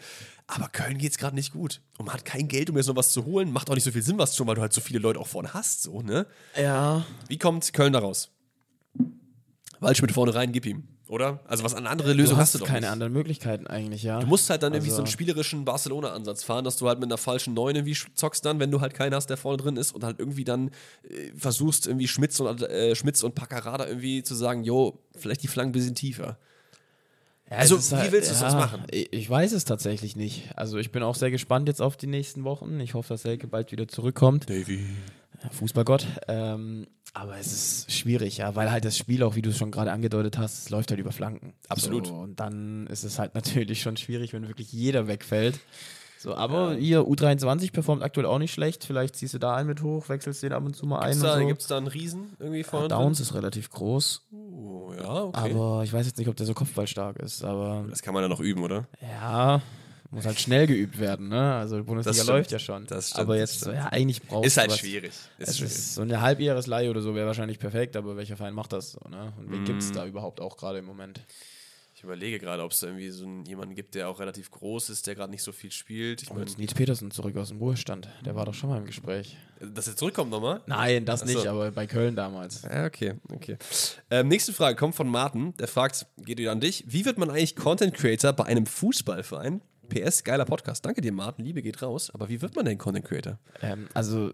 Speaker 1: Aber Köln geht es gerade nicht gut. Und man hat kein Geld, um jetzt noch was zu holen. Macht auch nicht so viel Sinn, was zu holen, weil du halt so viele Leute auch vorne hast. So, ne?
Speaker 2: Ja.
Speaker 1: Wie kommt Köln da raus? Waldschmidt vorne rein, gib ihm. Oder? Also was eine andere
Speaker 2: Du
Speaker 1: Lösung
Speaker 2: hast
Speaker 1: hast du doch
Speaker 2: keine
Speaker 1: nicht.
Speaker 2: anderen Möglichkeiten eigentlich, ja.
Speaker 1: Du musst halt dann irgendwie so einen
Speaker 2: Also-
Speaker 1: spielerischen Barcelona-Ansatz fahren, dass du halt mit einer falschen Neun irgendwie zockst dann, wenn du halt keinen hast, der vorne drin ist und halt irgendwie dann äh, versuchst irgendwie Schmitz und, äh, Schmitz und Paccarada irgendwie zu sagen, jo, vielleicht die Flanken ein bisschen tiefer.
Speaker 2: Ja,
Speaker 1: Also,
Speaker 2: es ist
Speaker 1: wie willst du das machen?
Speaker 2: Ich, ich weiß es tatsächlich nicht. Also ich bin auch sehr gespannt jetzt auf die nächsten Wochen. Ich hoffe, dass Selke bald wieder zurückkommt.
Speaker 1: Davy.
Speaker 2: Fußballgott. Ähm, aber es ist schwierig, ja, weil halt das Spiel auch, wie du es schon gerade angedeutet hast, es läuft halt über Flanken.
Speaker 1: Absolut.
Speaker 2: So, und dann ist es halt natürlich schon schwierig, wenn wirklich jeder wegfällt. So, aber hier U23 performt aktuell auch nicht schlecht. Vielleicht ziehst du da einen mit hoch, wechselst den ab und zu mal ein.
Speaker 1: Gibt's da,
Speaker 2: so.
Speaker 1: gibt's da einen Riesen irgendwie vorne
Speaker 2: Downs ist relativ groß,
Speaker 1: drin? Oh, ja, okay.
Speaker 2: aber ich weiß jetzt nicht, ob der so kopfballstark ist. Aber
Speaker 1: das kann man ja noch üben, oder?
Speaker 2: ja, muss halt schnell geübt werden. Ne? Also die Bundesliga läuft ja schon.
Speaker 1: Das stimmt,
Speaker 2: aber jetzt, ja, eigentlich brauchst
Speaker 1: Ist halt
Speaker 2: was.
Speaker 1: schwierig. Ist
Speaker 2: Es
Speaker 1: schwierig.
Speaker 2: ist so eine Halbjahresleihe oder so wäre wahrscheinlich perfekt, aber welcher Verein macht das so, ne? Und wen gibt es
Speaker 1: Mm.
Speaker 2: da überhaupt auch gerade im Moment?
Speaker 1: Ich überlege gerade, ob es da irgendwie so einen, jemanden gibt, der auch relativ groß ist, der gerade nicht so viel spielt. Ich meine,
Speaker 2: jetzt Nils Petersen zurück aus dem Ruhestand. Der war doch schon mal im Gespräch.
Speaker 1: dass er zurückkommt nochmal?
Speaker 2: Nein, das
Speaker 1: so.
Speaker 2: nicht, aber bei Köln damals.
Speaker 1: Ja, okay, okay. Ähm, nächste Frage kommt von Martin. Der fragt, geht wieder an dich. Wie wird man eigentlich Content Creator bei einem Fußballverein? PS, geiler Podcast. Danke dir, Martin. Liebe geht raus. Aber wie wird man denn Content Creator?
Speaker 2: Ähm, also,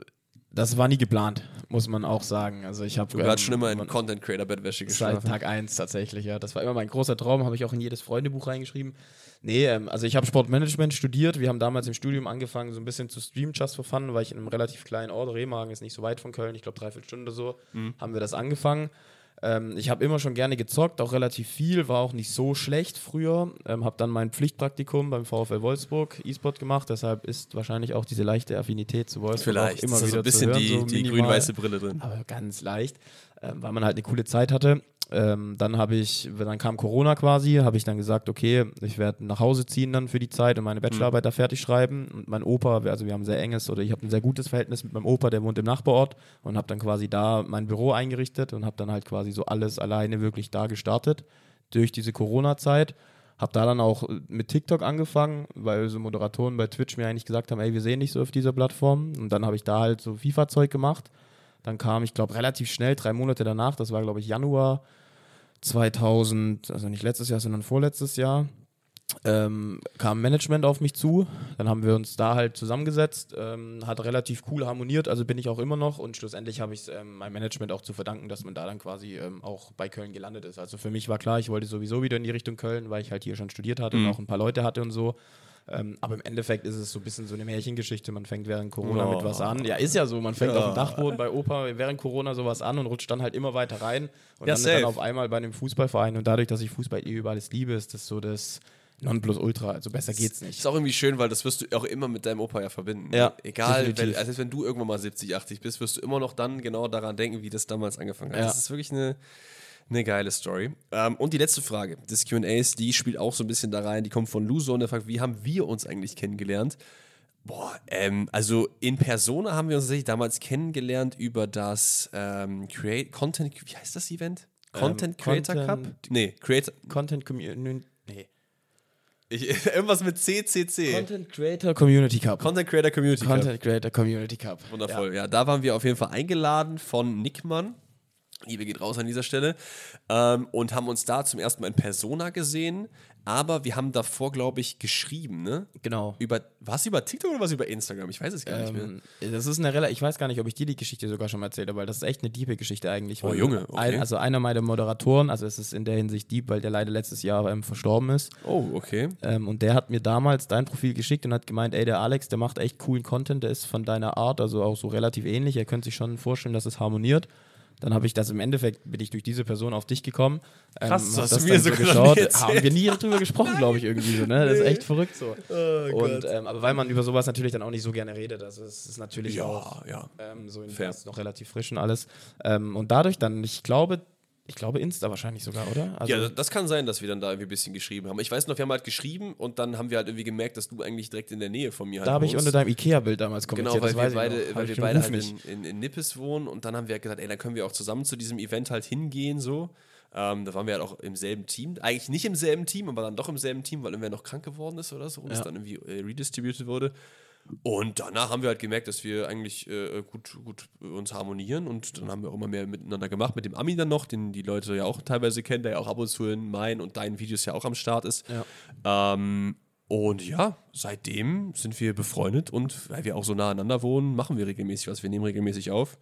Speaker 2: das war nie geplant, muss man auch sagen. Also ich habe
Speaker 1: Du hast schon immer in Content Creator Bettwäsche
Speaker 2: Seit
Speaker 1: geschlafen.
Speaker 2: Tag 1 tatsächlich, ja. Das war immer mein großer Traum, habe ich auch in jedes Freundebuch reingeschrieben. Nee, ähm, also ich habe Sportmanagement studiert. Wir haben damals im Studium angefangen, so ein bisschen zu streamen, just for fun, weil ich in einem relativ kleinen Ort, Remagen ist nicht so weit von Köln, ich glaube dreiviertel Stunde so, haben wir das angefangen. Ähm, ich habe immer schon gerne gezockt, auch relativ viel, war auch nicht so schlecht früher. Ähm, habe dann mein Pflichtpraktikum beim VfL Wolfsburg E-Sport gemacht, deshalb ist wahrscheinlich auch diese leichte Affinität zu Wolfsburg
Speaker 1: Vielleicht.
Speaker 2: immer
Speaker 1: ist
Speaker 2: wieder
Speaker 1: so ein bisschen
Speaker 2: zu hören,
Speaker 1: die,
Speaker 2: so
Speaker 1: die grün-weiße Brille drin.
Speaker 2: aber ganz leicht, ähm, weil man halt eine coole Zeit hatte. Ähm, dann habe ich, dann kam Corona quasi, habe ich dann gesagt, okay, ich werde nach Hause ziehen dann für die Zeit und meine Bachelorarbeit da fertig schreiben. Und mein Opa, also wir haben ein sehr enges oder ich habe ein sehr gutes Verhältnis mit meinem Opa, der wohnt im Nachbarort und habe dann quasi da mein Büro eingerichtet und habe dann halt quasi so alles alleine wirklich da gestartet durch diese Corona-Zeit. Habe da dann auch mit TikTok angefangen, weil so Moderatoren bei Twitch mir eigentlich gesagt haben, ey, wir sehen dich so auf dieser Plattform. Und dann habe ich da halt so FIFA-Zeug gemacht. Dann kam, ich glaube, relativ schnell, drei Monate danach, das war, glaube ich, Januar 2000, also nicht letztes Jahr, sondern vorletztes Jahr, ähm, kam Management auf mich zu. Dann haben wir uns da halt zusammengesetzt, ähm, hat relativ cool harmoniert, also bin ich auch immer noch und schlussendlich habe ich es ähm, meinem Management auch zu verdanken, dass man da dann quasi ähm, auch bei Köln gelandet ist. Also für mich war klar, ich wollte sowieso wieder in die Richtung Köln, weil ich halt hier schon studiert hatte und auch ein paar Leute hatte und so. Ähm, aber im Endeffekt ist es so ein bisschen so eine Märchengeschichte. Man fängt während Corona
Speaker 1: Oh.
Speaker 2: mit was an. Ja, ist ja so. Man fängt
Speaker 1: Ja.
Speaker 2: auf dem Dachboden bei Opa während Corona sowas an und rutscht dann halt immer weiter rein. Und
Speaker 1: Ja,
Speaker 2: dann, dann auf einmal bei einem Fußballverein. Und dadurch, dass ich Fußball eh über alles liebe, ist das so das Nonplusultra. Also besser geht's nicht.
Speaker 1: Ist auch irgendwie schön, weil das wirst du auch immer mit deinem Opa ja verbinden.
Speaker 2: Ja,
Speaker 1: Egal, wenn, also wenn du irgendwann mal 70, 80 bist, wirst du immer noch dann genau daran denken, wie das damals angefangen hat.
Speaker 2: Ja.
Speaker 1: Das ist wirklich eine, eine geile Story. Ähm, und die letzte Frage des QAs, die spielt auch so ein bisschen da rein. Die kommt von Luso und der fragt, wie haben wir uns eigentlich kennengelernt? Boah, ähm, also in Persona haben wir uns tatsächlich damals kennengelernt über das ähm, Create Content, wie heißt das Event? Content Creator Cup?
Speaker 2: Content-
Speaker 1: Nee, Creator,
Speaker 2: Content Community. Nee.
Speaker 1: ich, irgendwas mit CCC.
Speaker 2: Content Creator Community Cup.
Speaker 1: Content Creator Community Cup.
Speaker 2: Content Creator Community Cup.
Speaker 1: Wundervoll. Ja. da waren wir auf jeden Fall eingeladen von Nickmann. Liebe geht raus an dieser Stelle. Ähm, und haben uns da zum ersten Mal in Persona gesehen. Aber wir haben davor, glaube ich, geschrieben, ne?
Speaker 2: Genau.
Speaker 1: Über, was über TikTok oder was über Instagram? Ich weiß es gar nicht mehr.
Speaker 2: Ähm, das ist eine relativ, ich weiß gar nicht, ob ich dir die Geschichte sogar schon mal erzählt habe, weil das ist echt eine diepe Geschichte eigentlich.
Speaker 1: Oh, Junge, okay.
Speaker 2: Ein, also einer meiner Moderatoren, also es ist in der Hinsicht deep, weil der leider letztes Jahr ähm, verstorben ist.
Speaker 1: Oh, okay.
Speaker 2: Ähm, und der hat mir damals dein Profil geschickt und hat gemeint, ey, der Alex, der macht echt coolen Content, der ist von deiner Art, also auch so relativ ähnlich. Er könnte sich schon vorstellen, dass es harmoniert. Dann habe ich das im Endeffekt, bin ich durch diese Person auf dich gekommen. Ähm,
Speaker 1: Krass, hast du
Speaker 2: das
Speaker 1: mir
Speaker 2: dann
Speaker 1: sogar noch
Speaker 2: geschaut.
Speaker 1: erzählt.
Speaker 2: Haben wir nie drüber gesprochen, glaube ich, irgendwie so, ne? Das ist echt verrückt so.
Speaker 1: Oh
Speaker 2: und, ähm, aber weil man über sowas natürlich dann auch nicht so gerne redet, also es ist natürlich auch
Speaker 1: Ja, ja.
Speaker 2: ähm, so in
Speaker 1: Fair.
Speaker 2: noch relativ frisch und alles. Ähm, und dadurch dann, ich glaube, Ich glaube Insta wahrscheinlich sogar, oder?
Speaker 1: Also ja, das kann sein, dass wir dann da irgendwie ein bisschen geschrieben haben. Ich weiß noch, wir haben halt geschrieben und dann haben wir halt irgendwie gemerkt, dass du eigentlich direkt in der Nähe von mir
Speaker 2: halt Da habe ich unter deinem Ikea-Bild damals kommentiert.
Speaker 1: Genau, weil wir beide, weil wir beide halt in, in, in, Nippes wohnen und dann haben wir halt gesagt, ey, dann können wir auch zusammen zu diesem Event halt hingehen, so. Ähm, da waren wir halt auch im selben Team. Eigentlich nicht im selben Team, aber dann doch im selben Team, weil irgendwer noch krank geworden ist oder so und ja. es dann irgendwie äh, redistributed wurde. Und danach haben wir halt gemerkt, dass wir eigentlich äh, gut, gut uns harmonieren und dann haben wir auch immer mehr miteinander gemacht. Mit dem Ami dann noch, den die Leute ja auch teilweise kennen, der ja auch ab und zu in meinen und deinen Videos ja auch am Start ist. Ja. Ähm, und ja, seitdem sind wir befreundet und weil wir auch so nah aneinander wohnen, machen wir regelmäßig was. Wir nehmen regelmäßig auf.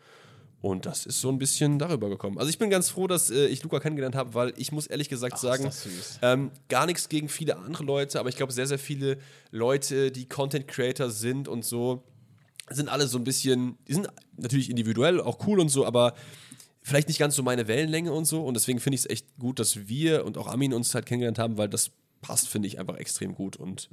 Speaker 1: Und das ist so ein bisschen darüber gekommen. Also ich bin ganz froh, dass äh, ich Luca kennengelernt habe, weil ich muss ehrlich gesagt Ach, sagen, ähm, gar nichts gegen viele andere Leute, aber ich glaube, sehr, sehr viele Leute, die Content Creator sind und so, sind alle so ein bisschen, die sind natürlich individuell, auch cool und so, aber vielleicht nicht ganz so meine Wellenlänge und so. Und deswegen finde ich es echt gut, dass wir und auch Armin uns halt kennengelernt haben, weil das passt, finde ich, einfach extrem gut. Und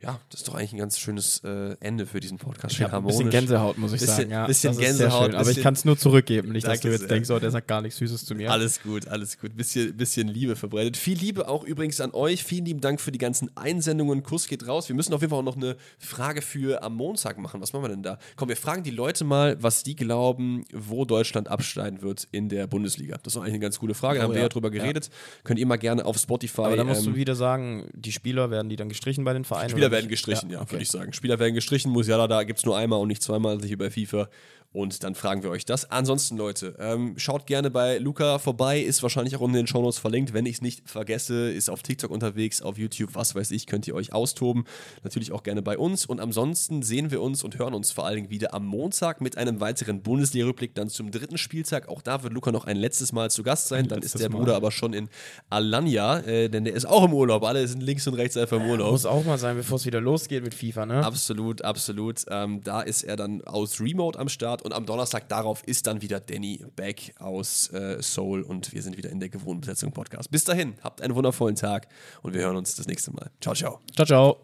Speaker 1: ja, das ist doch eigentlich ein ganz schönes äh, Ende für diesen Podcast.
Speaker 2: Ich ein bisschen Gänsehaut, muss ich
Speaker 1: bisschen,
Speaker 2: sagen.
Speaker 1: Ja, bisschen Gänsehaut.
Speaker 2: Bisschen, aber ich kann es nur zurückgeben. Nicht, dass du jetzt denkst, oh, der sagt gar nichts Süßes zu mir.
Speaker 1: Alles gut, alles gut. Bisschen, bisschen Liebe verbreitet. Viel Liebe auch übrigens an euch. Vielen lieben Dank für die ganzen Einsendungen. Kuss geht raus. Wir müssen auf jeden Fall auch noch eine Frage für am Montag machen. Was machen wir denn da? Komm, wir fragen die Leute mal, was die glauben, wo Deutschland absteigen wird in der Bundesliga. Das ist eigentlich eine ganz coole Frage. Da oh, haben wir ja drüber geredet. Ja. Könnt ihr mal gerne auf Spotify.
Speaker 2: Aber da musst ähm, du wieder sagen, die Spieler werden die dann gestrichen bei den Vereinen?
Speaker 1: Spieler werden gestrichen, ja. ja okay. würde ich sagen. Spieler werden gestrichen, Musiala da gibt es nur einmal und nicht zweimal, sich über FIFA. Und dann fragen wir euch das. Ansonsten, Leute, ähm, schaut gerne bei Luca vorbei, ist wahrscheinlich auch in den Shownotes verlinkt. Wenn ich es nicht vergesse, ist auf TikTok unterwegs, auf YouTube, was weiß ich, könnt ihr euch austoben. Natürlich auch gerne bei uns. Und ansonsten sehen wir uns und hören uns vor allen Dingen wieder am Montag mit einem weiteren Bundesliga-Rückblick, dann zum dritten Spieltag. Auch da wird Luca noch ein letztes Mal zu Gast sein. Dann ist der Bruder aber schon in Alanya, äh, denn der ist auch im Urlaub. Alle sind links und rechts einfach im Urlaub.
Speaker 2: Muss auch mal sein, bevor es wieder losgeht mit FIFA, ne?
Speaker 1: Absolut, absolut. Ähm, da ist er dann aus Remote am Start und am Donnerstag darauf ist dann wieder Danny back aus äh, Seoul und wir sind wieder in der gewohnten Besetzung Podcast. Bis dahin, habt einen wundervollen Tag und wir hören uns das nächste Mal. Ciao, ciao.
Speaker 2: Ciao, ciao.